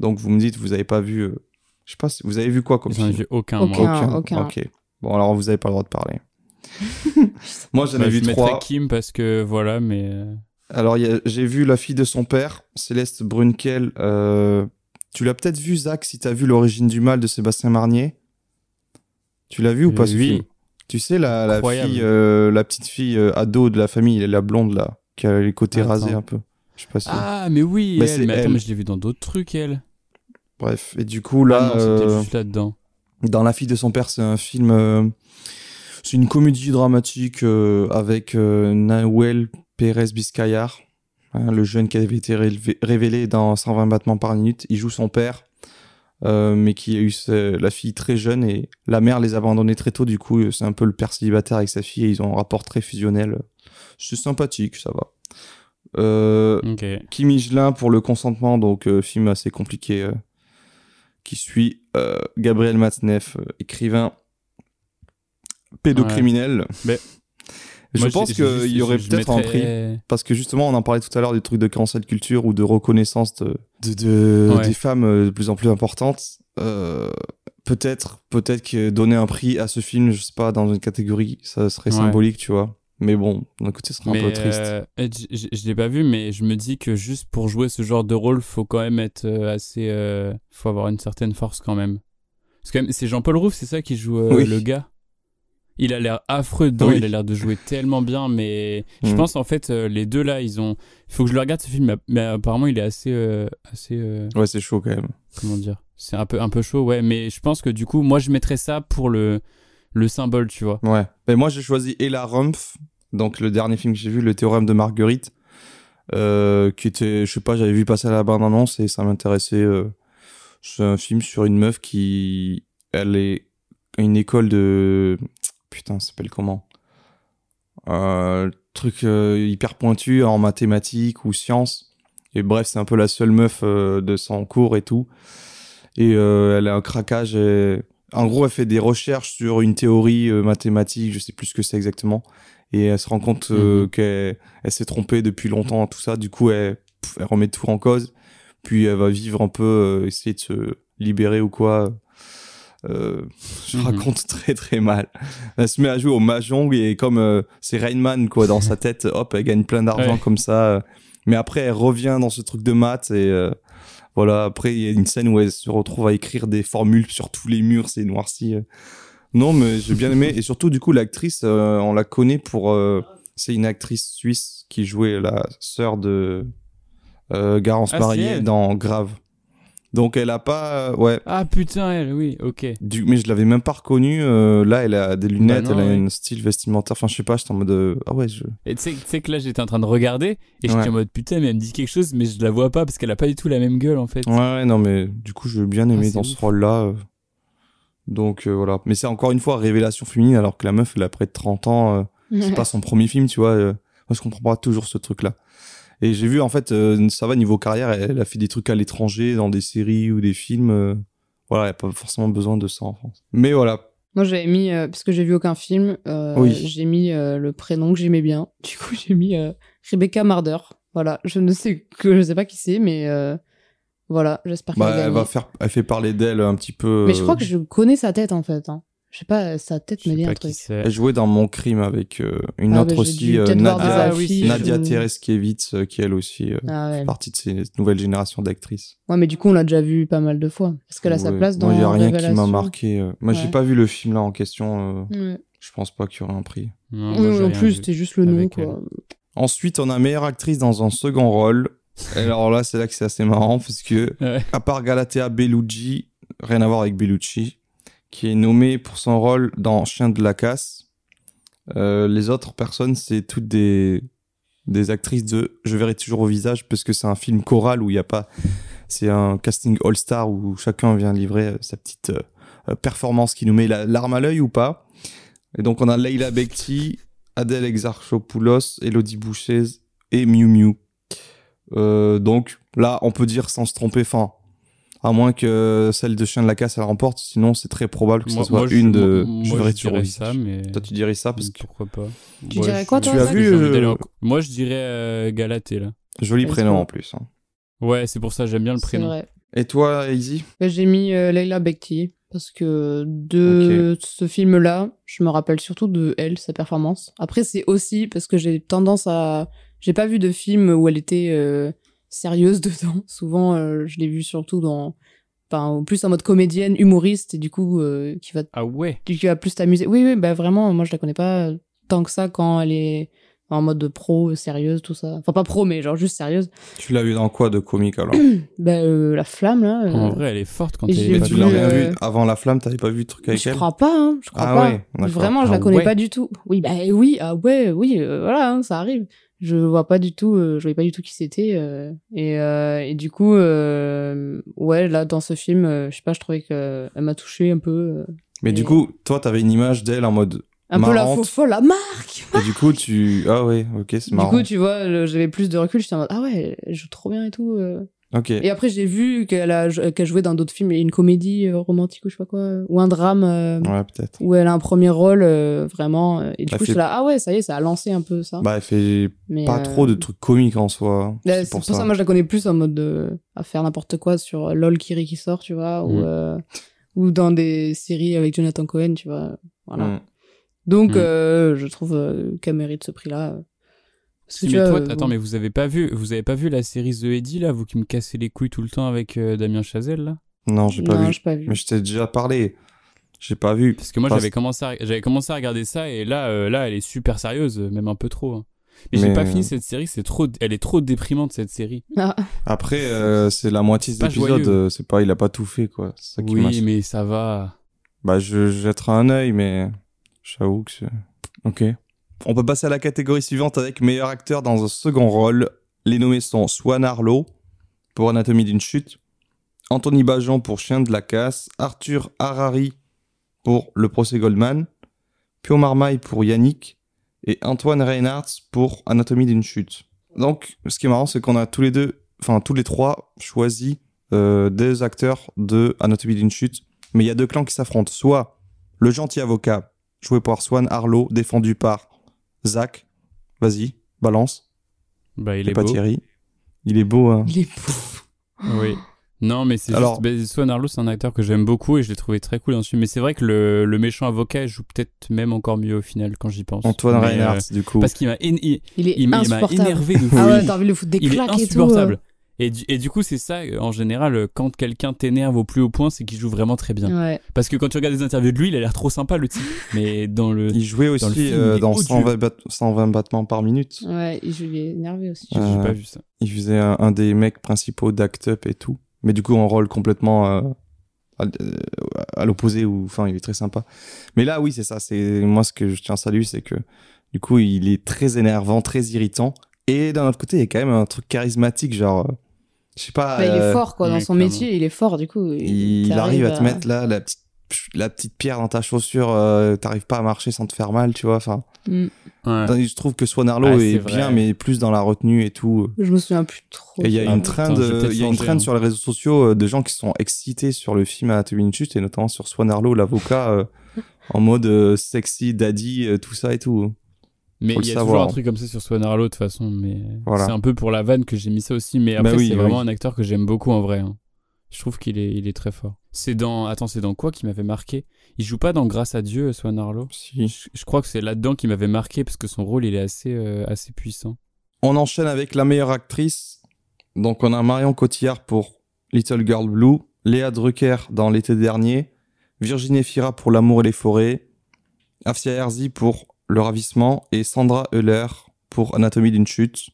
Donc vous me dites, vous avez pas vu. euh, Je sais pas si vous avez vu quoi comme J'en ai film vu aucun, Aucun. moi. aucun. Ok. Bon, alors vous avez pas le droit de parler. moi j'en ai Bah, vu je trois. Kim parce que voilà, mais. Euh, Alors j'ai vu La fille de son père, Céleste Brunkel. euh, Tu l'as peut-être vu, Zach, si t'as vu L'origine du mal de Sébastien Marnier? Tu l'as vu ou pas ce film? Tu sais, la, la fille, euh, la petite fille euh, ado de la famille, la blonde là, qui a les côtés Attends. rasés un peu. Je sais pas si. Ah, mais oui, Bah, elle. Mais attends, elle. mais je l'ai vu dans d'autres trucs, elle. Bref, et du coup là, ah non, c'était euh, juste là-dedans. dans La fille de son père, c'est un film, euh, c'est une comédie dramatique euh, avec euh, Nahuel Pérez Biscayar, hein, le jeune qui avait été rélevé- révélé dans 120 battements par minute. Il joue son père, euh, mais qui a eu la fille très jeune et la mère les a abandonnés très tôt. Du coup, c'est un peu le père célibataire avec sa fille et ils ont un rapport très fusionnel. C'est sympathique, ça va. Euh. Kim Higelin pour le consentement, donc euh, film assez compliqué euh, qui suit Gabriel Matzneff, écrivain pédocriminel. Mais- je Moi, pense qu'il y aurait peut-être un prix, parce que justement on en parlait tout à l'heure des trucs de cancel culture ou de reconnaissance de, de- de- Ouais. des femmes euh, de plus en plus importantes. Euh, peut-être peut-être que donner un prix à ce film, je sais pas, dans une catégorie, ça serait Ouais. symbolique, tu vois. Mais bon, d'un côté, ce serait un Mais peu triste. euh, je je l'ai pas vu, mais je me dis que juste pour jouer ce genre de rôle, faut quand même être assez. euh, faut avoir une certaine force quand même. Parce que quand même, c'est Jean-Paul Rouve, c'est ça qui joue euh, Oui. le gars? Il a l'air affreux dedans, Oui. il a l'air de jouer tellement bien, mais je Mm. pense en fait euh, les deux là, ils ont. Il faut que je le regarde ce film, mais- apparemment il est assez, euh, assez. euh, Ouais, c'est chaud quand même. comment dire C'est un peu, un peu chaud, ouais. Mais je pense que du coup, moi je mettrais ça pour le, le symbole, tu vois. Ouais. Mais moi, j'ai choisi Ella Rumpf, donc le dernier film que j'ai vu, Le Théorème de Marguerite, qui était, je sais pas, j'avais vu passer à la bande-annonce et ça m'intéressait. c'est un film sur une meuf qui, elle est à une école de, putain, ça s'appelle comment? Euh, Truc euh, hyper pointu en mathématiques ou sciences. Et bref, c'est un peu la seule meuf euh, de son cours et tout. Et elle a un craquage. et- En gros, elle fait des recherches sur une théorie mathématique, je sais plus ce que c'est exactement. Et elle se rend compte Mhm. qu'elle elle s'est trompée depuis longtemps, tout ça. Du coup, elle, elle remet tout en cause. Puis elle va vivre un peu, essayer de se libérer ou quoi. Euh, je Mhm. raconte très très mal. Elle se met à jouer au mahjong et comme euh, c'est Rain Man quoi dans sa tête, hop, elle gagne plein d'argent Ouais. comme ça. euh. Mais après, elle revient dans ce truc de maths et euh, voilà. Après, il y a une scène où elle se retrouve à écrire des formules sur tous les murs, c'est noirci. Non, mais j'ai bien aimé et surtout du coup l'actrice, on la connaît pour, c'est une actrice suisse qui jouait la sœur de Garance Ah, elle. dans Grave. Donc elle a pas, euh, ouais, Ah putain, elle, oui, ok. du, mais je l'avais même pas reconnue. euh, là, elle a des lunettes, Bah non, elle a ouais. un style vestimentaire. Enfin, je sais pas, j'étais en mode, euh, ah ouais, je. Et tu sais- tu sais que là, j'étais en train de regarder et j'étais Ouais. en mode putain, mais elle me dit quelque chose, mais je la vois pas parce qu'elle a pas du tout la même gueule en fait. Ouais, ouais, non, mais du coup, je l'ai bien aimé Ah, c'est dans ouf. ce rôle-là. euh. Donc euh, voilà. Mais c'est encore une fois révélation féminine, alors que la meuf, elle a près de 30 ans. euh, c'est pas son premier film, tu vois. euh, moi, je comprends pas toujours ce truc-là. Et j'ai vu, en fait, euh, ça va niveau carrière, elle, a fait des trucs à l'étranger, dans des séries ou des films. euh, voilà, elle a pas forcément besoin de ça en France. Mais voilà. Moi, j'avais mis, euh, parce que j'ai vu aucun film, euh, Oui. j'ai mis euh, le prénom que j'aimais bien. Du coup, j'ai mis Rebecca Marder. Voilà, je ne sais que je sais pas qui c'est, mais voilà, j'espère qu'elle Bah, elle va faire, elle fait parler d'elle un petit peu. Mais je crois que je connais sa tête en fait. Hein. Je sais pas, sa tête Je me dit un truc. Elle jouait dans Mon Crime avec euh, une Ah, autre bah, j'ai aussi, euh, peut-être Nadia, Ah, oui, Nadia ou- Tereskevitz, euh, qui elle aussi euh, Ah ouais. fait partie de ces nouvelles générations d'actrices. Ouais, mais du coup, on l'a déjà vu pas mal de fois. Est-ce qu'elle a sa place dans Moi, il y a rien qui m'a marqué. Moi, j'ai Ouais. pas vu le film là en question. euh, Ouais. Je pense pas qu'il y aurait un prix. Non, moi, j'ai en plus, c'était juste le nom, quoi. Ensuite, on a meilleure actrice dans un second rôle. Et alors là, c'est là que c'est assez marrant parce que, Ouais. à part Galatea Bellucci, rien à voir avec Bellucci, qui est nommée pour son rôle dans Chien de la casse, euh, les autres personnes, c'est toutes des, des actrices de Je verrai toujours au visage parce que c'est un film choral où il n'y a pas. C'est un casting all-star où chacun vient livrer euh, sa petite euh, performance qui nous met la larme à l'œil ou pas. Et donc, on a Leila Bekti, Adèle Exarchopoulos, Elodie Bouchez et Miu Miu. Donc là, on peut dire sans se tromper, enfin, à moins que celle de Chien de la Casse elle remporte, sinon c'est très probable que ce soit moi, je- une de. moi- je je dirais ça, mais Toi, tu dirais ça parce que pourquoi pas. Tu Ouais, dirais quoi, toi, Tu as vu, euh, Moi, je dirais euh, Galatée là. joli prénom en plus. hein. Ouais, c'est pour ça j'aime bien le C'est prénom. vrai. Et toi, Easy? Bah, J'ai mis euh, Leila Bekti parce que de ce film-là, je me rappelle surtout de elle, sa performance. Après, c'est aussi parce que j'ai tendance à. J'ai pas vu de film où elle était euh, sérieuse dedans. Souvent, euh, je l'ai vue surtout dans. Enfin, plus en mode comédienne, humoriste, et du coup, euh, qui va Ah ouais. qui va plus t'amuser. Oui, oui, bah vraiment, moi je la connais pas tant que ça quand elle est en mode pro, sérieuse, tout ça. Enfin, pas pro, mais genre juste sérieuse. Tu l'as vu dans quoi de comique alors Bah, euh, la flamme, là. euh, En vrai, elle est forte quand elle est Mais vu, tu l'as rien euh, vu avant La Flamme, t'avais pas vu de truc avec je elle crois pas, hein, je crois Ah pas. ouais. Vraiment, je Ah la connais ouais. pas du tout. Oui, bah oui, ah ouais, oui, euh, voilà, hein, ça arrive. Je vois pas du tout, euh, je voyais pas du tout qui c'était. euh, et, euh, et du coup, euh, ouais, là, dans ce film, euh, je sais pas, je trouvais qu'elle m'a touché un peu. euh, Mais du coup, toi, t'avais une image d'elle en mode. un peu la faux folle, la marque Et du coup, tu. Ah ouais, ok, c'est Du marrant. coup, tu vois, j'avais plus de recul, j'étais en mode, ah ouais, elle joue trop bien et tout. Euh. Et après, j'ai vu qu'elle a qu'elle jouait dans d'autres films, une comédie euh, romantique ou je sais pas quoi, ou un drame euh, Ouais, peut-être. où elle a un premier rôle euh, vraiment. euh, et du Elle coup, fait- je suis là, ah ouais, ça y est, ça a lancé un peu ça. Bah, elle fait Mais, pas euh, trop de trucs comiques en soi. là, C'est pour ça. moi, je la connais plus en mode de, à faire n'importe quoi sur LOL Kiri qui sort, tu vois, ou, Mm. euh, ou dans des séries avec Jonathan Cohen, tu vois. Voilà. Mm. Donc, Mm. euh, je trouve euh, qu'elle mérite ce prix-là. Parce que Si, tu mais vois, toi, euh, attends, bon. mais vous avez pas vu, vous avez pas vu la série The Eddie là, vous qui me cassez les couilles tout le temps avec euh, Damien Chazelle là? Non, j'ai pas non, vu. j'ai pas vu. Mais je t'ai déjà parlé. J'ai pas vu. Parce que moi Parce- j'avais commencé, à, j'avais commencé à regarder ça et là, euh, là, elle est super sérieuse, même un peu trop. hein. Mais, j'ai pas euh, fini cette série, c'est trop, elle est trop déprimante cette série. Ah, Après, euh, c'est la moitié des épisodes. C'est pas, il a pas tout fait, quoi. C'est ça qui Oui, mais ça va. Bah, je je jetterai un œil, mais j'avoue que c'est. Ok. On peut passer à la catégorie suivante avec meilleur acteur dans un second rôle. Les nommés sont Swan Arlo pour Anatomie d'une chute, Anthony Bajon pour Chien de la casse, Arthur Harari pour Le procès Goldman, Pio Marmaille pour Yannick et Antoine Reinhardt pour Anatomie d'une chute. Donc, ce qui est marrant, c'est qu'on a tous les deux, enfin tous les trois, choisi euh, des acteurs de Anatomie d'une chute mais il y a deux clans qui s'affrontent. Soit le gentil avocat, joué par Swan Arlo, défendu par Zach. Vas-y, balance. Bah, il C'est est pas beau. Thierry. Il est beau, hein. il est beau. Oui. Non, mais c'est Alors- juste. bah, Swan Arlo, c'est un acteur que j'aime beaucoup et je l'ai trouvé très cool dans ce film. Mais c'est vrai que le, le méchant avocat il joue peut-être même encore mieux au final quand j'y pense. Antoine Reinhardt, euh, du coup. parce qu'il m'a, il, Il est il m'a il m'a insupportable. énervé de fou. Ah ouais, t'as envie de le foutre des il est claques et tout. insupportable. Et du, et du coup, c'est ça, euh, en général, euh, quand quelqu'un t'énerve au plus haut point, c'est qu'il joue vraiment très bien. Ouais. Parce que quand tu regardes des interviews de lui, il a l'air trop sympa, le type. Mais dans le. Il jouait aussi Dans le film, euh, il dans odieux. 120, bat- 120 battements par minute. Ouais, et je l'ai énervé aussi. J'ai Euh, pas vu ça. Il faisait un, un des mecs principaux d'Act Up et tout. Mais du coup, en rôle complètement euh, à, à l'opposé, ou enfin, il est très sympa. Mais là, oui, c'est ça. C'est moi ce que je tiens à saluer, c'est que du coup, il est très énervant, très irritant. Et d'un autre côté, il y a quand même un truc charismatique, genre, je sais pas. Bah, il est euh, fort, quoi. Dans son clairement. métier, il est fort, du coup. Il arrive à te mettre là la petite la petite pierre dans ta chaussure, euh, t'arrives pas à marcher sans te faire mal, tu vois. Enfin, Mm. Ouais. je trouve que Swan Arlo Ah, est, bien, mais plus dans la retenue et tout. Je me souviens plus trop. Et il y a Ah, une il y a une trend hein. sur les réseaux sociaux euh, de gens qui sont excités sur le film Anatomie d'une chute et notamment sur Swan Arlo, l'avocat, euh, en mode euh, sexy, daddy, euh, tout ça et tout. Mais il y a savoir. toujours un truc comme ça sur Swan Arlo de toute façon, mais Voilà. c'est un peu pour la vanne que j'ai mis ça aussi. Mais Bah après, oui, c'est oui. vraiment un acteur que j'aime beaucoup en vrai. hein. Je trouve qu'il est, il est très fort. C'est dans, attends, c'est dans quoi qui m'avait marqué? Il joue pas dans Grâce à Dieu, Swan Arlo Si. je, je crois que c'est là-dedans qui m'avait marqué parce que son rôle il est assez, euh, assez puissant. On enchaîne avec la meilleure actrice. Donc on a Marion Cotillard pour Little Girl Blue, Léa Drucker dans l'été dernier, Virginie Fira pour L'amour et les forêts, Afsia Herzi pour Le ravissement et Sandra Euler pour Anatomie d'une chute.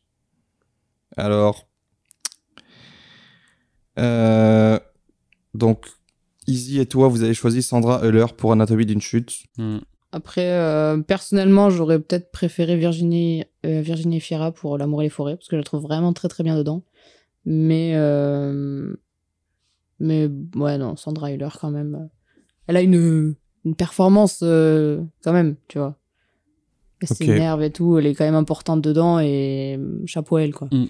Alors, euh, donc Izzy et toi, vous avez choisi Sandra Euler pour Anatomie d'une chute. Hmm. Après, euh, personnellement, j'aurais peut-être préféré Virginie, euh, Virginie Fira pour L'amour et les forêts, parce que je la trouve vraiment très très bien dedans. Mais, euh, mais ouais, non, Sandra Hüller quand même. Elle a une, une performance euh, quand même, tu vois. Elle Ok. s'énerve et tout, elle est quand même importante dedans et euh, chapeau à elle, quoi. Mm.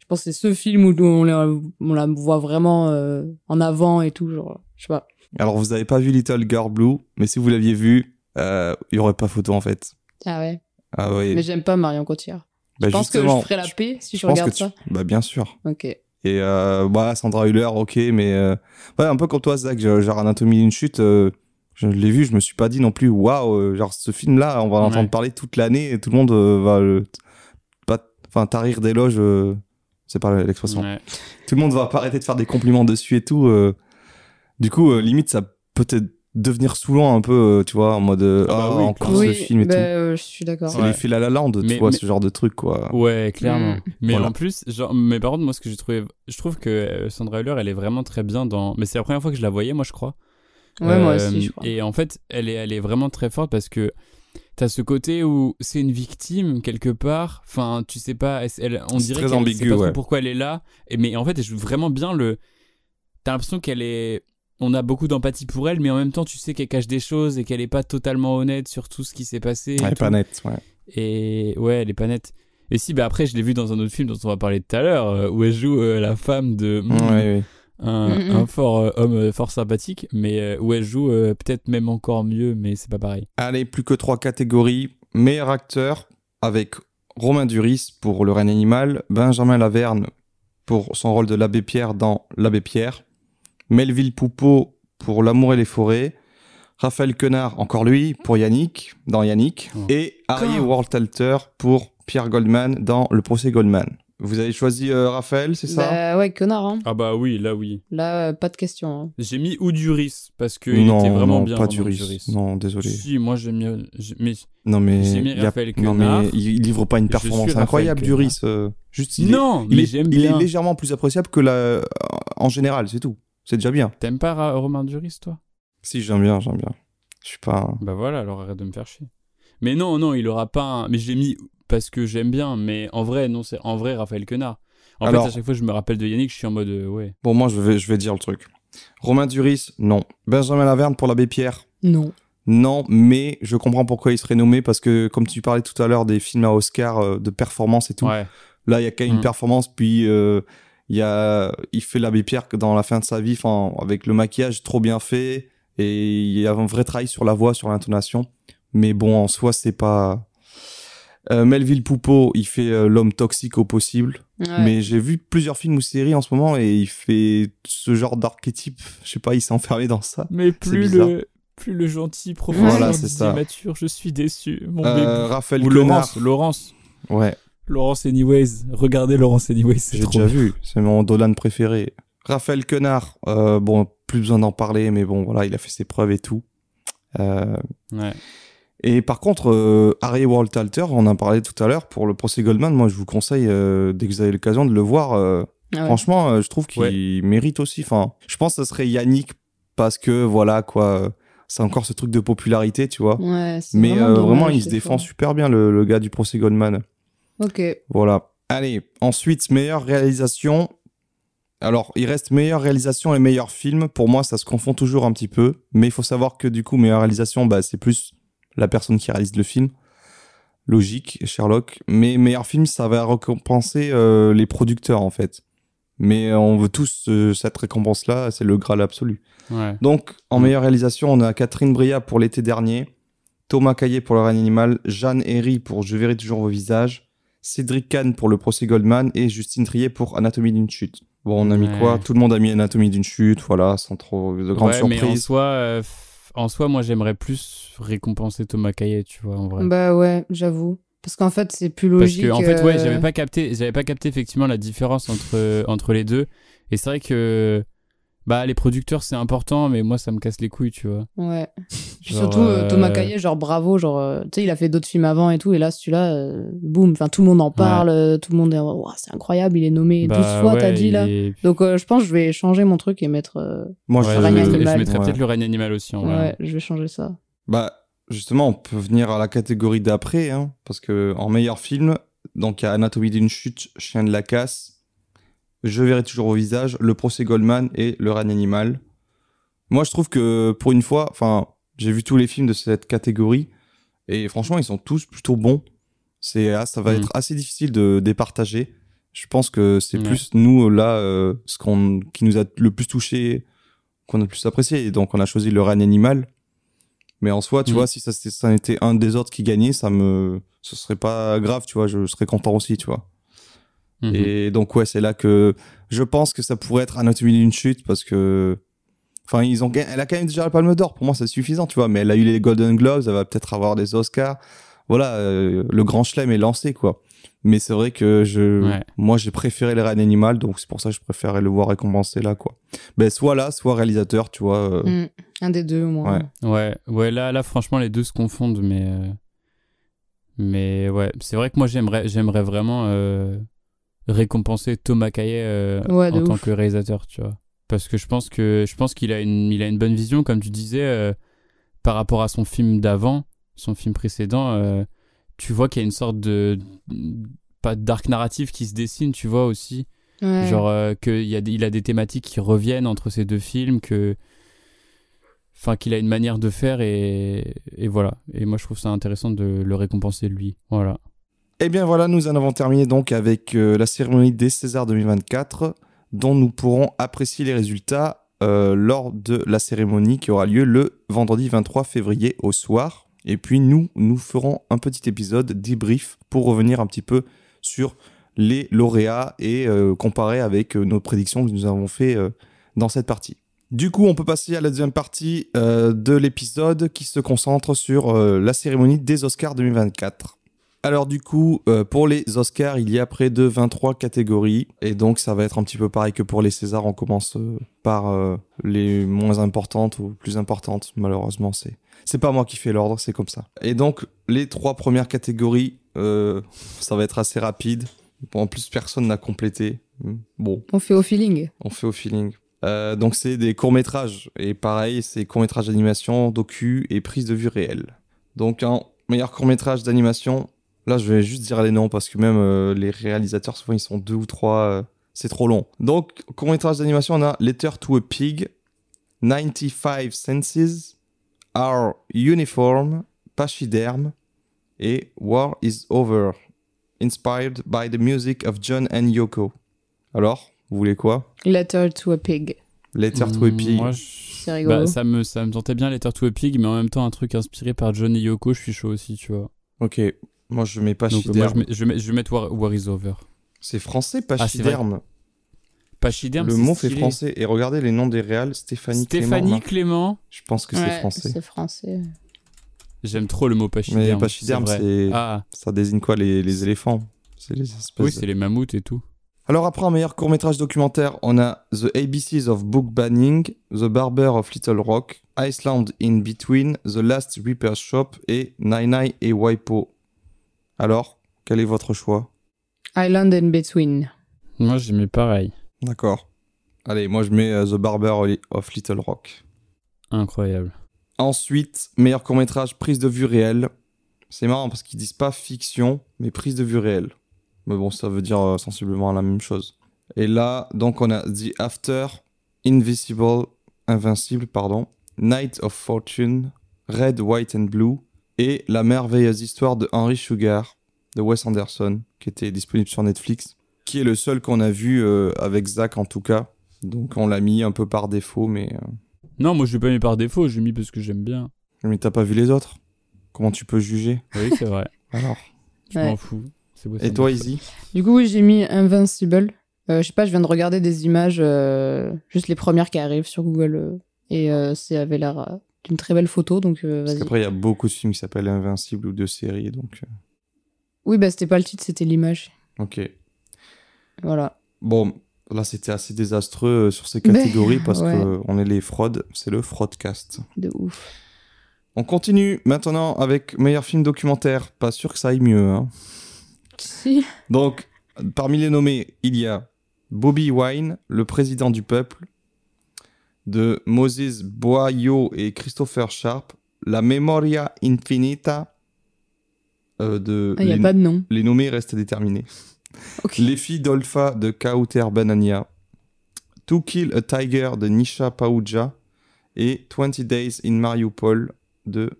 Je pense que c'est ce film où on la, on la voit vraiment euh, en avant et tout, genre, je sais pas. Alors vous n'avez pas vu Little Girl Blue, mais si vous l'aviez vu, euh, il y aurait pas photo en fait. Ah ouais. Ah oui. Mais j'aime pas Marion Cotillard. Bah, je pense que je ferais la paix si je, regarde tu- ça. Bah bien sûr. Ok. Et euh, voilà, Sandra Hüller, ok, mais euh, ouais, un peu comme toi, Zach, genre genre Anatomie d'une chute, euh, je l'ai vu, je me suis pas dit non plus, waouh, euh, genre ce film-là, on va en Ouais. entendre parler toute l'année et tout le monde euh, va le, pas, enfin, tarir d'éloges, euh, c'est pas l'expression. Ouais. Tout le monde va pas arrêter de faire des compliments dessus et tout. euh. Du coup, euh, limite, ça peut être devenir saoulant un peu, euh, tu vois, en mode, euh, Ah bah ah, oui, ce oui, film et bah, tout. euh, je suis d'accord. C'est Ouais. l'effet La La Land, tu Mais- vois, mais- ce genre de truc, quoi. Ouais, clairement. Mm. Mais Voilà. en plus, genre, mais par contre, moi, ce que j'ai trouvé, je trouve que euh, Sandra Hüller, elle est vraiment très bien dans. Mais c'est la première fois que je la voyais, moi, je crois. Ouais, moi Euh, aussi, je crois. Et en fait, elle est, elle est vraiment très forte parce que t'as ce côté où c'est une victime quelque part. Enfin, tu sais pas, elle, on dirait très qu'elle ambigu, sait pas trop ouais. pourquoi elle est là. Et, mais en fait, elle joue vraiment bien le. T'as l'impression qu'elle est. On a beaucoup d'empathie pour elle, mais en même temps, tu sais qu'elle cache des choses et qu'elle est pas totalement honnête sur tout ce qui s'est passé. Elle est pas nette, ouais. Et ouais, elle est pas nette. Et si, bah après, je l'ai vu dans un autre film dont on va parler tout à l'heure, euh, où elle joue euh, la femme de Ouais, ouais. Un, Mm, mm. un fort euh, homme euh, fort sympathique, mais euh, où elle joue euh, peut-être même encore mieux, mais c'est pas pareil. Allez, plus que trois catégories. Meilleur acteur avec Romain Duris pour Le règne animal, Benjamin Laverne pour son rôle de l'abbé Pierre dans L'abbé Pierre, Melville Poupeau pour L'amour et les forêts, Raphaël Quenard, encore lui, pour Yannick, dans Yannick, Oh. et Harry Wartalter pour Pierre Goldman dans Le procès Goldman. Vous avez choisi euh, Raphaël, c'est ça? Bah ouais, connard, hein. Ah bah oui, là oui. Là, euh, pas de question. hein. J'ai mis Ouduris parce que il Non, était vraiment non, bien. pas Romain Duris. Duris. Non, désolé. Si, moi j'ai- Mais Non mais, J'ai mis il y a- Raphaël non, Quenard. mais il, il livre pas une Je performance suis Raphaël incroyable, Quenard. Duris. euh, juste, il est- non, il mais est, j'aime il est légèrement plus appréciable que la en général, c'est tout. C'est déjà bien. T'aimes pas Ra- Romain Duris, toi? Si j'aime bien, j'aime bien. Je suis pas. un- Bah voilà, alors arrête de me faire chier. Mais non, non, il aura pas un... Mais je l'ai mis parce que j'aime bien, mais en vrai, non, c'est en vrai Raphaël Quenard. En Alors- fait, à chaque fois je me rappelle de Yannick, je suis en mode euh, ouais. Bon, moi je vais je vais dire le truc. Romain Duris, non. Benjamin Laverne pour l'abbé Pierre, Non. non. Mais je comprends pourquoi il serait nommé parce que comme tu parlais tout à l'heure des films à Oscar euh, de performance et tout. Ouais. Là, il y a quand même une Mm. performance, puis euh, il y a, il fait l'abbé Pierre dans la fin de sa vie, enfin, avec le maquillage trop bien fait, et il y a un vrai travail sur la voix, sur l'intonation. Mais bon, en soi, c'est pas. Euh, Melville Poupeau, il fait euh, l'homme toxique au possible. Ouais. Mais j'ai vu plusieurs films ou séries en ce moment et il fait ce genre d'archétype. Je sais pas, il s'est enfermé dans ça. Mais plus le plus le gentil professeur Voilà, ça. mature, je suis déçu. Mon Euh, bébé. Raphaël Ou Quenard. Laurence, Laurence. Ouais. Laurence Anyways. Regardez Laurence Anyways. c'est J'ai déjà bien. vu, c'est mon Dolan préféré. Raphaël Quenard, euh, bon, plus besoin d'en parler, mais bon, voilà, il a fait ses preuves et tout. Euh, Ouais. Et par contre, euh, Harry Walter, on en parlait tout à l'heure, pour le procès Goldman, moi je vous conseille, euh, dès que vous avez l'occasion, de le voir. euh, Ah ouais. Franchement, euh, je trouve qu'il Ouais. mérite aussi. Enfin, je pense que ça serait Yannick, parce que voilà, quoi, euh, c'est encore ce truc de popularité, tu vois. Ouais, c'est Mais vraiment euh, dommage, vraiment, il se défend fois. super bien, le, le gars du procès Goldman. Ok. Voilà. Allez, ensuite, meilleure réalisation. Alors, il reste meilleure réalisation et meilleur film. Pour moi, ça se confond toujours un petit peu. Mais il faut savoir que du coup, meilleure réalisation, bah, c'est plus la personne qui réalise le film. Logique, Sherlock. Mais meilleur film, ça va récompenser euh, les producteurs, en fait. Mais on veut tous euh, cette récompense-là, c'est le Graal absolu. Ouais. Donc, en meilleure réalisation, on a Catherine Bria pour l'été dernier, Thomas Caillet pour Le règne animal, Jeanne Herry pour Je verrai toujours vos visages, Cédric Kahn pour Le procès Goldman et Justine Trier pour Anatomie d'une chute. Bon, on a mis Ouais. quoi Tout le monde a mis Anatomie d'une chute, voilà, sans trop de grandes Ouais, mais en surprises. soi, euh, f- en soi, moi, j'aimerais plus récompenser Thomas Caillet, tu vois, en vrai. Bah ouais, j'avoue. Parce qu'en fait, c'est plus Parce logique. que en fait, ouais, euh, j'avais pas capté, j'avais pas capté effectivement la différence entre entre les deux. Et c'est vrai que bah les producteurs c'est important, mais moi ça me casse les couilles, tu vois. Ouais. Puis Genre, surtout, euh, Thomas euh, Caillet, genre bravo, genre, euh, tu sais, il a fait d'autres films avant et tout, et là, celui-là, euh, boum, enfin, tout le monde en parle, tout le monde est, Ouah, c'est incroyable, il est nommé Bah, 12 fois, t'as ouais, dit, là. est- Donc, euh, je pense que je vais changer mon truc et mettre. euh, Moi, Ouais, je, je, règne mettrais, je animal. mettrais Ouais. peut-être le règne animal aussi en ouais. vrai. je vais changer ça. Bah, justement, on peut venir à la catégorie d'après, hein, parce que en meilleur film, donc il y a Anatomie d'une chute, Chien de la casse, Je verrai toujours au visage, Le procès Goldman et Le règne animal. Moi, je trouve que pour une fois, enfin, j'ai vu tous les films de cette catégorie et franchement, ils sont tous plutôt bons. C'est, ah, ça va Mm. être assez difficile de départager. Je pense que c'est plus nous là, euh, ce qu'on, qui nous a le plus touché, qu'on a le plus apprécié. Et donc, on a choisi Le règne animal. Mais en soi, tu Mm. vois, si ça, ça était un des autres qui gagnait, ça me, ce serait pas grave, tu vois, je serais content aussi, tu vois. Mhm. Et donc, ouais, c'est là que je pense que ça pourrait être Anatomie d'une chute parce que. Enfin, ils ont, elle a quand même déjà la Palme d'Or. Pour moi, c'est suffisant, tu vois. Mais elle a eu les Golden Globes, elle va peut-être avoir des Oscars. Voilà, euh, le grand chelem est lancé, quoi. Mais c'est vrai que je, Ouais. moi, j'ai préféré les Reines Animales, donc c'est pour ça que je préférais le voir récompensé là, quoi. Ben, soit là, soit réalisateur, tu vois. euh, Mm. Un des deux, au moins. Ouais. Ouais, ouais, là, là, franchement, les deux se confondent, mais, euh, mais ouais, c'est vrai que moi, j'aimerais, j'aimerais vraiment euh, récompenser Thomas Caillet euh, Ouais, en tant que réalisateur, tu vois, parce que je pense que, je pense qu'il a une, il a une bonne vision, comme tu disais, euh, par rapport à son film d'avant, son film précédent. euh, tu vois qu'il y a une sorte de pas d'arc narratif qui se dessine, tu vois aussi. Ouais. Genre euh, qu'il a, des- il a des thématiques qui reviennent entre ces deux films, que, enfin qu'il a une manière de faire et, et voilà. Et moi je trouve ça intéressant de le récompenser lui. Voilà. Eh bien voilà, nous en avons terminé donc avec euh, la cérémonie des Césars 2024, dont nous pourrons apprécier les résultats euh, lors de la cérémonie qui aura lieu le vendredi 23 février au soir. Et puis nous, nous ferons un petit épisode débrief pour revenir un petit peu sur les lauréats et euh, comparer avec nos prédictions que nous avons fait dans cette partie. Du coup, on peut passer à la deuxième partie de l'épisode qui se concentre sur la cérémonie des Oscars 2024. Alors du coup, euh, pour les Oscars, il y a près de 23 catégories. Et donc ça va être un petit peu pareil que pour les Césars. On commence euh, par euh, les moins importantes ou plus importantes. Malheureusement, c'est c'est pas moi qui fais l'ordre, c'est comme ça. Et donc les trois premières catégories, ça va être assez rapide. Bon, en plus, personne n'a complété. Hmm, Bon, On fait au feeling. on fait au feeling. Euh, donc c'est des courts-métrages. Et pareil, c'est courts-métrages d'animation, docu et prise de vue réelle. Donc en meilleur court-métrage d'animation, là je vais juste dire les noms parce que même euh, les réalisateurs, souvent ils sont deux ou trois, euh, c'est trop long. Donc court-métrage d'animation, on a Letter to a Pig, 95 Senses, Our Uniform, Pachyderm et War is Over, inspired by the music of John and Yoko. Alors, vous voulez quoi? Letter to a pig. Letter to a Mm, Pig. Moi, je- C'est rigolo. bah, ça me ça me tentait bien Letter to a Pig, mais en même temps un truc inspiré par John et Yoko, je suis chaud aussi, tu vois. Ok, moi je mets Donc euh, moi je, mets- je, mets- je vais mettre War, War is Over. C'est français, Ah, c'est Pachyderm. Pachyderm, le mot fait français. Et regardez les noms des réals. Stéphanie, Stéphanie Clément. Clément. Je pense que c'est français. C'est français. J'aime trop le mot Pachyderm. Mais Pachyderm, vrai. c'est... Ah, ça désigne quoi les, les éléphants? C'est les espèces Oui, de- c'est les mammouths et tout. Alors après, en meilleur court-métrage documentaire, on a The ABCs of Book Banning, The Barber of Little Rock, Iceland in Between, The Last Repair Shop et Nine Nine et Waipo. Alors, quel est votre choix? Island and Between. Moi, j'ai mis pareil. D'accord. Allez, moi je mets euh, The Barber of Little Rock. Incroyable. Ensuite, meilleur court-métrage, prise de vue réelle. C'est marrant parce qu'ils disent pas fiction, mais prise de vue réelle. Mais bon, ça veut dire euh, sensiblement la même chose. Et là, donc on a The After, Invisible, Invincible, pardon, Night of Fortune, Red, White and Blue, et La merveilleuse histoire de Henry Sugar, de Wes Anderson, qui était disponible sur Netflix, qui est le seul qu'on a vu euh, avec Zach en tout cas. Donc on l'a mis un peu par défaut, mais... euh, Non, moi, je l'ai pas mis par défaut, je l'ai mis parce que j'aime bien. mais t'as pas vu les autres? Comment tu peux juger? Oui, c'est vrai. Alors? Je Ouais. m'en fous. Beau, Et toi. Izzy? Du coup, oui, j'ai mis Invincible. Euh, je sais pas, je viens de regarder des images, euh, juste les premières qui arrivent sur Google. euh, et euh, ça avait l'air euh, d'une très belle photo, donc euh, Parce vas-y. qu'après, il y a beaucoup de films qui s'appellent Invincible ou de séries, donc... euh, Oui, bah c'était pas le titre, c'était l'image. Ok. Voilà. Bon, là, c'était assez désastreux euh, sur ces catégories parce ouais. que on est les fraudes. C'est le fraudcast. De ouf. On continue maintenant avec meilleur film documentaire. Pas sûr que ça aille mieux. hein. Si. Donc, parmi les nommés, il y a Bobby Wine, le président du peuple, de Moses Boyo et Christopher Sharp, La Memoria Infinita, euh, de Il n'y a les, pas de nom. les nommés restent déterminés. Ok. Les filles d'Olfa de Kauter Banania, To Kill a Tiger de Nisha Pauja et 20 Days in Mariupol de,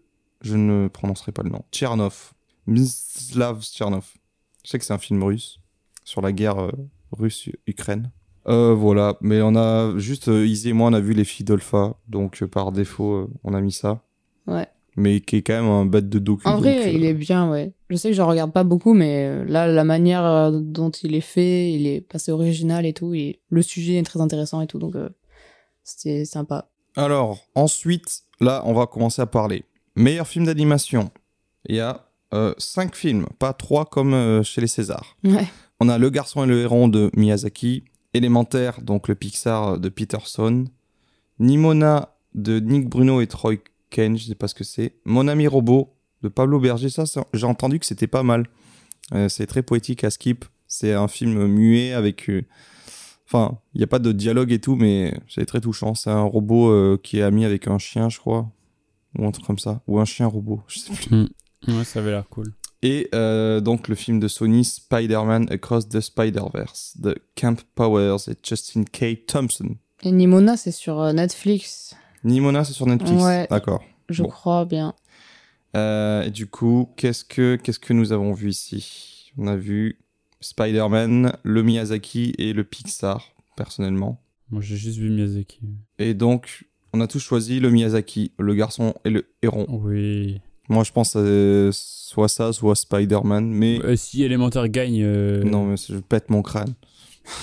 je ne prononcerai pas le nom, Tchernov, Mstislav Tchernov. Je sais que c'est un film russe sur la guerre euh, russe-Ukraine. Euh, voilà, mais on a juste, euh, Izzy et moi, on a vu les filles d'Olfa, donc euh, par défaut, euh, on a mis ça. Ouais. Mais qui est quand même un bête de docu. En vrai, il est bien, ouais. Je sais que je regarde pas beaucoup, mais là, la manière dont il est fait, il est passé original et tout, et le sujet est très intéressant et tout, donc c'était sympa. Alors, ensuite, là, on va commencer à parler. Meilleur film d'animation. Il y a 5 films, pas 3 comme chez les Césars. Ouais. On a Le Garçon et le Héron de Miyazaki, Élémentaire, donc le Pixar de Peterson, Nimona de Nick Bruno et Troy Kane, je sais pas ce que c'est, Mon ami robot de Pablo Berger, ça, j'ai entendu que c'était pas mal. Euh, c'est très poétique à skip. C'est un film muet avec. euh, Enfin, il n'y a pas de dialogue et tout, mais c'est très touchant. C'est un robot euh, qui est ami avec un chien, je crois. Ou un truc comme ça. Ou un chien robot, je sais plus. Ouais, ça avait l'air cool. Et euh, donc le film de Sony, Spider-Man Across the Spider-Verse, de Camp Powers et Justin K. Thompson. Et Nimona, c'est sur euh, Netflix, Nimona, c'est sur Netflix. Ouais. D'accord. je Bon. crois bien. Euh, et du coup, qu'est-ce que, qu'est-ce que nous avons vu ici? On a vu Spider-Man, le Miyazaki et le Pixar, personnellement. Moi, j'ai juste vu Miyazaki. Et donc, on a tous choisi le Miyazaki, le garçon et le héron. Oui. Moi, je pense euh, soit ça, soit Spider-Man, mais Euh, si Élémentaire gagne. euh, non, mais je pète mon crâne.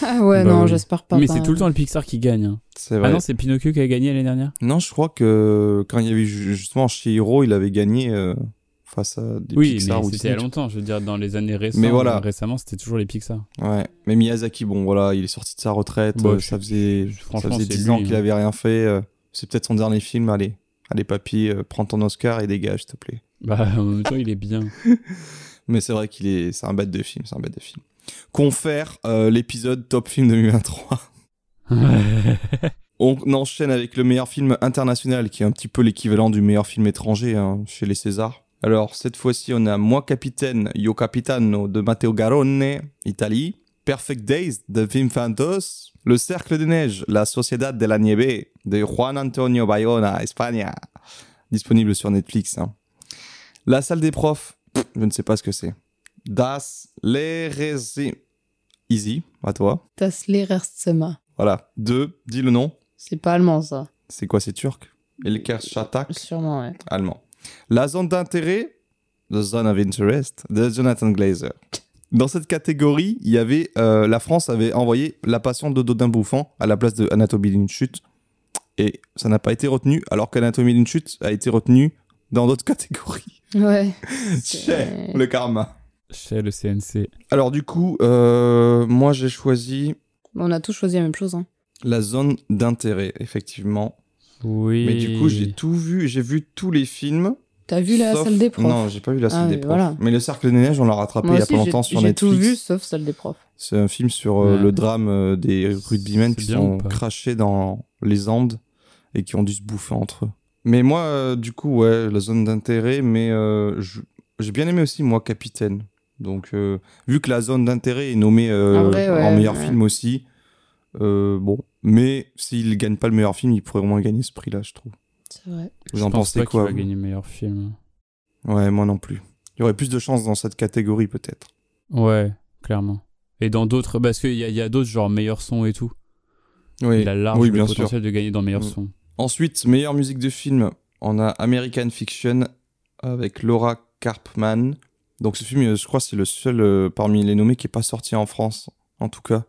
Ah ouais, Bah non, oui. j'espère pas. Mais c'est tout le temps le Pixar qui gagne. hein. C'est vrai. Ah non, c'est Pinocchio qui a gagné l'année dernière Non, je crois que quand il y avait ju- justement Shihiro, il avait gagné euh, face à des Oui, Pixar mais ou c'était il y a longtemps. Je veux dire, dans les années récentes. Mais voilà. Récemment, c'était toujours les Pixar. Ouais, mais Miyazaki, bon voilà, il est sorti de sa retraite. Bah, euh, je- ça faisait, je- ça franchement, faisait c'est 10 lui, ans qu'il hein. avait rien fait. euh, c'est peut-être son dernier film. Allez, allez papy, euh, prends ton Oscar et dégage, s'il te plaît. Bah, en même temps, il est bien. Mais c'est vrai qu'il est, c'est un bête de film, c'est un bête de film. Confère euh, l'épisode top film 2023. On enchaîne avec le meilleur film international, qui est un petit peu l'équivalent du meilleur film étranger hein, chez les Césars. Alors, cette fois-ci, on a Moi Capitaine, Io Capitano de Matteo Garone, Italie. Perfect Days de Wim Fantos. Le Cercle des Neiges, La Sociedad de la Nieve de Juan Antonio Bayona, Espagne. Disponible sur Netflix. hein. La Salle des Profs, je ne sais pas ce que c'est. Das Lehrerzi- Easy, à toi. Das Lehrerzimmer. Voilà. Deux, dis le nom. C'est pas allemand, ça. C'est quoi, c'est turc? Elker Shatak, Sûrement, ouais. allemand. La zone d'intérêt, The Zone of Interest, de Jonathan Glazer. Dans cette catégorie, il y avait, euh, la France avait envoyé La Passion de Dodin Bouffant à la place de Anatomie d'une chute. Et ça n'a pas été retenu, alors qu'Anatomie d'une chute a été retenu dans d'autres catégories. Ouais. Cher, le karma. Chez le CNC. Alors du coup, euh, moi j'ai choisi On a tous choisi la même chose. Hein. la zone d'intérêt, effectivement. Oui. Mais du coup, j'ai tout vu, j'ai vu tous les films. T'as vu la sauf- salle des profs Non, j'ai pas vu la salle Ah, des profs. voilà. Mais le Cercle des Neiges, on l'a rattrapé Moi il y a aussi, pas j'ai longtemps sur j'ai Netflix. tout vu sauf salle des profs. C'est un film sur euh, Ouais. le drame euh, des rugbymen qui sont crachés dans les Andes et qui ont dû se bouffer entre eux. Mais moi, euh, du coup, ouais, la zone d'intérêt, mais euh, j'ai bien aimé aussi, moi, Capitaine. Donc, euh, vu que la zone d'intérêt est nommée euh, En vrai, ouais, en meilleur ouais. film aussi, euh, bon. Mais s'il gagne pas le meilleur film, il pourrait au moins gagner ce prix-là, je trouve. C'est vrai. Vous Je en pense pensez pas quoi va gagner meilleur film. Ouais, moi non plus. Il y aurait plus de chances dans cette catégorie, peut-être. Ouais, clairement. Et dans d'autres, parce qu'il y a, d'autres, genre meilleur son et tout. Oui, Il a large oui, le bien sûr. potentiel de gagner dans meilleur Mm. son. Ensuite, meilleure musique de film, on a American Fiction avec Laura Karpman. Donc ce film, euh, je crois, c'est le seul euh, parmi les nommés qui est pas sorti en France, en tout cas,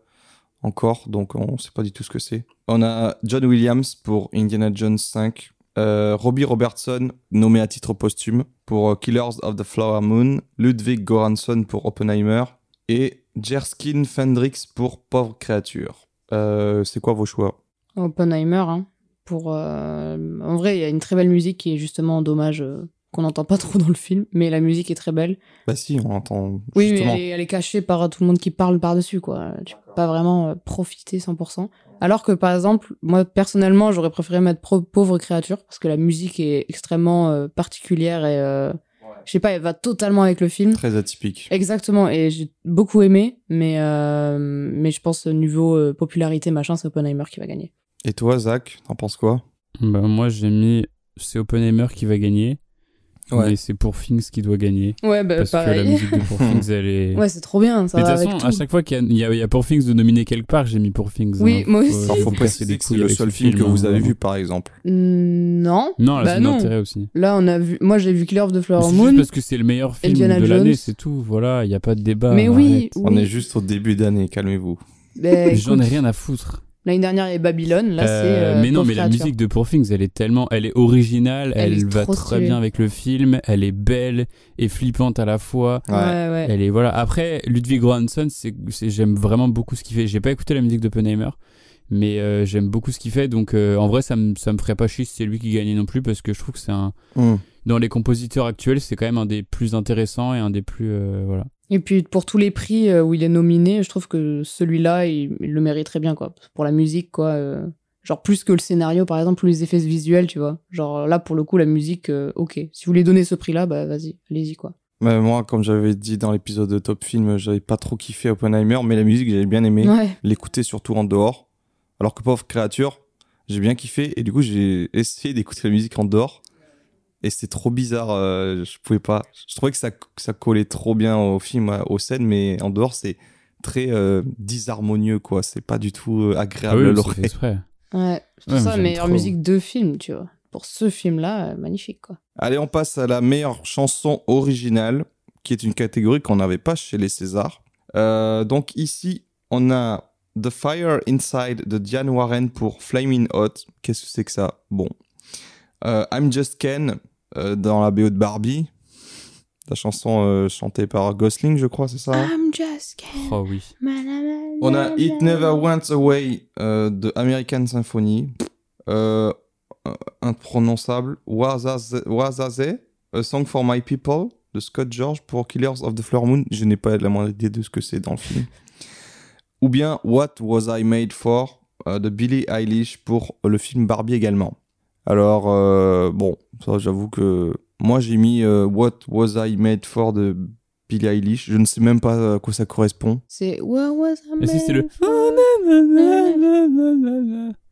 encore. Donc on sait pas du tout ce que c'est. On a John Williams pour Indiana Jones 5. Euh, Robbie Robertson, nommé à titre posthume, pour euh, Killers of the Flower Moon. Ludwig Göransson pour Oppenheimer. Et Jerskin Fendrix pour Pauvre Créature. Euh, c'est quoi vos choix? Oppenheimer, hein, pour... En vrai, il y a une très belle musique qui est justement dommage qu'on n'entend pas trop dans le film, mais la musique est très belle. Bah si, on entend Oui, justement. mais elle est, elle est cachée par tout le monde qui parle par-dessus, quoi. Tu peux pas vraiment euh, profiter 100%. Alors que, par exemple, moi, personnellement, j'aurais préféré mettre Pauvre Créature, parce que la musique est extrêmement euh, particulière et... euh, Je sais pas, elle va totalement avec le film. Très atypique. Exactement, et j'ai beaucoup aimé, mais, euh, mais je pense au niveau euh, popularité, machin, c'est Oppenheimer qui va gagner. Et toi, Zach, t'en penses quoi? Bah, moi, j'ai mis. C'est Oppenheimer qui va gagner. Ouais. Mais c'est pour Things qui doit gagner. Ouais, bah parce que la pareil. musique de Pour Things, elle est. Ouais, c'est trop bien, ça Mais de toute façon, tout. à chaque fois qu'il y a, il y y a Pour Things de nominer quelque part, j'ai mis Pour Things. Oui, hein. moi Faut- aussi. Alors, faut préciser que c'est le seul film que hein, vous avez vraiment. vu, par exemple. Mm, Non. Non, la bah non. d'intérêt aussi. Là, on a vu. Moi, j'ai vu Clear of the Flower C'est juste Moon. parce que c'est le meilleur film de l'année, c'est tout. Voilà, il n'y a pas de débat. Mais oui. On est juste au début d'année, calmez-vous. Bah, J'en ai rien à foutre. L'année dernière, il y avait Babylone. Là, c'est. Euh, euh, mais non, mais la musique de Poor Things, elle est tellement, elle est originale, Elle elle, est va trop très stylée. bien avec le film, elle est belle et flippante à la fois. Ouais, ouais. Elle est voilà. Après, Ludwig Göransson, c'est, c'est- j'aime vraiment beaucoup ce qu'il fait. J'ai pas écouté la musique d'Oppenheimer, mais euh, j'aime beaucoup ce qu'il fait. Donc, euh, en vrai, ça me ça me ferait pas chier si c'est lui qui gagnait non plus parce que je trouve que c'est un Hmm. dans les compositeurs actuels, c'est quand même un des plus intéressants et un des plus euh, voilà. Et puis, pour tous les prix euh, où il est nominé, je trouve que celui-là, il, il le mérite très bien, quoi. Pour la musique, quoi. euh, Genre, plus que le scénario, par exemple, ou les effets visuels, tu vois. Genre, là, pour le coup, la musique, euh, ok. Si vous voulez donner ce prix-là, bah, vas-y, allez-y, quoi. Mais moi, comme j'avais dit dans l'épisode de Top Film, j'avais pas trop kiffé Oppenheimer, mais la musique, j'avais bien aimé. Ouais. L'écouter surtout en dehors. Alors que Pauvre Créature, j'ai bien kiffé. Et du coup, j'ai essayé d'écouter la musique en dehors. Et c'est trop bizarre. euh, je pouvais pas. Je trouvais que ça, que ça collait trop bien au film, aux scènes, mais en dehors, c'est très euh, disharmonieux, quoi. C'est pas du tout euh, Ah agréable oui, à c'est l'oreille. Ouais. C'est pour Ouais, ça, mais j'aime meilleure trop. musique de film, tu vois. Pour ce film-là, euh, magnifique, quoi. Allez, on passe à la meilleure chanson originale, qui est une catégorie qu'on n'avait pas chez les Césars. Euh, donc ici, on a The Fire Inside de Diane Warren pour Flaming Hot. Qu'est-ce que c'est que ça? Bon. Euh, I'm Just Ken dans la BO de Barbie. La chanson euh, chantée par Gosling, je crois, c'est ça? I'm just kidding. Oh oui. On a It Never Went Away euh, de American Symphony. Euh, imprononçable. Wazaze, Wazaze, A Song for My People de Scott George pour Killers of the Flower Moon. Je n'ai pas la moindre idée de ce que c'est dans le film. Ou bien What Was I Made For euh, de Billie Eilish pour le film Barbie également. Alors, euh, bon, ça j'avoue que moi j'ai mis euh, What Was I Made For de Billie Eilish. Je ne sais même pas à quoi ça correspond. C'est What was I Et si c'est le. made for?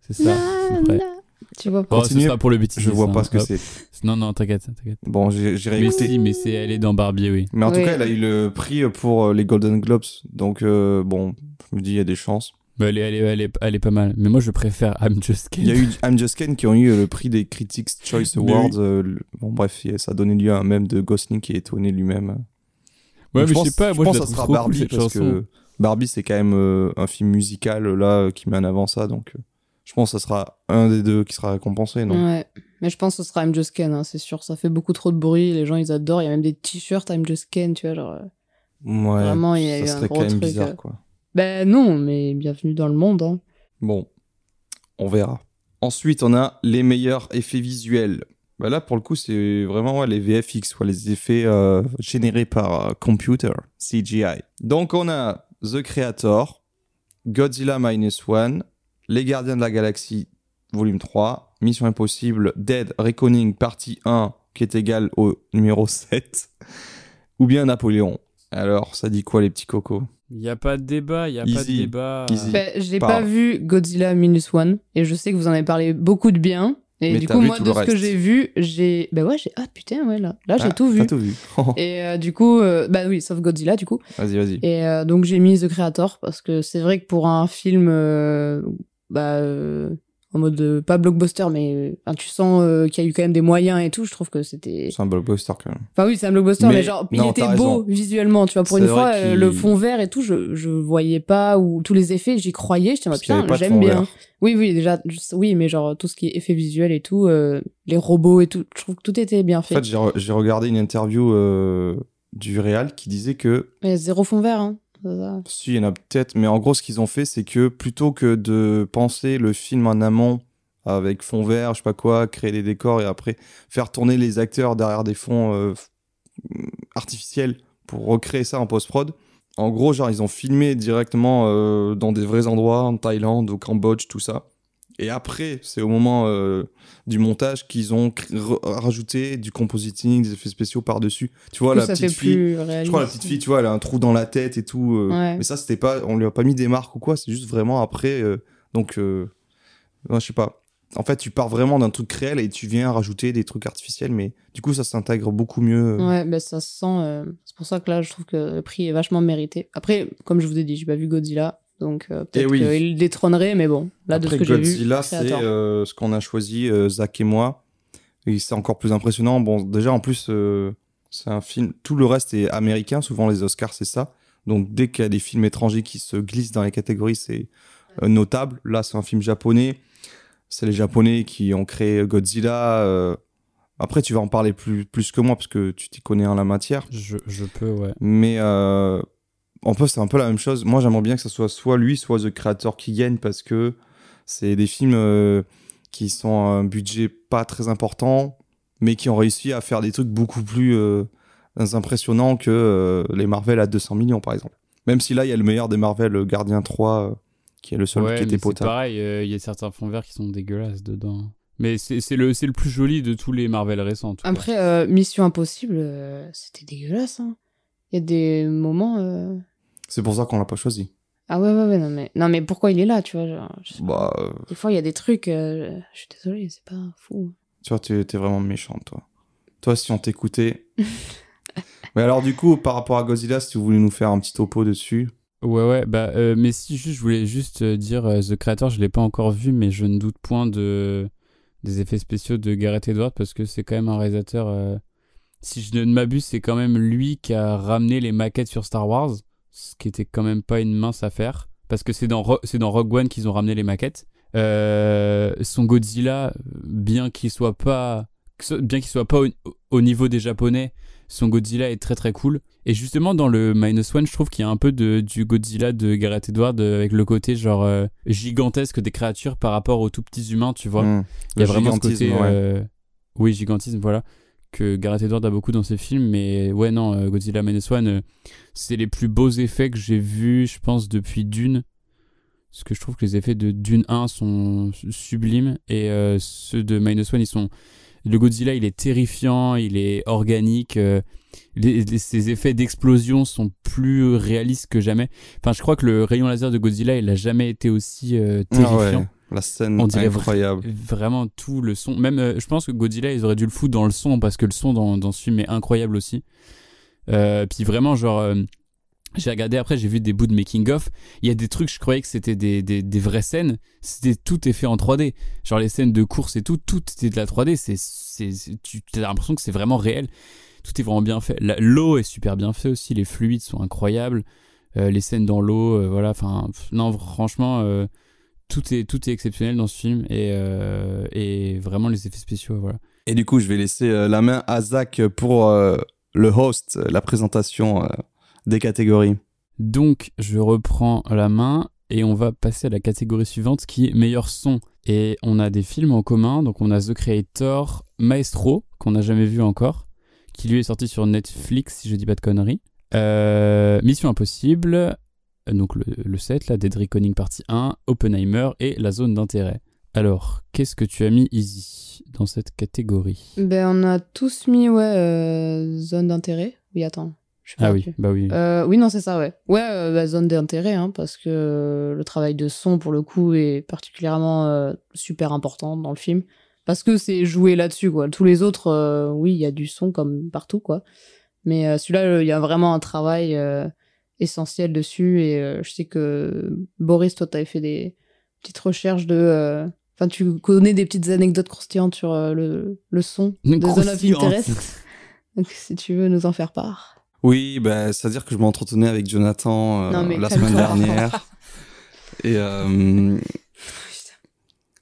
C'est ça. Tu vois pas. ce Continuez. sera pour le bêtisier. Je vois ça, pas ce que c'est. Non, non, t'inquiète, t'inquiète. Bon, j'ai- j'irai Mais écouter. si, mais c'est, elle est dans Barbie, oui. Mais en tout cas, elle a eu le prix pour euh, les Golden Globes. Donc, euh, bon, je me dis, il y a des chances. Elle, est, elle, est, elle, est, elle est pas mal. Mais moi, je préfère I'm Just Il y a eu I'm Just Ken qui ont eu le prix des Critics Choice Awards. euh, le- bon, bref, ça a donné lieu à un même de Gosling qui est étonné lui-même. Ouais, Donc, mais je pense- sais pas, moi, pense je que ça sera trop Barbie cool, parce que Barbie, c'est quand même euh, un film musical là euh, qui met en avant ça. Donc, euh, je pense que ça sera un des deux qui sera récompensé, non? Ouais. Mais je pense que ce sera I'm Just Ken, hein, c'est sûr. Ça fait beaucoup trop de bruit. Les gens, ils adorent. Il y a même des t-shirts I'm Just Ken, tu vois. Genre, Ouais. Vraiment, il y a ça eu un gros quand même truc, bizarre, euh. quoi. Ben non, mais bienvenue dans le monde. Hein. Bon, on verra. Ensuite, on a les meilleurs effets visuels. Bah là, pour le coup, c'est vraiment les VFX, ouais, les effets euh, générés par euh, computer, CGI. Donc, on a The Creator, Godzilla Minus One, Les Gardiens de la Galaxie, volume 3, Mission Impossible, Dead Reckoning, partie 1, qui est égale au numéro 7, ou bien Napoléon. Alors, ça dit quoi, les petits cocos? Il n'y a pas de débat, il n'y a pas de débat. Ben, j'ai pas vu Godzilla Minus One et je sais que vous en avez parlé beaucoup de bien. Et Mais du coup, moi, de ce que j'ai vu, j'ai. Ben ouais, j'ai. Ah putain, ouais, là. Là, j'ai Ah, tout vu. Tout vu. Et euh, du coup, euh, bah oui, sauf Godzilla, du coup. vas-y, vas-y. Et euh, donc, j'ai mis The Creator parce que c'est vrai que pour un film, euh, bah, euh, en mode euh, pas blockbuster, mais euh, enfin, tu sens euh, qu'il y a eu quand même des moyens et tout, je trouve que c'était. C'est un blockbuster quand même. Enfin oui, c'est un blockbuster, Mais- mais, genre, il était beau raison. visuellement, tu vois. Pour une fois, euh, le fond vert et tout, je, je voyais pas, ou tous les effets, j'y croyais, j'étais putain, j'aime bien. vert. Oui, oui, déjà, oui, mais genre, tout ce qui est effets visuels et tout, euh, les robots et tout, je trouve que tout était bien En fait. fait, j'ai re- j'ai regardé une interview du Real qui disait que Mais zéro fond vert, hein. Si, il y en a peut-être, mais en gros, ce qu'ils ont fait, c'est que plutôt que de penser le film en amont avec fond vert, je sais pas quoi, créer des décors et après faire tourner les acteurs derrière des fonds euh, f- artificiels pour recréer ça en post-prod. En gros, genre, ils ont filmé directement euh, dans des vrais endroits, en Thaïlande, au Cambodge, tout ça. Et après, c'est au moment euh, du montage qu'ils ont rajouté du compositing, des effets spéciaux par-dessus. Tu vois, la petite fille, je crois la petite fille, tu vois, elle a un trou dans la tête et tout. euh, Ouais. Mais ça, c'était pas, on lui a pas mis des marques ou quoi. C'est juste vraiment après. euh, donc, non, je sais pas. En fait, tu pars vraiment d'un truc réel et tu viens rajouter des trucs artificiels, mais du coup, ça s'intègre beaucoup mieux. Ouais, ben ça se sent. C'est pour ça que là, je trouve que le prix est vachement mérité. Après, comme je vous ai dit, j'ai pas vu Godzilla, donc euh, peut-être oui. qu'il le détrônerait, mais bon, là, de ce que j'ai vu. Godzilla, c'est euh, ce qu'on a choisi, euh, Zach et moi. Et c'est encore plus impressionnant. Bon, déjà, en plus, euh, c'est un film. Tout le reste est américain. Souvent, les Oscars, c'est ça. Donc, dès qu'il y a des films étrangers qui se glissent dans les catégories, c'est euh, notable. Là, c'est un film japonais. C'est les Japonais qui ont créé Godzilla. euh. Après, tu vas en parler plus, plus que moi parce que tu t'y connais en la matière. Je, je peux, ouais. Mais euh, en peu, c'est un peu la même chose. Moi, j'aimerais bien que ce soit soit lui, soit The Creator qui gagne parce que c'est des films euh, qui sont à un budget pas très important, mais qui ont réussi à faire des trucs beaucoup plus euh, impressionnants que euh, les Marvel à 200 millions, par exemple. Même si là, il y a le meilleur des Marvel, Gardien 3, euh, qui est le seul ouais, qui était c'est potable. pareil, euh, il y a certains fonds verts qui sont dégueulasses dedans. Mais c'est c'est le, c'est le plus joli de tous les Marvel récents. en tout cas. Après, euh, Mission Impossible, euh, c'était dégueulasse. hein. Il y a des moments. C'est pour ça qu'on l'a pas choisi. Ah ouais, ouais, ouais, non mais, non, mais pourquoi il est là, tu vois genre, je sais pas. Bah, euh, Des fois, il y a des trucs, euh, je suis désolée, c'est pas fou. Tu vois, tu es vraiment méchante, toi. Toi, si on t'écoutait. Mais alors, du coup, par rapport à Godzilla, si vous voulez nous faire un petit topo dessus. Ouais, ouais, bah, euh, mais si, juste, je voulais juste euh, dire, euh, The Creator, je l'ai pas encore vu, mais je ne doute point de des effets spéciaux de Gareth Edwards parce que c'est quand même un réalisateur. euh, si je ne m'abuse, c'est quand même lui qui a ramené les maquettes sur Star Wars, ce qui était quand même pas une mince affaire, parce que c'est dans, Ro- c'est dans Rogue One qu'ils ont ramené les maquettes. Euh, son Godzilla, bien qu'il soit pas, bien qu'il soit pas au, au niveau des Japonais, son Godzilla est très très cool. Et justement, dans le Minus One, je trouve qu'il y a un peu de, du Godzilla de Gareth Edwards avec le côté genre euh, gigantesque des créatures par rapport aux tout petits humains, tu vois. Hmm. Il y a vraiment ce côté. ouais. euh, Oui, gigantisme, voilà. Que Gareth Edwards a beaucoup dans ses films. Mais ouais, non, euh, Godzilla Minus One, euh, c'est les plus beaux effets que j'ai vus, je pense, depuis Dune. Parce que je trouve que les effets de Dune 1 sont sublimes. Et euh, ceux de Minus One, ils sont. Le Godzilla, il est terrifiant, il est organique. euh, les, les- ses effets d'explosion sont plus réalistes que jamais. Enfin, je crois que le rayon laser de Godzilla, il a jamais été aussi euh, Ah terrifiant ouais, la scène On dirait incroyable. vraiment tout le son. Même euh, je pense que Godzilla ils auraient dû le foutre dans le son parce que le son dans, dans ce film est incroyable aussi. Euh, puis vraiment genre euh, j'ai regardé après j'ai vu des bouts de making of. Il y a des trucs je croyais que c'était des, des, des vraies scènes. C'était tout est fait en 3D genre les scènes de course et tout tout était de la 3D c'est tu as l'impression que c'est vraiment réel. Tout est vraiment bien fait. L'eau est super bien fait aussi. Les fluides sont incroyables. Les scènes dans l'eau voilà. Enfin non franchement tout est tout est exceptionnel dans ce film et euh, et vraiment les effets spéciaux voilà Et du coup, je vais laisser euh, la main à Zach pour euh, le host, la présentation des catégories. Donc, je reprends la main et on va passer à la catégorie suivante qui est meilleur son. Et on a des films en commun. Donc, on a The Creator, Maestro, qu'on n'a jamais vu encore, qui lui est sorti sur Netflix, si je dis pas de conneries. Mission Impossible, donc le, le 7, là, Dead Reckoning partie 1, Oppenheimer et La Zone d'intérêt. Alors, qu'est-ce que tu as mis, Easy, dans cette catégorie? Ben, on a tous mis, ouais, euh, zone d'intérêt. Oui, attends. je Ah oui, plus. bah oui. Euh, oui, non, c'est ça, ouais. Ouais, euh, bah, zone d'intérêt, hein, parce que le travail de son, pour le coup, est particulièrement super important dans le film. Parce que c'est joué là-dessus, quoi. Tous les autres, oui, il y a du son comme partout, quoi. Mais celui-là, il y a vraiment un travail essentiel dessus. Et euh, je sais que Boris, toi, t'avais fait des petites recherches de. euh, Enfin, tu connais des petites anecdotes croustillantes sur euh, le, le son de Zone of. Interest. Donc, si tu veux nous en faire part. Oui, bah, c'est-à-dire que je m'entretenais avec Jonathan euh, Non, la semaine dernière. Et euh,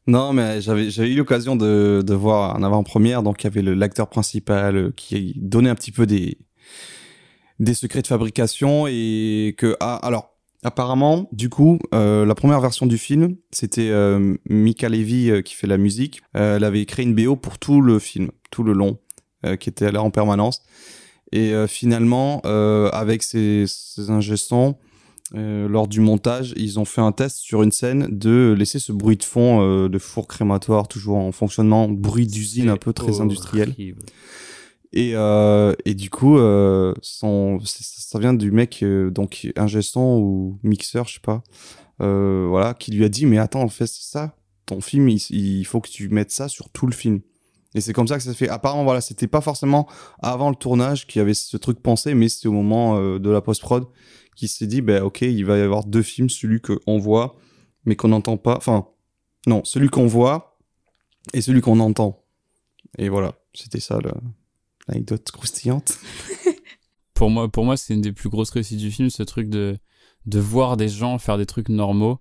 non, mais j'avais j'avais eu l'occasion de, de voir en avant-première, donc il y avait l'acteur principal euh, qui donnait un petit peu des des secrets de fabrication et que ah, alors apparemment du coup euh, la première version du film c'était euh, Mika Levy euh, qui fait la musique elle avait créé une BO pour tout le film tout le long qui était là en permanence et finalement avec ces, ces lors du montage ils ont fait un test sur une scène de laisser ce bruit de fond de four crématoire toujours en fonctionnement bruit d'usine un peu très industriel. Et, euh, et du coup, euh, ça vient du mec, euh, donc ingé ou mixeur, je sais pas, euh, voilà, qui lui a dit, mais attends, en fait, ça, ton film, il, faut que tu mettes ça sur tout le film. Et c'est comme ça que ça se fait. Apparemment, voilà, c'était pas forcément avant le tournage qu'il y avait ce truc pensé, mais c'était au moment de la post-prod qui s'est dit, ben ok, il va y avoir deux films, celui qu'on voit, mais qu'on n'entend pas. Enfin, non, celui qu'on voit et celui qu'on entend. Et voilà, c'était ça le- l'anecdote croustillante. Pour moi, pour moi c'est une des plus grosses réussites du film, ce truc de, de voir des gens faire des trucs normaux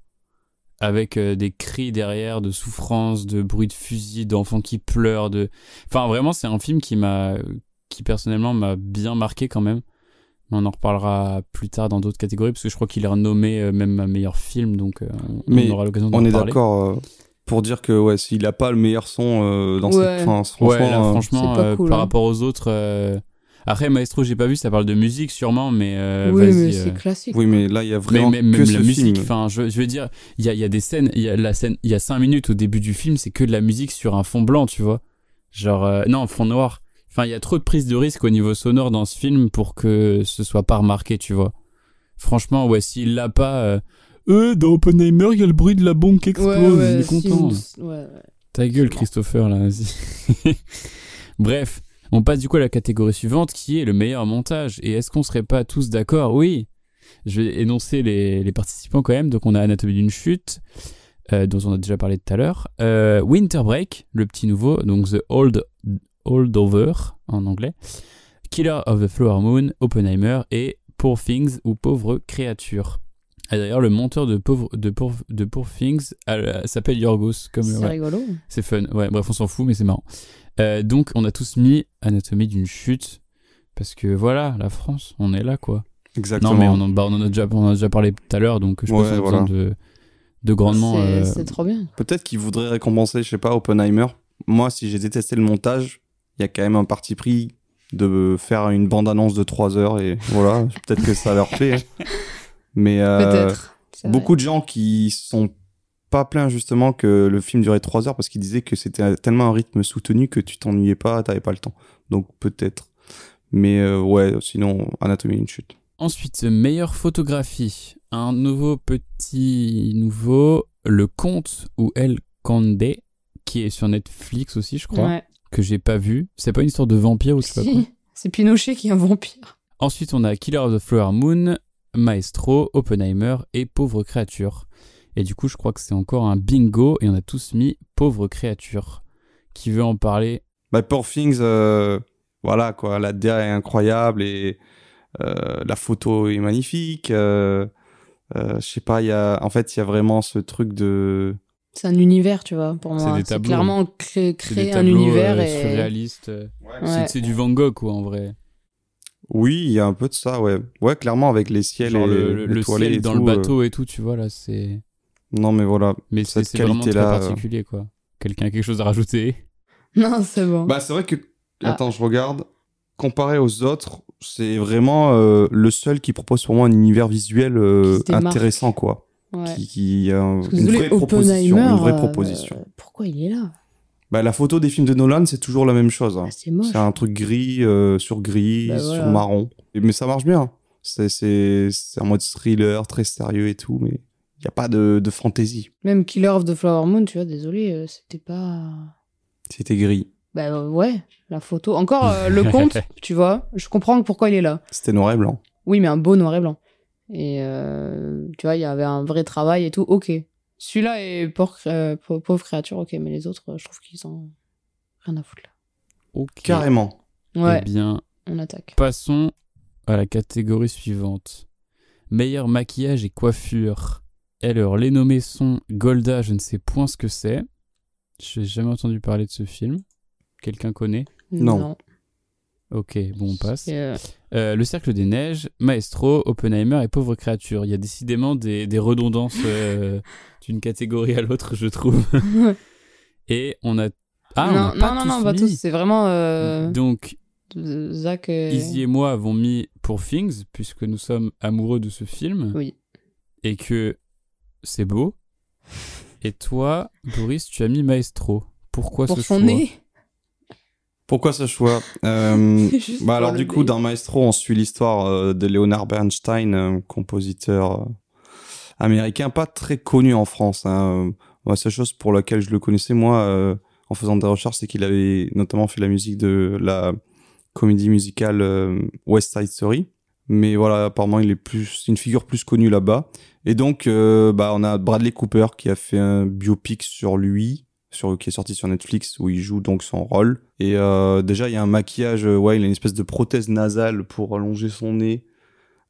avec euh, des cris derrière, de souffrance, de bruit de fusil, d'enfants qui pleurent. De... Enfin, vraiment, c'est un film qui m'a, qui personnellement m'a bien marqué quand même. Mais on en reparlera plus tard dans d'autres catégories parce que je crois qu'il est renommé euh, même meilleur film, donc euh, on, Mais on aura l'occasion d'en On est d'accord euh, pour dire que ouais, s'il a pas le meilleur son euh, dans Ouais. cette fin, franchement, Ouais, là, euh, franchement, euh, cool, par hein. rapport aux autres. euh, Après, Maestro, j'ai pas vu, ça parle de musique sûrement, mais euh, oui, mais euh, c'est classique. oui, mais là il y a Mais vraiment même, que même ce la musique, film. enfin, je, je veux dire, il y a, il y a des scènes, il y a la scène, il y a cinq minutes au début du film, c'est que de la musique sur un fond blanc, tu vois. Genre, euh, non, fond noir. Enfin, il y a trop de prise de risque au niveau sonore dans ce film pour que ce soit pas remarqué, tu vois. Franchement, ouais, s'il l'a pas, euh, euh, dans Oppenheimer, il y a le bruit de la bombe qui explose, ouais, ouais, il est si content. une- ouais, ouais. Ta gueule, Christopher, là, vas-y. Bref, on passe du coup à la catégorie suivante qui est le meilleur montage. Et est-ce qu'on serait pas tous d'accord? Oui. Je vais énoncer les, les participants quand même. Donc on a Anatomie d'une chute, euh, dont on a déjà parlé tout à l'heure. Euh, Winter Break, le petit nouveau, donc The Old, Holdover en anglais. Killer of the Flower Moon, Oppenheimer et Poor Things ou Pauvre Créature. Et d'ailleurs, le monteur de Pauvre, de Poor, de Poor Things euh, s'appelle Yorgos, C'est ouais. rigolo. C'est fun. Ouais, bref, on s'en fout, mais c'est marrant. Euh, donc, on a tous mis Anatomie d'une chute. Parce que voilà, la France, on est là, quoi. Exactement. Non, mais on en, bah, on en a, déjà, on en a déjà parlé tout à l'heure, donc je pense Ouais, qu'on a besoin voilà. de, de grandement. C'est euh, c'est trop bien. Peut-être qu'il voudrait récompenser, je sais pas, Oppenheimer. Moi, si j'ai détesté le montage, il y a quand même un parti pris de faire une bande-annonce de 3 heures et voilà, peut-être que ça leur plaît. Mais euh, beaucoup de gens qui sont pas plaints justement que le film durait 3 heures parce qu'ils disaient que c'était tellement un rythme soutenu que tu t'ennuyais pas, t'avais pas le temps. Donc peut-être. Mais euh, ouais, sinon, Anatomie d'une chute. Ensuite, meilleure photographie. Un nouveau petit nouveau, Le Comte ou El Conde, qui est sur Netflix aussi, je crois, Ouais. que j'ai pas vu. C'est pas une histoire de vampire ou je sais pas quoi? C'est Pinochet qui est un vampire. Ensuite, on a Killer of the Flower Moon, Maestro, Oppenheimer et Pauvre Créature. Et du coup, je crois que c'est encore un bingo et on a tous mis Pauvre Créature. Qui veut en parler? Bah, Poor Things, euh, voilà quoi, la DA est incroyable et euh, la photo est magnifique. Euh, euh, je sais pas, il y a, en fait, il y a vraiment ce truc de. C'est un univers, tu vois, pour C'est moi. des C'est tableaux. clairement cré- C'est des créer un tableaux univers euh, et. Ouais. C'est- C'est du Van Gogh, quoi, en vrai. Oui, il y a un peu de ça, ouais. Ouais, clairement, avec les ciels Genre et le, le- le ciel et dans tout, le euh, bateau et tout, tu vois, là, c'est. Non, mais voilà. Mais c'est vraiment très qualité-là, euh. particulier, quoi. Quelqu'un a quelque chose à rajouter? Non, c'est bon. Bah, c'est vrai que. Ah. Attends, je regarde. Comparé aux autres, c'est vraiment euh, le seul qui propose pour moi un univers visuel euh, intéressant, quoi. ouais. Qui, qui une vraie proposition. Une vraie euh, proposition. pourquoi il est là? Bah, la photo des films de Nolan, c'est toujours la même chose. hein. Ah, C'est moche. C'est un truc gris euh, sur gris, Bah, sur voilà. marron. Et- Mais ça marche bien. C'est c'est c'est un mode thriller très sérieux et tout, mais il n'y a pas de, de fantaisie. Même Killer of the Flower Moon, tu vois, désolé, euh, c'était pas. C'était gris. Bah euh, ouais, la photo. Encore euh, le compte, tu vois, je comprends pourquoi il est là. C'était noir et blanc. Oui, mais un beau noir et blanc. Et euh, tu vois, il y avait un vrai travail et tout, ok. Celui-là est pauvre, euh, pau- pauvre créature, ok, mais les autres, euh, je trouve qu'ils ont rien à foutre Ok. Carrément. là. Ouais, Eh bien, on attaque. passons à la catégorie suivante. Meilleur maquillage et coiffure. Alors, les nommés sont Golda, je ne sais point ce que c'est. Je n'ai jamais entendu parler de ce film. Quelqu'un connaît? Non. Ok, bon, on passe. Et, euh, Euh, le Cercle des Neiges, Maestro, Oppenheimer et Pauvre Créature. Il y a décidément des, des redondances euh, d'une catégorie à l'autre, je trouve. Et on a. Ah, on non, a pas non, non, tous non, pas mis. tous. C'est vraiment Donc, Zach. euh, Izzy et moi avons mis pour Things, puisque nous sommes amoureux de ce film. Oui. Et que c'est beau. Et toi, Boris, tu as mis Maestro. Pourquoi pour ce son choix nez? Pourquoi ce choix Euh, Bah alors du coup, dans Maestro, on suit l'histoire euh, de Leonard Bernstein, un compositeur euh, américain, pas très connu en France. Hein. Moi, la seule chose pour laquelle je le connaissais, moi, euh, en faisant des recherches, c'est qu'il avait notamment fait la musique de la comédie musicale euh, West Side Story. Mais voilà, apparemment, il est plus une figure plus connue là-bas. Et donc, euh, bah, on a Bradley Cooper qui a fait un biopic sur lui, qui est sorti sur Netflix, où il joue donc son rôle. Et euh, déjà, il y a un maquillage, euh, ouais, il a une espèce de prothèse nasale pour allonger son nez.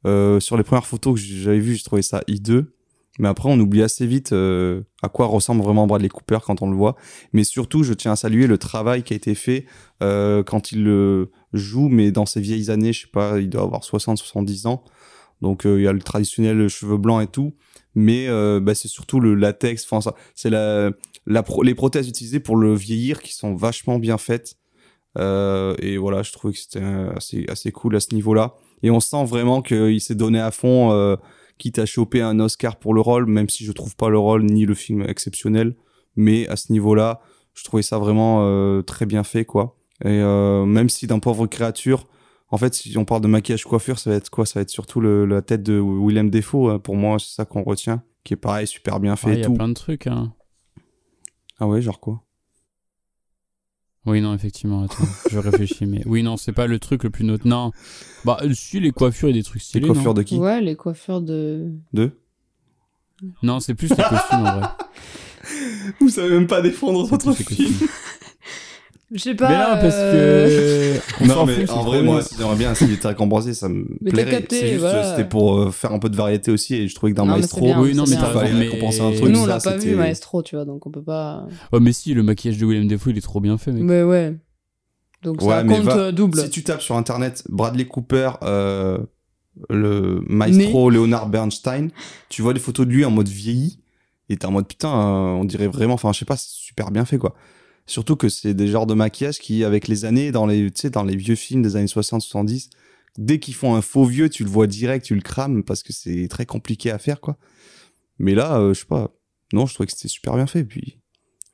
Euh, sur les premières photos que j'avais vues, j'ai trouvé ça hideux. Mais après, on oublie assez vite à quoi ressemble vraiment Bradley Cooper quand on le voit. Mais surtout, je tiens à saluer le travail qui a été fait quand il joue, mais dans ses vieilles années, je sais pas, il doit avoir 60-70 ans. Donc, il y a le traditionnel cheveux blancs et tout. Mais bah, c'est surtout le latex, enfin, c'est la, la pro- les prothèses utilisées pour le vieillir qui sont vachement bien faites. Euh, et voilà, je trouvais que c'était euh, assez, assez cool à ce niveau-là. Et on sent vraiment qu'il s'est donné à fond, euh, quitte à choper un Oscar pour le rôle, même si je trouve pas le rôle ni le film exceptionnel. Mais à ce niveau-là, je trouvais ça vraiment euh, très bien fait, quoi. Et même si d'un pauvre créature, en fait, si on parle de maquillage coiffure, ça va être quoi? Ça va être surtout le, la tête de Willem Defoe. hein. Pour moi, c'est ça qu'on retient, qui est pareil, super bien fait Il y a tout. plein de trucs, hein. Ah ouais, genre quoi? Oui, non, effectivement, attends, je réfléchis, mais oui, non, c'est pas le truc le plus note. Non, bah, si, les coiffures et des trucs Les stylés. coiffures non, de qui? Ouais, les coiffures de. Deux non c'est plus les costumes en vrai. Vous savez même pas défendre les costumes. Je sais pas. Mais non, parce euh, que. on Non, mais fout, en vrai, moi, si j'aimerais bien essayer de récompenser, ça me Mais plairait. capté, C'est juste, voilà. c'était pour euh, faire un peu de variété aussi, et je trouvais que dans Non, Maestro, bien, Oui, non, mais t'as il fallait récompenser un truc. Nous, on l'a pas vu, Maestro, tu vois, donc on peut pas. Oh, mais si, le maquillage de William Defoe, il est trop bien fait, mec. Mais ouais. Donc Ouais, ça compte va- euh, double. Si tu tapes sur internet Bradley Cooper, euh, le maestro Leonard Bernstein, tu vois des photos de lui en mode vieilli, et t'es en mode putain, euh, on dirait vraiment, enfin, je sais pas, c'est super bien fait quoi. Surtout que c'est des genres de maquillage qui, avec les années, dans les, tu sais, dans les vieux films des années 60-70, dès qu'ils font un faux vieux, tu le vois direct, tu le crames parce que c'est très compliqué à faire quoi. Mais là, euh, je sais pas, non, je trouvais que c'était super bien fait, puis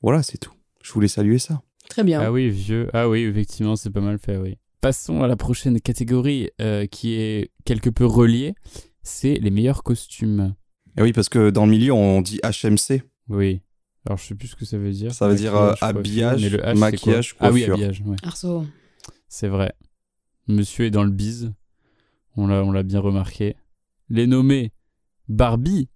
voilà, c'est tout. Je voulais saluer ça. Très bien. Ah oui, vieux. Ah oui, effectivement, c'est pas mal fait, oui. Passons à la prochaine catégorie euh, qui est quelque peu reliée. C'est les meilleurs costumes. Et oui, parce que dans le milieu, on dit HMC. Oui. Alors, je sais plus ce que ça veut dire. Ça veut dire, euh, habillage, le H, maquillage, quoi Ah oui, coiffure. habillage, ouais. Arceau. C'est vrai. Monsieur est dans le bise. On l'a, on l'a bien remarqué. Les nommés Barbie.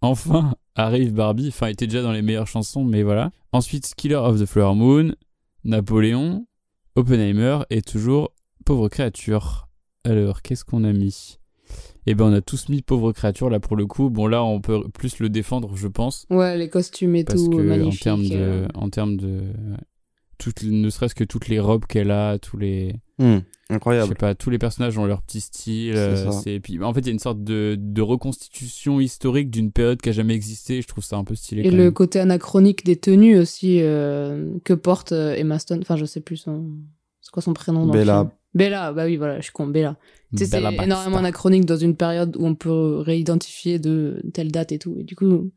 Enfin, arrive Barbie. Enfin, il était déjà dans les meilleures chansons, mais voilà. Ensuite, Killer of the Flower Moon, Napoléon, Oppenheimer et toujours Pauvre créature. Alors, qu'est-ce qu'on a mis? Eh ben, on a tous mis Pauvre créature là pour le coup. Bon, là, on peut plus le défendre, je pense. Ouais, les costumes et Parce tout, que en magnifique. termes de, euh. en termes de toutes, ne serait-ce que toutes les robes qu'elle a, tous les, Hmm, je incroyable. sais pas, tous les personnages ont leur petit style. C'est euh, puis en fait, il y a une sorte de, de reconstitution historique d'une période qui a jamais existé. Je trouve ça un peu stylé. Et quand le même. côté anachronique des tenues aussi euh, que porte euh, Emma Stone. Enfin, je sais plus son. C'est quoi son prénom dans le Bella. film Bella, bah oui, voilà, je suis con, Bella. Tu sais, c'est énormément anachronique dans une période où on peut réidentifier de telle date et tout. Et du coup,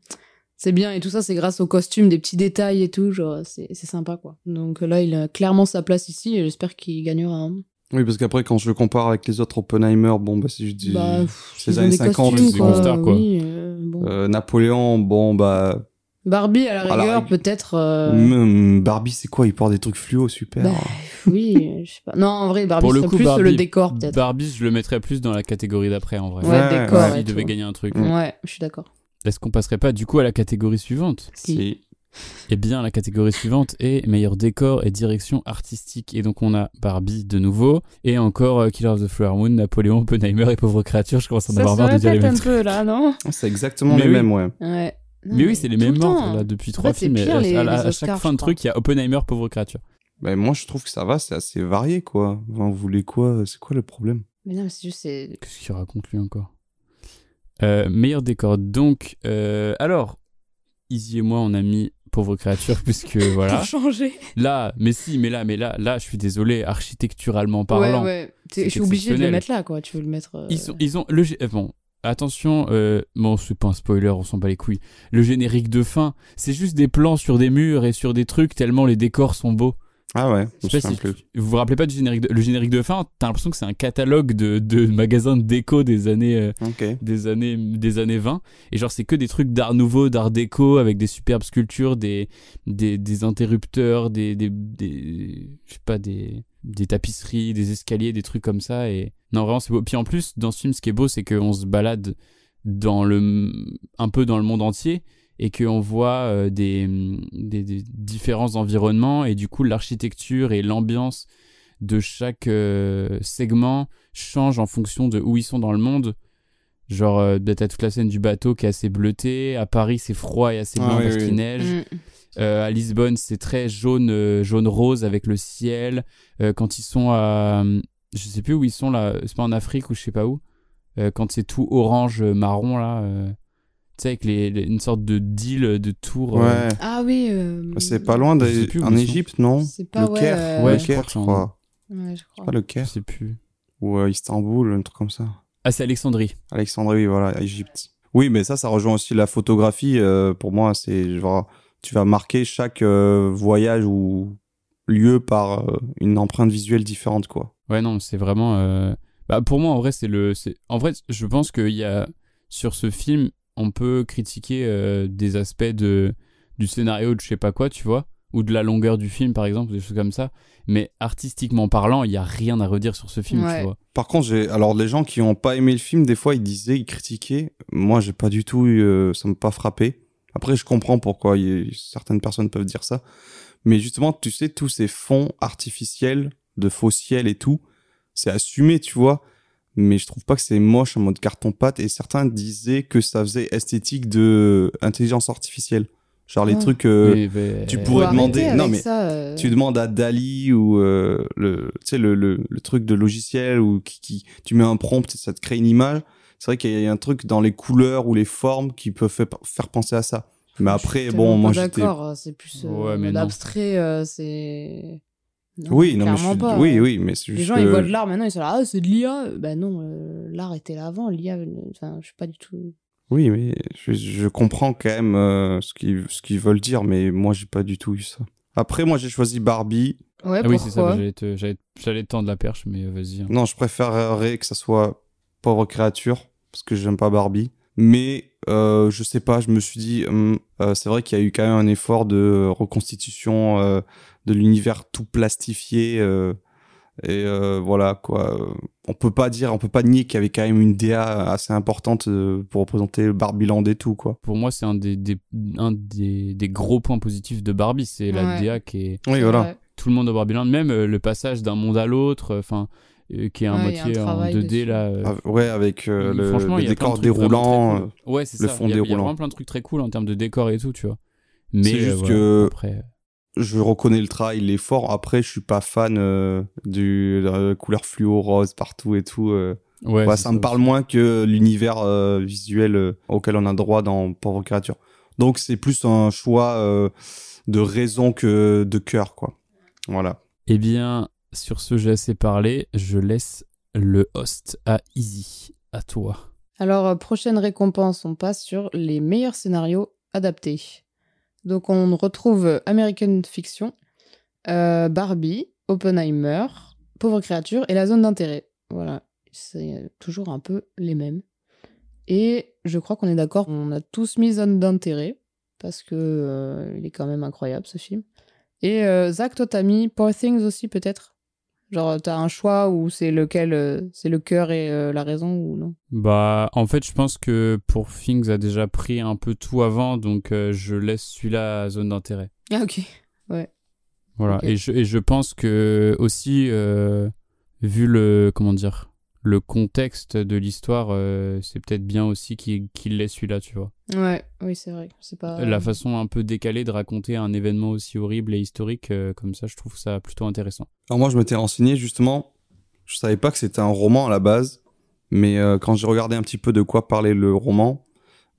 c'est bien. Et tout ça, c'est grâce aux costumes, des petits détails et tout. Genre, c'est c'est sympa, quoi. Donc là, il a clairement sa place ici et j'espère qu'il gagnera. hein. Oui, parce qu'après, quand je le compare avec les autres Oppenheimer, bon, bah, c'est juste du- Bah, pff, c'est les années des 50, costumes, c'est quoi. Gangster, quoi. Oui, euh, bon. Euh, Napoléon, bon, bah. Barbie, à la rigueur, rigueur. peut-être. euh, hmm, Barbie, c'est quoi Il porte des trucs fluo, super. Bah, oui, je sais pas. Non, en vrai, Barbie Pour le serait coup, plus Barbie, le décor, peut-être. Barbie, je le mettrais plus dans la catégorie d'après, en vrai. Ouais, Ouais, décor. ouais. Il devait tout. gagner un truc. Ouais, je suis d'accord. Est-ce qu'on passerait pas du coup à la catégorie suivante Si. Eh bien, la catégorie suivante est meilleur décor et direction artistique. Et donc, on a Barbie de nouveau, et encore euh, Killer of the Flower Moon, Napoléon, Oppenheimer et Pauvre Créature. Je commence à en Ça avoir se marre de dire les répète mêmes un trucs. peu, là, non? C'est exactement Mais les oui. mêmes, ouais. Ouais. Non, Mais oui, c'est les mêmes le là depuis En trois fait, films. pire, Et les- à, à- les à Oscars, chaque fin de truc, il y a Oppenheimer, Pauvre Créature. Bah, moi, je trouve que ça va, c'est assez varié, quoi. Enfin, vous voulez quoi C'est quoi le problème? Mais non, c'est juste. Qu'est-ce qu'il raconte lui encore? Euh, Meilleur décor. Donc, euh, alors, Izzy et moi, on a mis Pauvre Créature, puisque voilà. Pour changer. Là, mais si, mais là, mais là, là, je suis désolé, architecturalement parlant. Ouais, ouais. Je suis obligé de le mettre là, quoi. Tu veux le mettre. euh, Ils, sont, ils ont le euh, bon. Attention, euh, bon, c'est pas un spoiler, on s'en bat les couilles. Le générique de fin, c'est juste des plans sur des murs et sur des trucs tellement les décors sont beaux. Ah ouais, Je sais pas si tu- vous vous rappelez pas du générique de, le générique de fin T'as l'impression que c'est un catalogue de, de magasins de déco des années euh, des années des années 20 et genre c'est que des trucs d'art nouveau, d'art déco avec des superbes sculptures, des des, des interrupteurs, des des, des je sais pas des des tapisseries, des escaliers, des trucs comme ça et non vraiment c'est beau. Puis en plus dans ce film ce qui est beau c'est qu'on se balade dans le un peu dans le monde entier et qu'on voit euh, des, des, des différents environnements et du coup l'architecture et l'ambiance de chaque euh, segment change en fonction de où ils sont dans le monde. Genre, euh, t'as toute la scène du bateau qui est assez bleutée. À Paris, c'est froid et assez Ah blanc oui, parce oui. qu'il neige. mm. Euh, à Lisbonne, c'est très jaune, euh, jaune rose avec le ciel. Euh, quand ils sont à, je sais plus où ils sont là, c'est pas en Afrique ou je sais pas où. Euh, quand c'est tout orange, marron là, euh, tu sais avec les, les- une sorte de deal de tour. euh, Ouais. Ah oui. euh, C'est pas loin Je en. Égypte, non? C'est pas, Le ouais, Caire? euh, Ouais, Le je Caire, crois je. Ouais, je crois. Pas le je Caire. sais plus. Ou euh, Istanbul, un truc comme ça. Ah, c'est Alexandrie. Alexandrie, voilà, Égypte. Oui, mais ça, ça rejoint aussi la photographie. euh, pour moi, c'est genre, tu vas marquer chaque euh, voyage ou lieu par euh, une empreinte visuelle différente, quoi. Ouais, non, c'est vraiment. euh, Bah, pour moi, en vrai, c'est le. En vrai, je pense qu'il y a. Sur ce film, on peut critiquer euh, des aspects de... du scénario de je sais pas quoi, tu vois, ou de la longueur du film, par exemple, des choses comme ça. Mais artistiquement parlant, il y a rien à redire sur ce film, Ouais. tu vois. Par contre, j'ai alors les gens qui ont pas aimé le film, des fois ils disaient, ils critiquaient. Moi, j'ai pas du tout, eu, ça m'a pas frappé. Après, je comprends pourquoi y certaines personnes peuvent dire ça, mais justement, tu sais, tous ces fonds artificiels de faux ciel et tout, c'est assumé, tu vois. Mais je trouve pas que c'est moche en mode carton pâte. Et certains disaient que ça faisait esthétique de intelligence artificielle, genre les Ouais. trucs. euh, mais- tu pourrais demander- non, mais ça, euh, tu demandes à Dali ou euh, le, tu sais, le, le, le truc de logiciel ou qui, qui, tu mets un prompt et ça te crée une image. C'est vrai qu'il y a un truc dans les couleurs ou les formes qui peut faire, faire penser à ça. Mais après, bon, moi j'étais. D'accord, euh, c'est plus. euh, Ouais, mais mode non. abstrait, euh, c'est. Oui, non, mais je suis... pas. oui, oui, mais c'est juste. Les gens, que- ils voient de l'art maintenant, ils sont là, ah, c'est de l'IA. Ben non, euh, l'art était là avant, l'IA, enfin, je suis pas du tout. Oui, mais je, je comprends quand même euh, ce qu'ils ce qu'ils veulent dire, mais moi j'ai pas du tout eu ça. Après, moi j'ai choisi Barbie. Ouais, Ah oui, c'est ça, bah, j'allais te, j'allais, j'allais te tendre la perche, mais vas-y. hein. Non, je préférerais que ça soit Pauvre créature, parce que j'aime pas Barbie. Mais euh, je sais pas, je me suis dit, hum, euh, c'est vrai qu'il y a eu quand même un effort de reconstitution euh, de l'univers tout plastifié. euh, et euh, voilà quoi. On peut pas dire, on peut pas nier qu'il y avait quand même une DA assez importante pour représenter le Barbieland et tout quoi. Pour moi, c'est un des, des, un des, des gros points positifs de Barbie, c'est la Ouais. DA qui est Oui, voilà. tout le monde au Barbieland, même euh, le passage d'un monde à l'autre, enfin, euh, qui est à Ouais, a un moitié en travail 2D dessus. là. euh, Ah, ouais, avec euh, le, le décor déroulant. cool. Ouais, c'est le ça. fond il y a- Il y a déroulant. vraiment plein de trucs très cool en termes de décor et tout, tu vois. Mais C'est euh, juste voilà, que- après, je reconnais le travail, il est fort. Après, je suis pas fan euh, du de la couleur fluo rose partout et tout. euh. Ouais, Ouais, c'est ça me parle moins que l'univers euh, visuel euh, auquel on a droit dans Pauvre créature. Donc c'est plus un choix euh, de raison que de cœur, quoi. Voilà. Eh bien, sur ce, j'ai assez parlé. Je laisse le host à Easy. À toi. Alors, euh, prochaine récompense, on passe sur les meilleurs scénarios adaptés. Donc, on retrouve American Fiction, euh, Barbie, Oppenheimer, Pauvre créature et La zone d'intérêt. Voilà, c'est toujours un peu les mêmes. Et je crois qu'on est d'accord, on a tous mis Zone d'intérêt, parce que euh, il est quand même incroyable ce film. Et Zach, toi, Poor Things aussi, peut-être? Genre, t'as un choix où c'est lequel, euh, c'est le cœur et euh, la raison ou non? Bah, en fait, je pense que pour Things a déjà pris un peu tout avant, donc euh, je laisse celui-là à zone d'intérêt. Ah, ok. Voilà. Ok. Et, je, et je pense que aussi, vu le comment dire, le contexte de l'histoire, euh, c'est peut-être bien aussi qu'il qu'il laisse celui-là, tu vois. Ouais, oui, c'est vrai. C'est pas. La façon un peu décalée de raconter un événement aussi horrible et historique, euh, comme ça, je trouve ça plutôt intéressant. Alors moi, je m'étais renseigné justement. Je savais pas que c'était un roman à la base, mais euh, quand j'ai regardé un petit peu de quoi parlait le roman,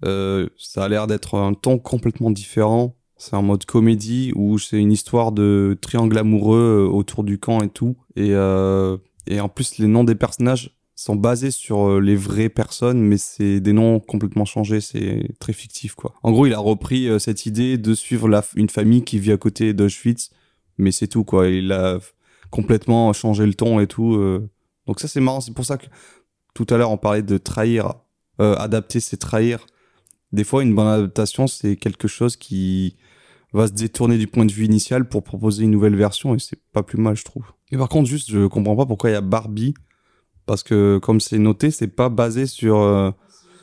euh, ça a l'air d'être un ton complètement différent. C'est en mode comédie où c'est une histoire de triangle amoureux autour du camp et tout. Et, euh, et en plus, les noms des personnages sont basés sur euh, les vraies personnes, mais c'est des noms complètement changés. C'est très fictif, quoi. En gros, il a repris euh, cette idée de suivre une famille qui vit à côté d'Auschwitz, mais c'est tout, quoi. Il a complètement changé le ton et tout. euh. Donc ça, c'est marrant. C'est pour ça que tout à l'heure, on parlait de trahir. Adapter, c'est trahir. Des fois, une bonne adaptation, c'est quelque chose qui va se détourner du point de vue initial pour proposer une nouvelle version et c'est pas plus mal, je trouve. Et par contre, juste, je comprends pas pourquoi il y a Barbie. Parce que, comme c'est noté, c'est pas basé sur. euh,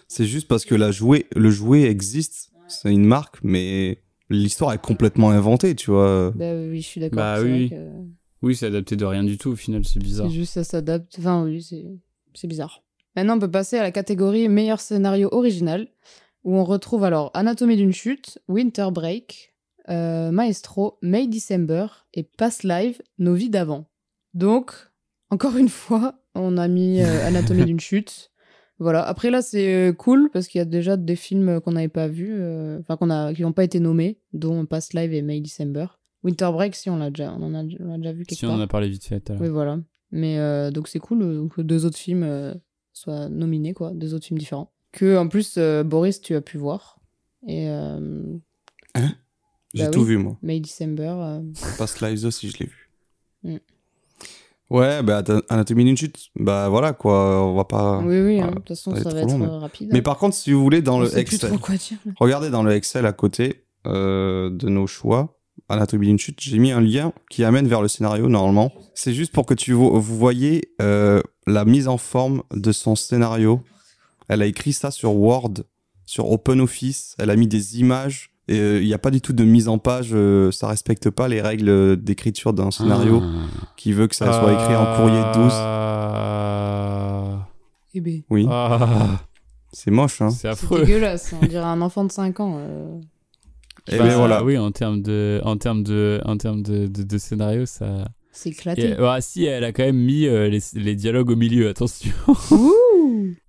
c'est juste parce que la jouet, le jouet existe. C'est une marque, mais l'histoire est complètement inventée, tu vois. Bah oui, je suis d'accord. Bah oui. que Oui, c'est adapté de rien du tout, au final, c'est bizarre. C'est juste ça s'adapte. Enfin, oui, c'est c'est bizarre. Maintenant, on peut passer à la catégorie meilleur scénario original, où on retrouve alors Anatomie d'une chute, Winter Break, euh, Maestro, May December et Past Live, Nos vies d'avant. Donc, encore une fois, on a mis euh, Anatomie d'une chute. Voilà. Après là, c'est euh, cool parce qu'il y a déjà des films qu'on n'avait pas vus, euh, enfin qu'on a, qui n'ont pas été nommés, dont Past Live et May December. Winter Break, si on l'a déjà, on en a, on déjà vu quelque Si part. on en a parlé vite fait. Oui, voilà. Mais euh, donc c'est cool que deux autres films euh, soient nominés, quoi, deux autres films différents. Que en plus, euh, Boris, tu as pu voir. Et euh, J'ai Bah tout oui. vu, moi. May December. euh, Past Lives aussi, je l'ai vu. Mm. Ouais, bah, Ana- Anatomie d'une chute, bah voilà, quoi, on va pas... oui, oui, hein, de toute façon, ça va être long, euh, rapide. Mais par contre, si vous voulez, dans On le Excel, trop quoi dire. regardez dans le Excel à côté euh, de nos choix, Anatomie d'une chute, j'ai mis un lien qui amène vers le scénario, normalement. C'est juste pour que tu vo- vous voyez euh, la mise en forme de son scénario. Elle a écrit ça sur Word, sur OpenOffice, elle a mis des images. Euh, Il n'y a pas du tout de mise en page, euh, ça respecte pas les règles d'écriture d'un scénario Ah. qui veut que ça soit écrit en courrier 12. Ah. Eh ben, Oui, Ah. c'est moche, hein. C'est c'est affreux. dégueulasse. On dirait un enfant de 5 ans. euh. Et Bah, ben voilà. Oui, en termes de, en termes de, en termes de, de, de scénario, ça. C'est éclaté. Et, ouais, si, elle a quand même mis euh, les, les dialogues au milieu. Attention.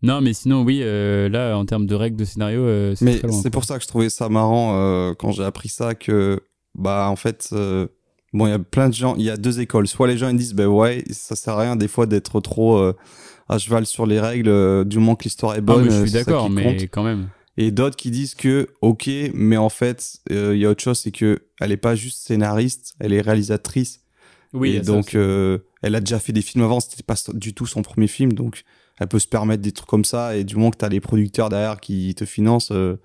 Non, mais sinon, oui, euh, là, en termes de règles de scénario, euh, c'est Mais c'est pour ça que je trouvais ça marrant euh, quand j'ai appris ça que bah en fait euh, bon il y a plein de gens il y a deux écoles soit les gens ils disent bah ouais ça sert à rien des fois d'être trop euh, à cheval sur les règles euh, du moment que l'histoire est Ah, bonne mais je euh, suis d'accord, mais compte. quand même. et d'autres qui disent que ok mais en fait euh, il y a autre chose c'est que elle est pas juste scénariste elle est réalisatrice Oui, et donc euh, elle a déjà fait des films avant c'était pas du tout son premier film donc elle peut se permettre des trucs comme ça et du moment que t'as les producteurs derrière qui te financent euh,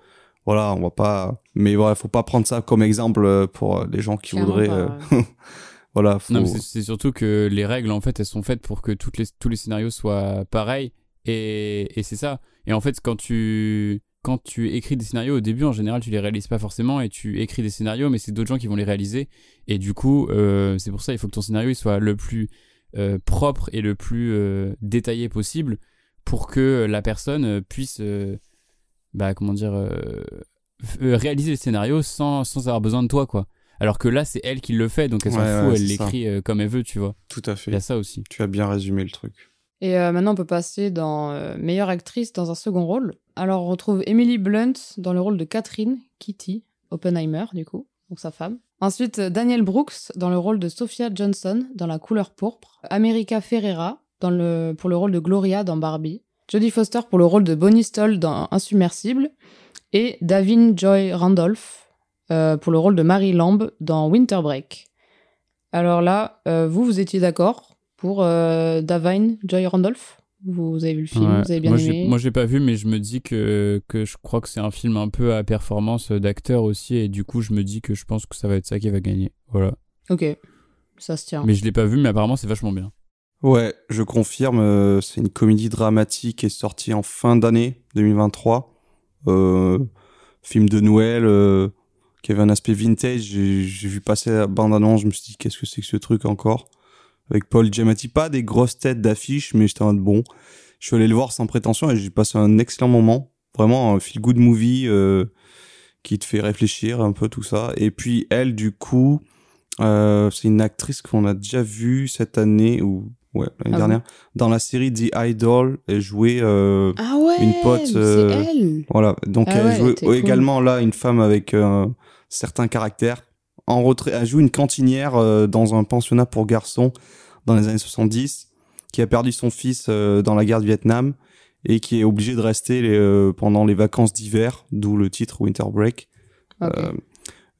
voilà on va pas mais voilà faut pas prendre ça comme exemple euh, pour euh, les gens qui Clairement voudraient pas, euh, voilà faut... Non, mais c'est- c'est surtout que les règles, en fait, elles sont faites pour que toutes les, tous les scénarios soient pareils. Et, et c'est ça. Et en fait, quand tu, quand tu écris des scénarios, au début, en général, tu les réalises pas forcément. Et tu écris des scénarios, mais c'est d'autres gens qui vont les réaliser. Et du coup, euh, c'est pour ça il faut que ton scénario il soit le plus euh, propre et le plus euh, détaillé possible pour que la personne puisse, bah, comment dire, réaliser le scénario sans, sans avoir besoin de toi, quoi. Alors que là, c'est elle qui le fait, donc elle s'en Ouais, fout, ouais, elle l'écrit comme elle veut, tu vois. Tout à Il y fait. a ça aussi. Tu as bien résumé le truc. Et euh, maintenant, on peut passer dans euh, meilleure actrice dans un second rôle. Alors, on retrouve Emily Blunt dans le rôle de Catherine Kitty Oppenheimer, du coup, donc sa femme. Ensuite, euh, Daniel Brooks dans le rôle de Sophia Johnson dans La couleur pourpre. America le, pour le rôle de Gloria dans Barbie. Jodie Foster pour le rôle de Bonnie Stoll dans Insubmersible. Et Davin Joy Randolph pour le rôle de Mary Lamb dans Winter Break. Alors là, vous, vous étiez d'accord? Pour euh, Davine Joy Randolph vous, avez vu le film, Ouais. vous avez bien moi, aimé Moi, j'ai pas vu, mais je me dis que, que je crois que c'est un film un peu à performance d'acteur aussi, et du coup, je me dis que je pense que ça va être ça qui va gagner. Voilà. Ok, ça se tient. Mais je l'ai pas vu, mais apparemment, c'est vachement bien. Ouais, je confirme, euh, c'est une comédie dramatique qui est sortie en fin d'année 2023. Euh, film de Noël euh, qui avait un aspect vintage. J'ai j'ai vu passer la bande-annonce, je me suis dit qu'est-ce que c'est que ce truc encore? Avec Paul Giamatti, pas des grosses têtes d'affiche, mais j'étais en mode bon. Je suis allé le voir sans prétention et j'ai passé un excellent moment. Vraiment un feel-good movie euh, qui te fait réfléchir un peu tout ça. Et puis elle, du coup, euh, c'est une actrice qu'on a déjà vue cette année ou ouais l'année Ah dernière dans la série The Idol. Elle jouait euh, Ah ouais, une pote, c'est elle. voilà donc Ah elle ouais, jouait cool. également là une femme avec certains caractères. En retrait, elle joue une cantinière euh, dans un pensionnat pour garçons dans les années 70 qui a perdu son fils euh, dans la guerre du Vietnam et qui est obligée de rester les, euh, pendant les vacances d'hiver, d'où le titre Winter Break.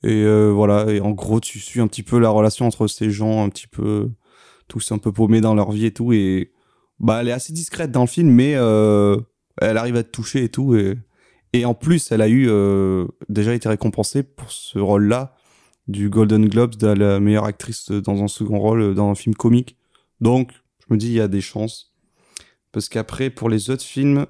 Et voilà, et en gros, tu suis un petit peu la relation entre ces gens, un petit peu tous un peu paumés dans leur vie et tout. Et bah, elle est assez discrète dans le film, mais elle arrive à te toucher et tout. Et, et en plus, elle a eu euh, déjà été récompensée pour ce rôle-là du Golden Globes de la meilleure actrice dans un second rôle dans un film comique. Donc, je me dis, il y a des chances. Parce qu'après, pour les autres films,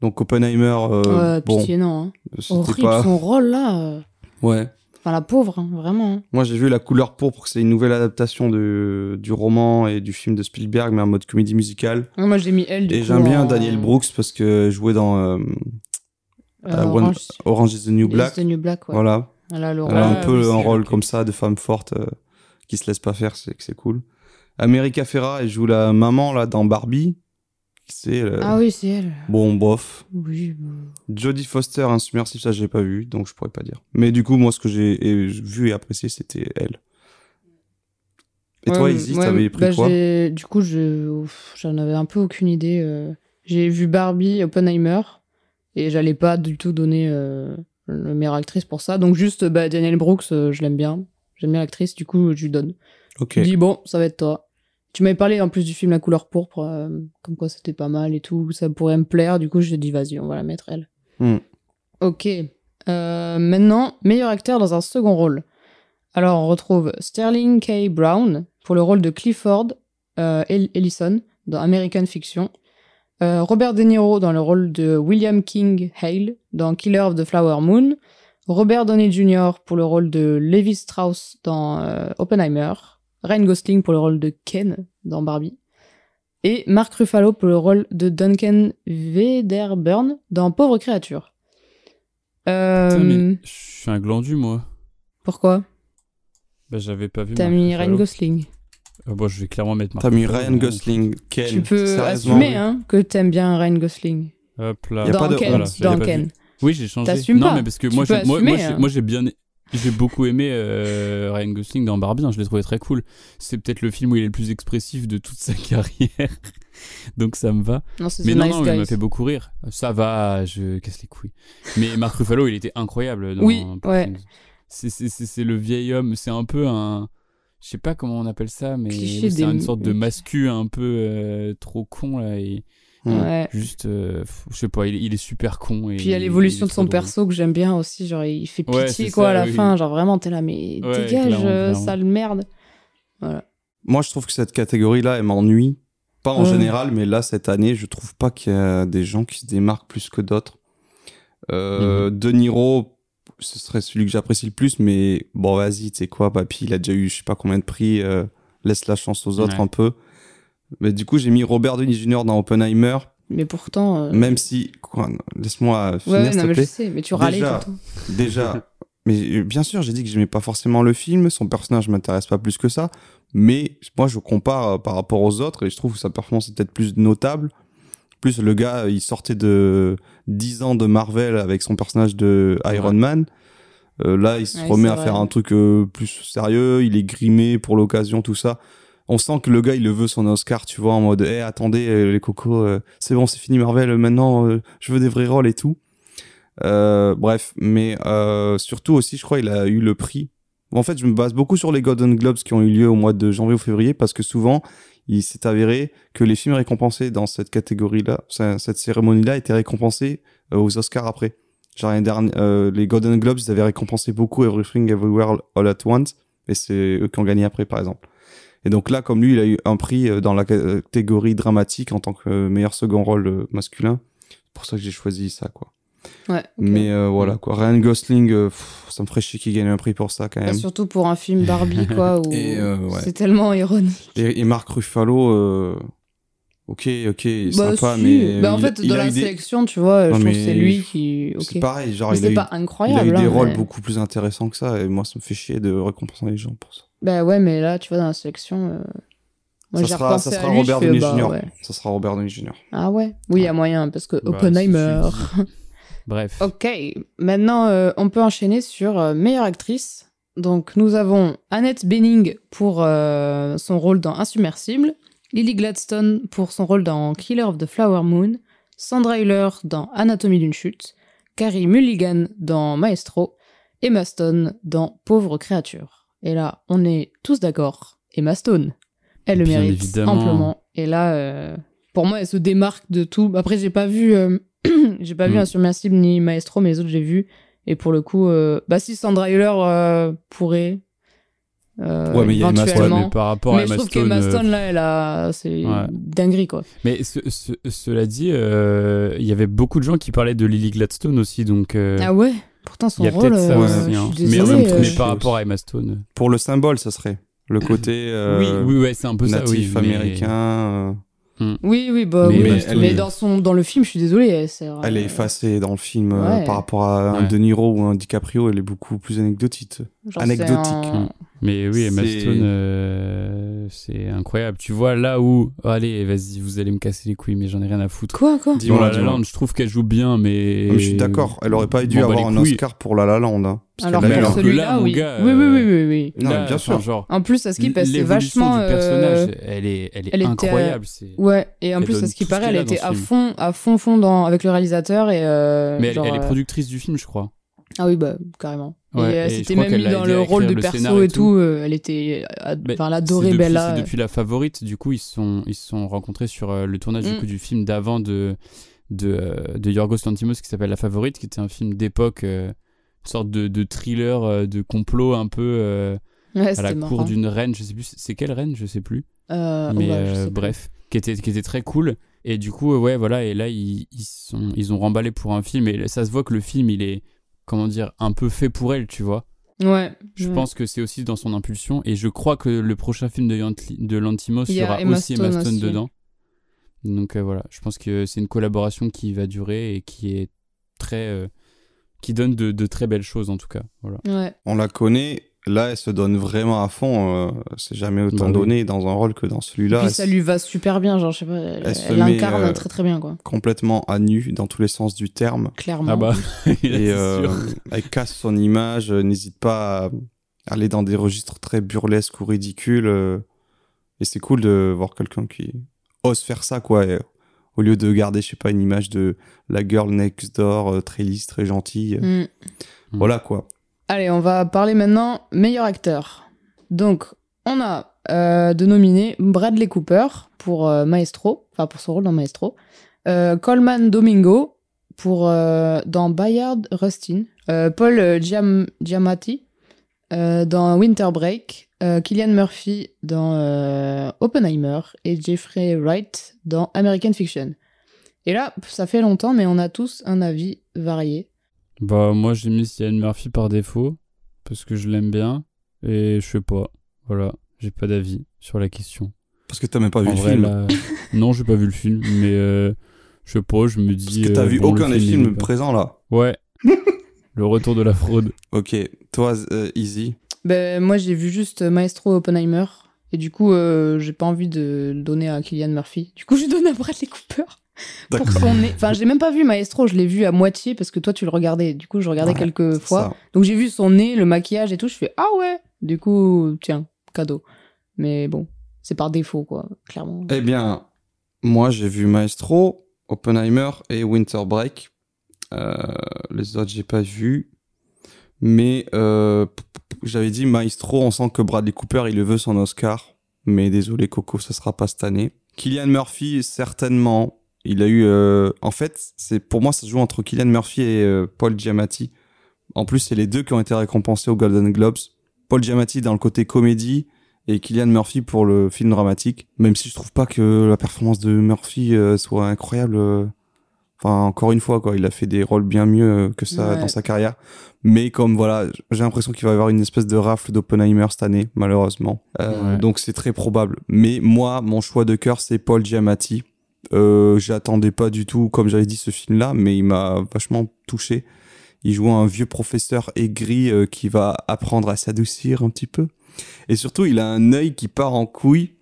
donc Oppenheimer, euh, ouais, bon, pitié, non. hein. c'était Horrible pas. son rôle là. euh. Ouais. Enfin, la pauvre, hein, vraiment. Moi, j'ai vu La couleur pourpre, c'est une nouvelle adaptation de, du roman et du film de Spielberg, mais en mode comédie musicale. Ouais, Moi, j'ai mis elle du et j'aime bien en- Daniel Brooks parce que jouait dans euh, euh, euh, One- Orange is the New Black. is the New Black, ouais. Voilà. Elle a le un rôle. peu un rôle comme ça de femme forte euh, qui se laisse pas faire, c'est que c'est cool. America Ferra, elle joue la maman là dans Barbie. C'est euh, Ah oui, c'est elle. bon bof. Oui. Jodie Foster insubmersible, ça j'ai pas vu, donc je pourrais pas dire. Mais du coup, moi ce que j'ai vu et apprécié, c'était elle. Et toi, Izzy, ouais, t'avais pris bah, quoi Du coup, je... j'en avais un peu aucune idée. euh. J'ai vu Barbie, Oppenheimer, et j'allais pas du tout donner euh, la meilleure actrice pour ça. Donc juste, bah, Daniel Brooks, euh, je l'aime bien. J'aime bien l'actrice, du coup, je lui donne. Ok. Je dis, bon, ça va être toi. Tu m'avais parlé en plus du film La couleur pourpre, euh, comme quoi c'était pas mal et tout, ça pourrait me plaire. Du coup, je dis, vas-y, on va la mettre elle. Hmm. Ok. Euh, maintenant, meilleur acteur dans un second rôle. Alors, on retrouve Sterling K. Brown pour le rôle de Clifford El- Ellison dans American Fiction. Euh, Robert De Niro dans le rôle de William King Hale dans Killer of the Flower Moon. Robert Downey Jr. pour le rôle de Levi Strauss dans euh, Oppenheimer. Ryan Gosling pour le rôle de Ken dans Barbie. Et Mark Ruffalo pour le rôle de Duncan Wedderburn dans Pauvre créature. Euh, Putain, mais je suis un glandu, moi. Pourquoi? Bah, j'avais pas vu. T'as mis Ruffalo. Ryan Gosling. Ah, bon, je vais clairement mettre T'as mis Ryan mais- Gosling, Ken. tu peux assumer hein, que t'aimes bien Ryan Gosling. Hop là. Y a dans pas de Ken. Voilà, dans pas Ken. Oui, j'ai changé. T'assumes non, pas. mais parce que Tu moi, moi, moi, assumer, j'ai- hein. moi, j'ai bien, j'ai beaucoup aimé euh, Ryan Gosling dans Barbie. hein, je l'ai trouvé très cool. C'est peut-être le film où il est le plus expressif de toute sa carrière, donc ça me va. Non, Mais non, Nice non, mais il m'a Guys. fait beaucoup rire. Ça va, je casse les couilles. Mais Mark Ruffalo, il était incroyable. Dans Oui, ouais. C'est le vieil homme. C'est un peu un. Je sais pas comment on appelle ça, mais c'est des- une sorte de mascu un peu euh, trop con là. Et. Ouais. juste, euh, je sais pas, il, est- il est super con. Et Puis il y a l'évolution de son drôle. perso que j'aime bien aussi. Genre, il fait pitié quoi ça, à la oui. fin. Genre, vraiment, t'es là, mais Ouais, dégage, clairement, euh, clairement. sale merde. Voilà. Moi, je trouve que cette catégorie-là, elle m'ennuie. Pas en Ouais. général, mais là, cette année, je trouve pas qu'il y a des gens qui se démarquent plus que d'autres. Euh, Mhm. De Niro, ce serait celui que j'apprécie le plus, mais bon, vas-y, tu sais quoi, papy, il a déjà eu je sais pas combien de prix, euh, laisse la chance aux autres Ouais. un peu. Mais du coup, j'ai mis Robert Downey Jr. dans Oppenheimer, Mais pourtant. euh, même si, quoi, non, laisse-moi Ouais, finir, ouais, non, te mais je sais, mais tu râlais Déjà. tout le temps. Déjà, mais euh, bien sûr, j'ai dit que j'aimais pas forcément le film, son personnage m'intéresse pas plus que ça, mais moi je compare euh, par rapport aux autres et je trouve que sa performance est peut-être plus notable. Plus le gars, il sortait de 10 ans de Marvel avec son personnage de Iron Man. Euh, là, il se Ouais, remet à vrai. faire un truc euh, plus sérieux, il est grimé pour l'occasion, tout ça. On sent que le gars, il le veut son Oscar, tu vois, en mode, eh, attendez, euh, les cocos, euh, c'est bon, c'est fini Marvel, maintenant, je veux des vrais rôles et tout. Bref, mais surtout aussi, je crois, il a eu le prix. En fait, je me base beaucoup sur les Golden Globes qui ont eu lieu au mois de janvier ou février parce que souvent, il s'est avéré que les films récompensés dans cette catégorie-là, ce- cette cérémonie-là, étaient récompensés euh, aux Oscars après. Genre l'année dernière, euh, les Golden Globes, ils avaient récompensé beaucoup Everything Everywhere All at Once, et c'est eux qui ont gagné après, par exemple. Et donc là, comme lui, il a eu un prix euh, dans la catégorie dramatique en tant que meilleur second rôle masculin. C'est pour ça que j'ai choisi ça, quoi. Ouais. Mais euh, voilà, quoi. Ryan Gosling, euh, pff, ça me ferait chier qu'il gagne un prix pour ça, quand Bah, même. surtout pour un film Barbie, quoi, où euh, ouais. c'est tellement ironique. Et, et Marc Ruffalo, euh, ok, ok, Bah, sympa, si. mais. Bah, en il- fait, il dans a la des- sélection, tu vois, Non, je trouve que c'est lui qui. C'est pareil, genre, il a, eu, pas il a eu des hein, rôles mais- beaucoup plus intéressants que ça, et moi, ça me fait chier de récompenser les gens pour ça. Bah ouais, mais là, tu vois, dans la sélection. euh, Moi, ça sera, repensé ça sera lui, Robert fais, Downey bah, Jr. ouais. Ça sera Robert Downey Jr. Ah ouais? Oui, il y a moyen, parce que Bah, Oppenheimer. Bref. Ok, maintenant euh, on peut enchaîner sur euh, meilleure actrice. Donc nous avons Annette Bening pour euh, son rôle dans Insubmersible, Lily Gladstone pour son rôle dans Killer of the Flower Moon, Sandra Hüller dans Anatomie d'une chute, Carrie Mulligan dans Maestro, Emma Stone dans Pauvre créature. Et là, on est tous d'accord, Emma Stone, elle le Bien mérite évidemment. amplement. Et là, pour moi, elle se démarque de tout. Après, j'ai pas vu, j'ai pas vu Mm. Insubmersible ni Maestro, mais les autres j'ai vu. Et pour le coup, euh, bah si Sandra Hüller euh, pourrait. euh, Ouais, mais il y a Emma Stone, Ouais, mais par rapport mais à je Emma trouve Stone, qu'Emma euh, Stone, là, elle a. C'est Ouais. dinguerie, quoi. Mais ce- ce- cela dit, euh, il y avait beaucoup de gens qui parlaient de Lily Gladstone aussi, donc euh, Ah ouais? Pourtant, son il y a rôle. peut-être ça euh, aussi. je hein. suis Mais, désolée, euh, mais par rapport à Emma Stone. Pour le symbole, ça serait le côté euh, oui, oui, ouais, c'est un peu ça, oui. natif mais- américain. Euh, Oui, oui, bah Mais oui. Dans, son, dans le film, je suis désolée. Elle, sert, Elle est effacée dans le film euh, par rapport à un Ouais. De Niro ou un DiCaprio, elle est beaucoup plus anecdotique. genre, anecdotique. Mais oui, Emma C'est- Stone, euh, c'est incroyable. Tu vois, là où. oh, allez, vas-y, vous allez me casser les couilles, mais j'en ai rien à foutre. Quoi, quoi Dis-moi, La La. Land, je trouve qu'elle joue bien, mais. Ah, mais je suis d'accord, elle aurait pas dû avoir un couilles. Oscar pour La La Land. Hein, parce Alors que alors là, mon oui. gars, oui. Oui, oui, euh, oui, oui, oui. Non, Là, bien sûr. genre, En plus, à ce qui paraît, c'est vachement. du personnage, euh, elle est, elle est elle était, incroyable. c'est- Ouais, et en Elle plus, à ce qui paraît, elle était à film. fond, à fond, fond dans, avec le réalisateur et. euh, Mais elle, est euh, productrice du film, je crois. Ah oui, bah, carrément. Ouais, et euh, et je c'était même mis dans le rôle de le perso et et tout. euh, elle était. euh, Enfin, elle C'est adorait depuis- Bella. C'est depuis la favorite, du coup, ils se sont, ils sont rencontrés sur le tournage du Mm. coup, du film d'avant de, de, de Yorgos Lanthimos qui s'appelle La Favorite, qui était un film d'époque, une sorte de, de thriller, de complot un peu Ouais, à la cour d'une reine, je sais plus, c'est quelle reine, je sais plus. Euh, mais ouais, je sais plus. bref, qui était, qui était très cool. Et du coup, ouais, voilà, et là, ils, ils, sont, ils ont remballé pour un film, et ça se voit que le film, il est, comment dire, un peu fait pour elle, tu vois. Ouais. Je ouais. pense que c'est aussi dans son impulsion, et je crois que le prochain film de, Yantli- de Lantimos, Il il y y a aura Emma aussi Emma Stone Stone aussi. dedans. Donc euh, voilà, je pense que c'est une collaboration qui va durer et qui est très. euh, qui donne de, de très belles choses en tout cas. Voilà. Ouais. On la connaît, là elle se donne vraiment à fond. euh, c'est jamais autant Bah oui. donné dans un rôle que dans celui-là. Ça lui va super bien, genre, je sais pas, elle Elle met, l'incarne euh, très très bien, quoi. complètement à nu dans tous les sens du terme. Clairement. Ah bah, Et euh, elle casse son image, n'hésite pas à aller dans des registres très burlesques ou ridicules. euh, et c'est cool de voir quelqu'un qui ose faire ça, quoi. et, au lieu de garder, je sais pas, une image de la girl next door, très lisse, très gentille. Mm. Mm. Voilà, quoi. Allez, on va parler maintenant meilleur acteur. Donc, on a euh, de nominés Bradley Cooper pour euh, Maestro, enfin pour son rôle dans Maestro, euh, Coleman Domingo pour dans Bayard Rustin, Paul Giam- Giamatti dans Winter Break, Killian Murphy dans Oppenheimer et Jeffrey Wright dans American Fiction. Et là, ça fait longtemps, mais on a tous un avis varié. Bah, moi j'ai mis Cillian Murphy par défaut parce que je l'aime bien et je sais pas. Voilà, j'ai pas d'avis sur la question. Parce que t'as même pas vu en le vrai, film. là, non, j'ai pas vu le film, mais euh, je sais pas, je me Parce dis. que t'as euh, vu bon, aucun des film, il films présents là. Ouais. Le retour de la fraude. Ok, toi, euh, Easy. Ben, moi, j'ai vu juste Maestro Oppenheimer. Et du coup, euh, j'ai pas envie de le donner à Kylian Murphy. Du coup, je donne à Bradley Cooper. Pour son nez. Enfin, j'ai même pas vu Maestro, je l'ai vu à moitié parce que toi, tu le regardais. Du coup, je regardais quelques fois. ça. Donc, j'ai vu son nez, le maquillage et tout. Je fais Ah ouais Du coup, tiens, cadeau. Mais bon, c'est par défaut, quoi, clairement. Eh bien, moi, j'ai vu Maestro, Oppenheimer et Winter Break. Euh, les autres, j'ai pas vu. Mais euh, j'avais dit Maestro, on sent que Bradley Cooper, il le veut son Oscar. Mais désolé, Coco, ça sera pas cette année. Kylian Murphy, certainement. Il a eu. euh, En fait, c'est pour moi, ça se joue entre Kylian Murphy et euh, Paul Giamatti. En plus, c'est les deux qui ont été récompensés aux Golden Globes. Paul Giamatti dans le côté comédie et Kylian Murphy pour le film dramatique. Même si je trouve pas que la performance de Murphy euh, soit incroyable. euh, Enfin, encore une fois, quoi, il a fait des rôles bien mieux que ça Ouais. dans sa carrière. Mais comme voilà, j'ai l'impression qu'il va y avoir une espèce de rafle d'Oppenheimer cette année, malheureusement. Ouais. Donc c'est très probable. Mais moi, mon choix de cœur, c'est Paul Giamatti. Euh, J'attendais pas du tout, comme j'avais dit, ce film-là, mais il m'a vachement touché. Il joue un vieux professeur aigri euh, qui va apprendre à s'adoucir un petit peu. Et surtout, il a un œil qui part en couille.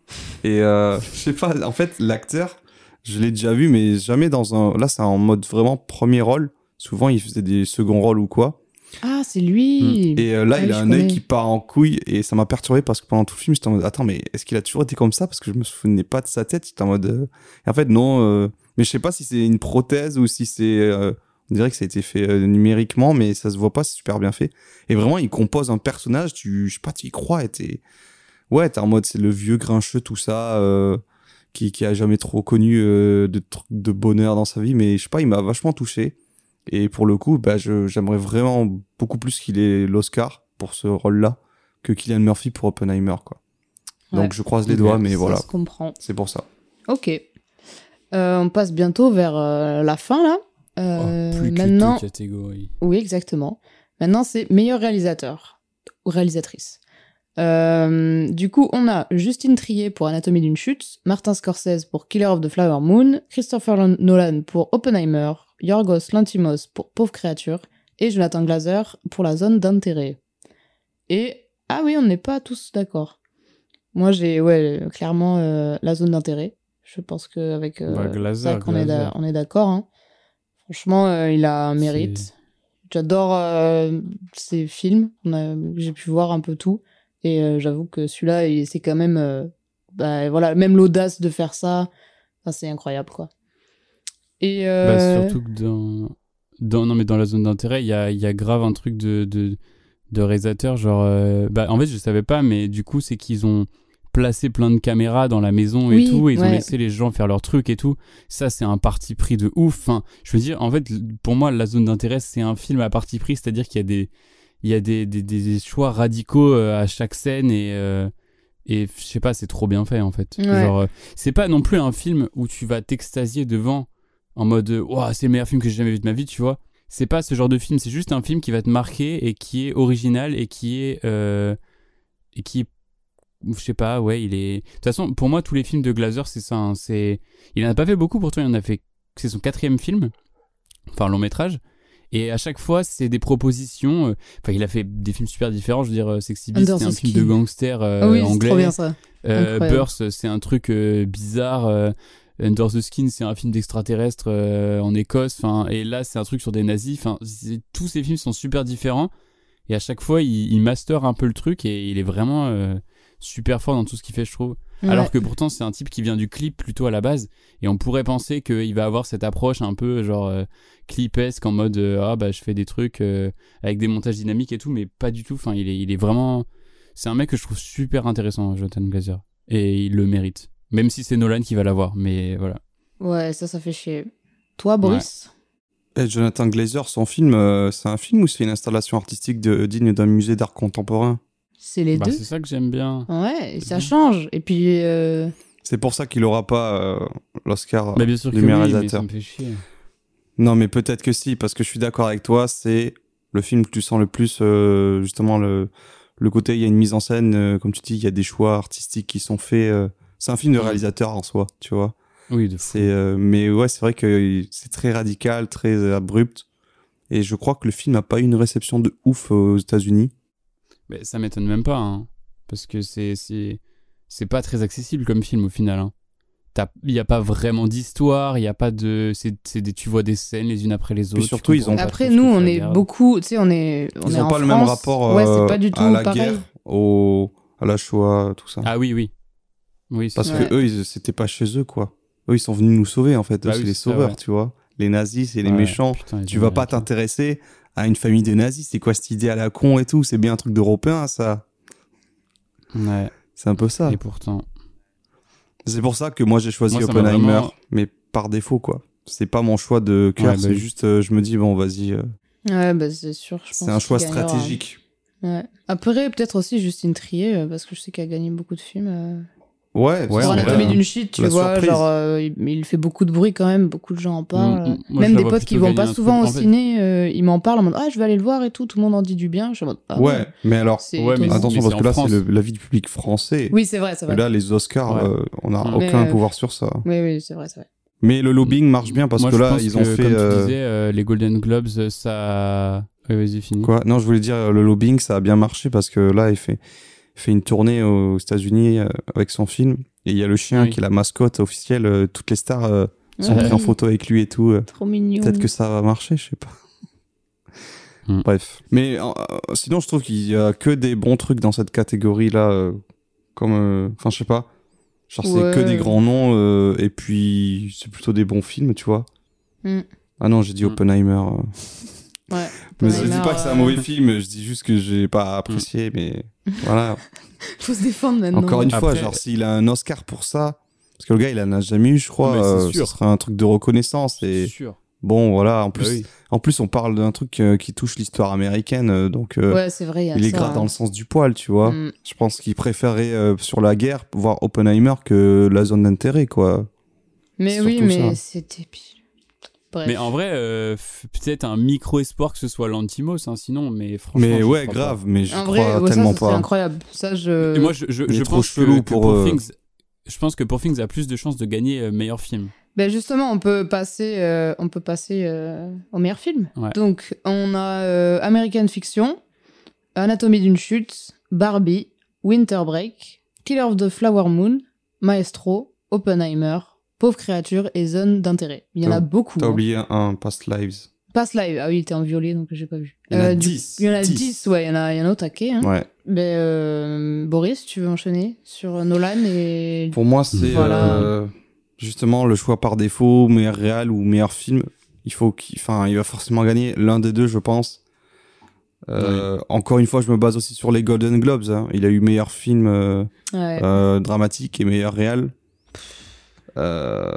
Et euh, je sais pas, en fait, l'acteur, je l'ai déjà vu, mais jamais dans un. Là, c'est en mode vraiment premier rôle. Souvent, il faisait des seconds rôles ou quoi. Ah, c'est lui Et euh, là, Ah il a un œil qui part en couille et ça m'a perturbé parce que pendant tout le film, j'étais en mode attends, mais est-ce qu'il a toujours été comme ça? Parce que je me souvenais pas de sa tête. J'étais en mode. euh, en fait, non. euh, Mais je sais pas si c'est une prothèse ou si c'est. euh, On dirait que ça a été fait euh, numériquement, mais ça se voit pas, c'est super bien fait. Et vraiment, il compose un personnage, tu, je sais pas, tu y crois et t'es. Ouais, t'es en mode c'est le vieux grincheux, tout ça, euh, qui, qui a jamais trop connu de, de bonheur dans sa vie, mais je sais pas, il m'a vachement touché. Et pour le coup, bah, j'aimerais vraiment beaucoup plus qu'il ait l'Oscar pour ce rôle-là que Kylian Murphy pour Oppenheimer, quoi. Donc je croise les doigts, mais Ça voilà, se comprend. c'est pour ça. Ok. Euh, on passe bientôt vers euh, la fin, là. Oh, Euh, plus que maintenant, deux catégories. Oui, exactement. Maintenant, c'est meilleur réalisateur ou réalisatrice. Euh, du coup, on a Justine Trier pour Anatomie d'une chute, Martin Scorsese pour Killer of the Flower Moon, Christopher Lan- Nolan pour Oppenheimer, Yorgos Lanthimos pour Pauvre créature et Jonathan Glazer pour La zone d'intérêt. Et ah oui, on n'est pas tous d'accord. Moi, j'ai ouais clairement euh, La zone d'intérêt. Je pense qu'avec euh, Bah, Glazer, Zach, on est d'a- Glazer. on est d'accord. hein. Franchement, euh, il a un C'est- mérite. J'adore euh, ses films. On a- J'ai pu voir un peu tout. Et j'avoue que celui-là, il- c'est quand même. bah, voilà, même l'audace de faire ça, ça, c'est incroyable, quoi. Et. Bah, euh, surtout que dans, dans, non, mais dans la zone d'intérêt, il y a, il y a grave un truc de, de, de réalisateur. Genre, euh, bah, en fait, je savais pas, mais du coup, c'est qu'ils ont placé plein de caméras dans la maison et Oui, tout. Et ils ont laissé les gens faire leurs trucs et tout. Ça, c'est un parti pris de ouf. Enfin, je veux dire, en fait, pour moi, la zone d'intérêt, c'est un film à parti pris. C'est-à-dire qu'il y a des, il y a des, des, des choix radicaux euh, à chaque scène et. euh, et je sais pas, c'est trop bien fait en fait. Ouais. Genre, c'est pas non plus un film où tu vas t'extasier devant en mode euh, Ouah, c'est le meilleur film que j'ai jamais vu de ma vie, tu vois. C'est pas ce genre de film, c'est juste un film qui va te marquer et qui est original et qui est. euh, et qui est. Je sais pas, ouais, il est. De toute façon, pour moi, tous les films de Glazer, c'est ça. hein, c'est... Il en a pas fait beaucoup, pourtant, il en a fait. C'est son quatrième film, enfin, long métrage. Et à chaque fois, c'est des propositions. euh, Enfin, il a fait des films super différents. Je veux dire, euh, Sexy Beast, c'est un film de gangster euh, ah oui, c'est anglais. trop bien ça. Euh. Burst, c'est un truc euh, bizarre. Under the Skin, c'est un film d'extraterrestre euh, en Écosse. Enfin, et là, c'est un truc sur des nazis. Enfin, tous ces films sont super différents. Et à chaque fois, il, il master un peu le truc et il est vraiment euh, super fort dans tout ce qu'il fait, je trouve. Alors que pourtant, c'est un type qui vient du clip plutôt à la base. Et on pourrait penser qu'il va avoir cette approche un peu genre euh, clipesque en mode ah bah je fais des trucs avec des montages dynamiques et tout, mais pas du tout. Enfin, il est, il est vraiment. C'est un mec que je trouve super intéressant, Jonathan Glazer. Et il le mérite. Même si c'est Nolan qui va l'avoir, mais voilà. Ouais, ça, ça fait chier. Toi, Boris Et Jonathan Glazer, son film, euh, c'est un film ou c'est une installation artistique de, digne d'un musée d'art contemporain C'est les Bah, deux c'est ça que j'aime bien. Ouais, ça bien. change. Et puis. euh, C'est pour ça qu'il aura pas euh, l'Oscar Bah, bien sûr que du oui, meilleur mais ça me fait chier. Non, mais peut-être que si, parce que je suis d'accord avec toi, c'est le film que tu sens le plus, euh, justement, le, le côté, il y a une mise en scène, euh, comme tu dis, il y a des choix artistiques qui sont faits. C'est un film de Mm. réalisateur en soi, tu vois. Oui, de fou. C'est, euh, mais ouais, c'est vrai que c'est très radical, très abrupt. Et je crois que le film n'a pas eu une réception de ouf aux États-Unis. Mais ça m'étonne même pas, hein, parce que c'est c'est c'est pas très accessible comme film au final. hein. Il n'y a pas vraiment d'histoire, il y a pas de, c'est c'est des, tu vois des scènes les unes après les autres. tu surtout, ils ont- Après, nous, on est beaucoup, tu sais, on est, on Ils n'ont pas le même rapport euh, c'est pas du tout à la pareil. guerre, au, à la Shoah, tout ça. Ah oui, oui, oui. Parce ça. Ouais. que eux, ils- c'était pas chez eux, quoi. Eux, ils sont venus nous sauver, en fait. Eux, Bah c'est oui, les ça, sauveurs, ouais. tu vois. Les nazis, c'est les méchants. putain, Tu vas pas t'intéresser à une famille de nazis. C'est quoi cette idée à la con et tout? C'est bien un truc d'européen, ça. Ouais. C'est un peu ça. Et pourtant. C'est pour ça que moi, j'ai choisi Moi, Oppenheimer, vraiment- mais par défaut, quoi. C'est pas mon choix de cœur, Ouais, bah c'est oui. juste, euh, je me dis, bon, vas-y, euh, Ouais, bah, c'est sûr. je c'est un choix stratégique. Ouais. Après, peut-être aussi Justine Trier, euh, parce que je sais qu'elle a gagné beaucoup de films. Ouais, Ouais, Pour on Anatomie d'une chute, tu La vois, surprise. genre, euh, il, fait beaucoup de bruit quand même, beaucoup de gens en parlent. Mm, mm, moi, même des potes qui vont pas souvent au En fait- ciné, euh, ils m'en parlent en mode Ah, je vais aller le voir et tout, tout le monde en dit du bien. Je suis en mode Ah, ouais, mais alors, Ouais, mais attention, mais parce que là, c'est l'avis du public français. Oui, c'est vrai, c'est Et vrai. là, les Oscars, Ouais. euh, on n'a Mais, aucun euh, pouvoir sur ça. Oui, oui, c'est vrai, c'est vrai. Mais le lobbying marche bien parce Moi, que là, ils ont fait. Comme tu euh, disais, euh, les Golden Globes, ça. Ouais, vas-y, finis. Quoi? Non, je voulais dire, le lobbying, ça a bien marché parce que là, il fait, fait une tournée aux États-Unis euh, avec son film. Et il y a le chien Oui. qui est la mascotte officielle. euh, toutes les stars euh, sont prises en photo avec lui et tout. euh. Trop mignon. Peut-être que ça va marcher, je sais pas. Hmm. Bref. Mais euh, euh, sinon, je trouve qu'il y a que des bons trucs dans cette catégorie-là. euh, comme. euh, Enfin, je sais pas. Genre, c'est Ouais. que des grands noms. euh, et puis, c'est plutôt des bons films, tu vois. Hmm. Ah non, j'ai dit Hmm. Oppenheimer. Ouais. Mais je dis pas que c'est un euh, mauvais film, je dis juste que j'ai pas apprécié, mais voilà. Faut se défendre maintenant. Encore une fois, Après- genre s'il a un Oscar pour ça, parce que le gars il en a jamais eu, je crois, euh, sûr. ce serait un truc de reconnaissance et sûr. bon voilà. En plus, Bah oui. en plus on parle d'un truc euh, qui touche l'histoire américaine, euh, donc euh, Ouais, c'est vrai, il est grave hein. dans le sens du poil, tu vois. Hmm. Je pense qu'il préférait euh, sur la guerre voir Oppenheimer que la zone d'intérêt, quoi. Mais oui, mais c'était pile. Bref. Mais en vrai, euh, peut-être un micro espoir que ce soit l'Antimos, hein, sinon, mais franchement. Mais ouais, pas. grave, mais j'y en crois vrai, ouais, ça, tellement ça pas. incroyable. Ça, je. Et moi, je, je, je pense que, que pour, euh, Things, je pense que Poor Things a plus de chances de gagner euh, meilleur film. Ben justement, on peut passer, euh, on peut passer euh, au meilleur film. Ouais. Donc, on a euh, American Fiction, Anatomie d'une chute, Barbie, Winter Break, Killer of the Flower Moon, Maestro, Oppenheimer, Pauvre créature et Zone d'intérêt. Il y en a beaucoup. T'as hein. oublié un Past Lives. Pass Live, ah oui, il était en violet, donc j'ai pas vu. Il y en a Euh, du- 10. Il y en a 10. 10, ouais, il y en a, il y en a au taquet. Hein. Ouais. Ben, euh, Boris, tu veux enchaîner sur Nolan et... Pour moi, c'est Voilà. euh, justement le choix par défaut, meilleur réal ou meilleur film. Il faut qu'il, enfin, il va forcément gagner l'un des deux, je pense. Euh, Encore une fois, je me base aussi sur les Golden Globes. hein. Il a eu meilleur film euh, Ouais. euh, dramatique et meilleur réal. Euh,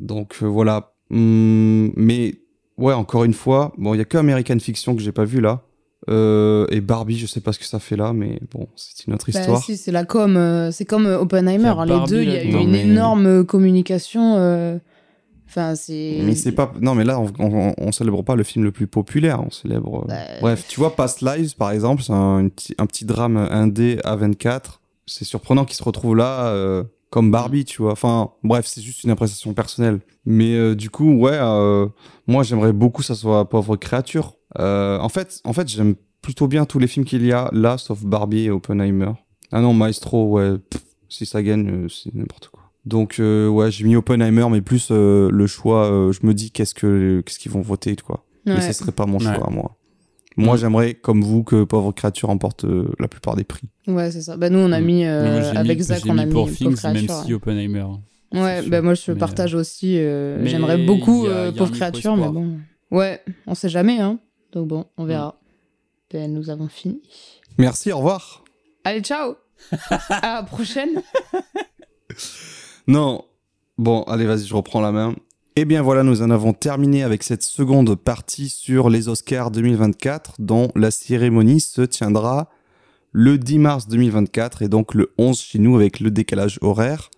donc euh, voilà. Hum, mais ouais, encore une fois, bon, il y a que American Fiction que j'ai pas vu là. Euh, et Barbie, je sais pas ce que ça fait là, mais bon, c'est une autre Bah, histoire. si, c'est la com, euh, c'est comme Oppenheimer. Il y a hein, les Barbie deux, il y a eu une mais- énorme communication. euh, Enfin, c'est. Mais c'est pas. Non, mais là, on, on, on célèbre pas le film le plus populaire. On célèbre. Bah, Bref, tu vois, Past Lives, par exemple, c'est un, un petit, drame indé A24. C'est surprenant qu'il se retrouve là, euh, comme Barbie, tu vois. Enfin, bref, c'est juste une appréciation personnelle. Mais euh, du coup, ouais, euh, moi, j'aimerais beaucoup que ça soit Pauvre créature. Euh, en fait, en fait j'aime plutôt bien tous les films qu'il y a là, sauf Barbie et Oppenheimer. Ah non, Maestro, ouais, pff, si ça gagne, euh, c'est n'importe quoi. Donc euh, ouais, j'ai mis Oppenheimer, mais plus euh, le choix. euh, je me dis qu'est-ce que qu'est-ce qu'ils vont voter, quoi. Mais ouais. ce serait pas mon Ouais. choix à moi. Moi, Mm. j'aimerais, comme vous, que Pauvre Créature remporte euh, la plupart des prix. Ouais, c'est ça. Bah, nous, on a Mm. mis. euh, moi, avec mis- Zach, on a mis Pauvre Things, même créature. si Oppenheimer. hein. Ouais, bah, moi, je Mais, partage aussi. euh, mais J'aimerais beaucoup il y a- euh, il y a un Pauvre créature, mais bon. Ouais, on sait jamais, hein. Donc bon, on verra. Ben, nous avons fini. Merci, au revoir. Allez, ciao À la prochaine Non. Bon, allez, vas-y, je reprends la main. Eh bien voilà, nous en avons terminé avec cette seconde partie sur les Oscars 2024, dont la cérémonie se tiendra le 10 mars 2024 et donc le 11 chez nous avec le décalage horaire.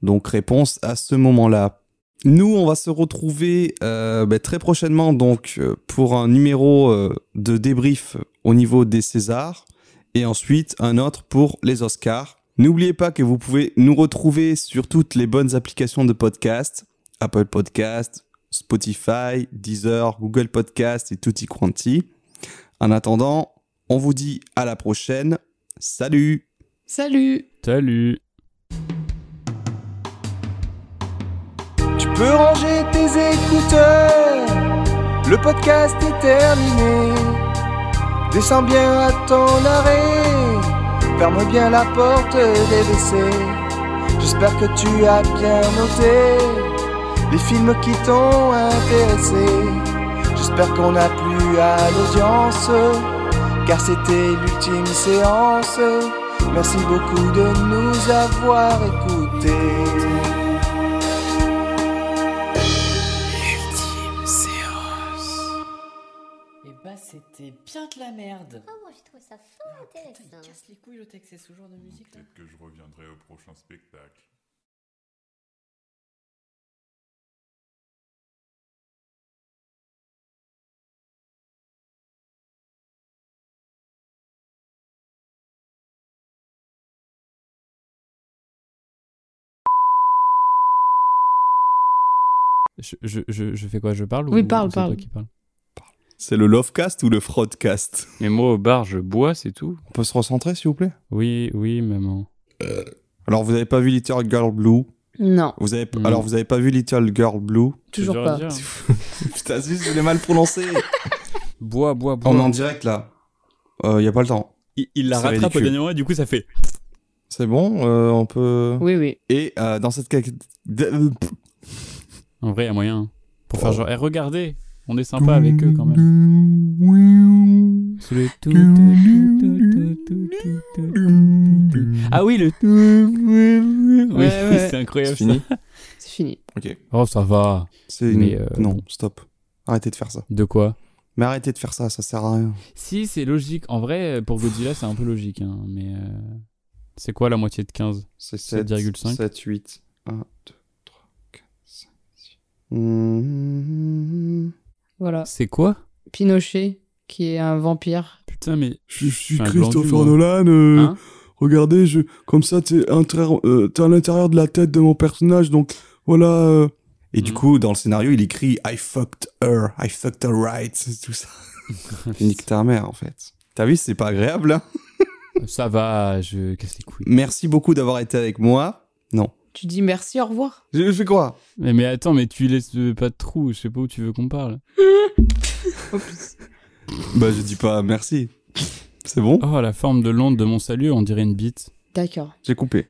Donc réponse à ce moment-là. Nous, on va se retrouver euh, bah, très prochainement donc euh, pour un numéro euh, de débrief au niveau des Césars et ensuite un autre pour les Oscars. N'oubliez pas que vous pouvez nous retrouver sur toutes les bonnes applications de podcast, Apple Podcast, Spotify, Deezer, Google Podcast et tutti quanti. En attendant, on vous dit à la prochaine. Salut Salut Salut Tu peux ranger tes écouteurs, le podcast est terminé. Descends bien à ton arrêt, ferme bien la porte des WC. J'espère que tu as bien noté les films qui t'ont intéressé. J'espère qu'on a plu à l'audience, car c'était l'ultime séance. Merci beaucoup de nous avoir écoutés. Et bah c'était bien de la merde. Oh, moi j'ai trouvé ça fort Ah, putain, il intéressant. casse les couilles le texte, c'est ce genre de musique là. Peut-être que je reviendrai au prochain spectacle. Je, je, je, je fais quoi Je parle ou Oui, parle, ou c'est toi parle. qui parle? C'est le Lovecast ou le Fraudcast? Mais moi, au bar, je bois, c'est tout. On peut se recentrer, s'il vous plaît? Oui, oui, maman. Alors, vous avez pas vu Little Girl Blue? Non, vous avez... Non. Alors, vous avez pas vu Little Girl Blue? Toujours pas. Putain, si, je l'ai mal prononcé Bois, bois, bois. On est en direct, là. Il y a pas le temps. Il, il la rattrape au dernier moment et du coup, ça fait. C'est bon euh, On peut... Oui, oui. Et euh, dans cette... En vrai, il y a moyen. hein. Pour faire genre, eh, regardez, on est sympa avec eux quand même. C'est le tout, tout, tout, tout, tout, tout, tout, tout. Ah oui, le. Oui, Ouais, ouais. c'est incroyable. C'est fini C'est fini. Ok. Oh, ça va. Mais, euh, Non, stop. Arrêtez de faire ça. De quoi Mais arrêtez de faire ça, ça sert à rien. Si, c'est logique. En vrai, pour Godzilla, c'est un peu logique. hein, Mais. euh, C'est quoi la moitié de 15 C'est 7, 7,5. 7, 8, 1, 2, 3, 4, 5, 6. Mmh. Voilà. C'est quoi? Pinochet, qui est un vampire. Putain, mais. Je suis un Christopher. Nolan. euh, Hein? regardez, je, comme ça, t'es intra- euh, t'es à l'intérieur de la tête de mon personnage, donc voilà. euh, Et du coup, dans le scénario, il écrit I fucked her, I fucked her right, c'est tout ça. Nique ta mère, en fait. T'as vu, c'est pas agréable. hein? Ça va, je casse les couilles. Merci beaucoup d'avoir été avec moi. Non. Tu dis merci, au revoir. Je fais quoi? Mais, mais attends, mais tu laisses pas de trou. Je sais pas où tu veux qu'on parle. Plus. Bah, je dis pas merci. C'est bon? Oh, la forme de l'onde de mon salut, on dirait une bite. D'accord. J'ai coupé.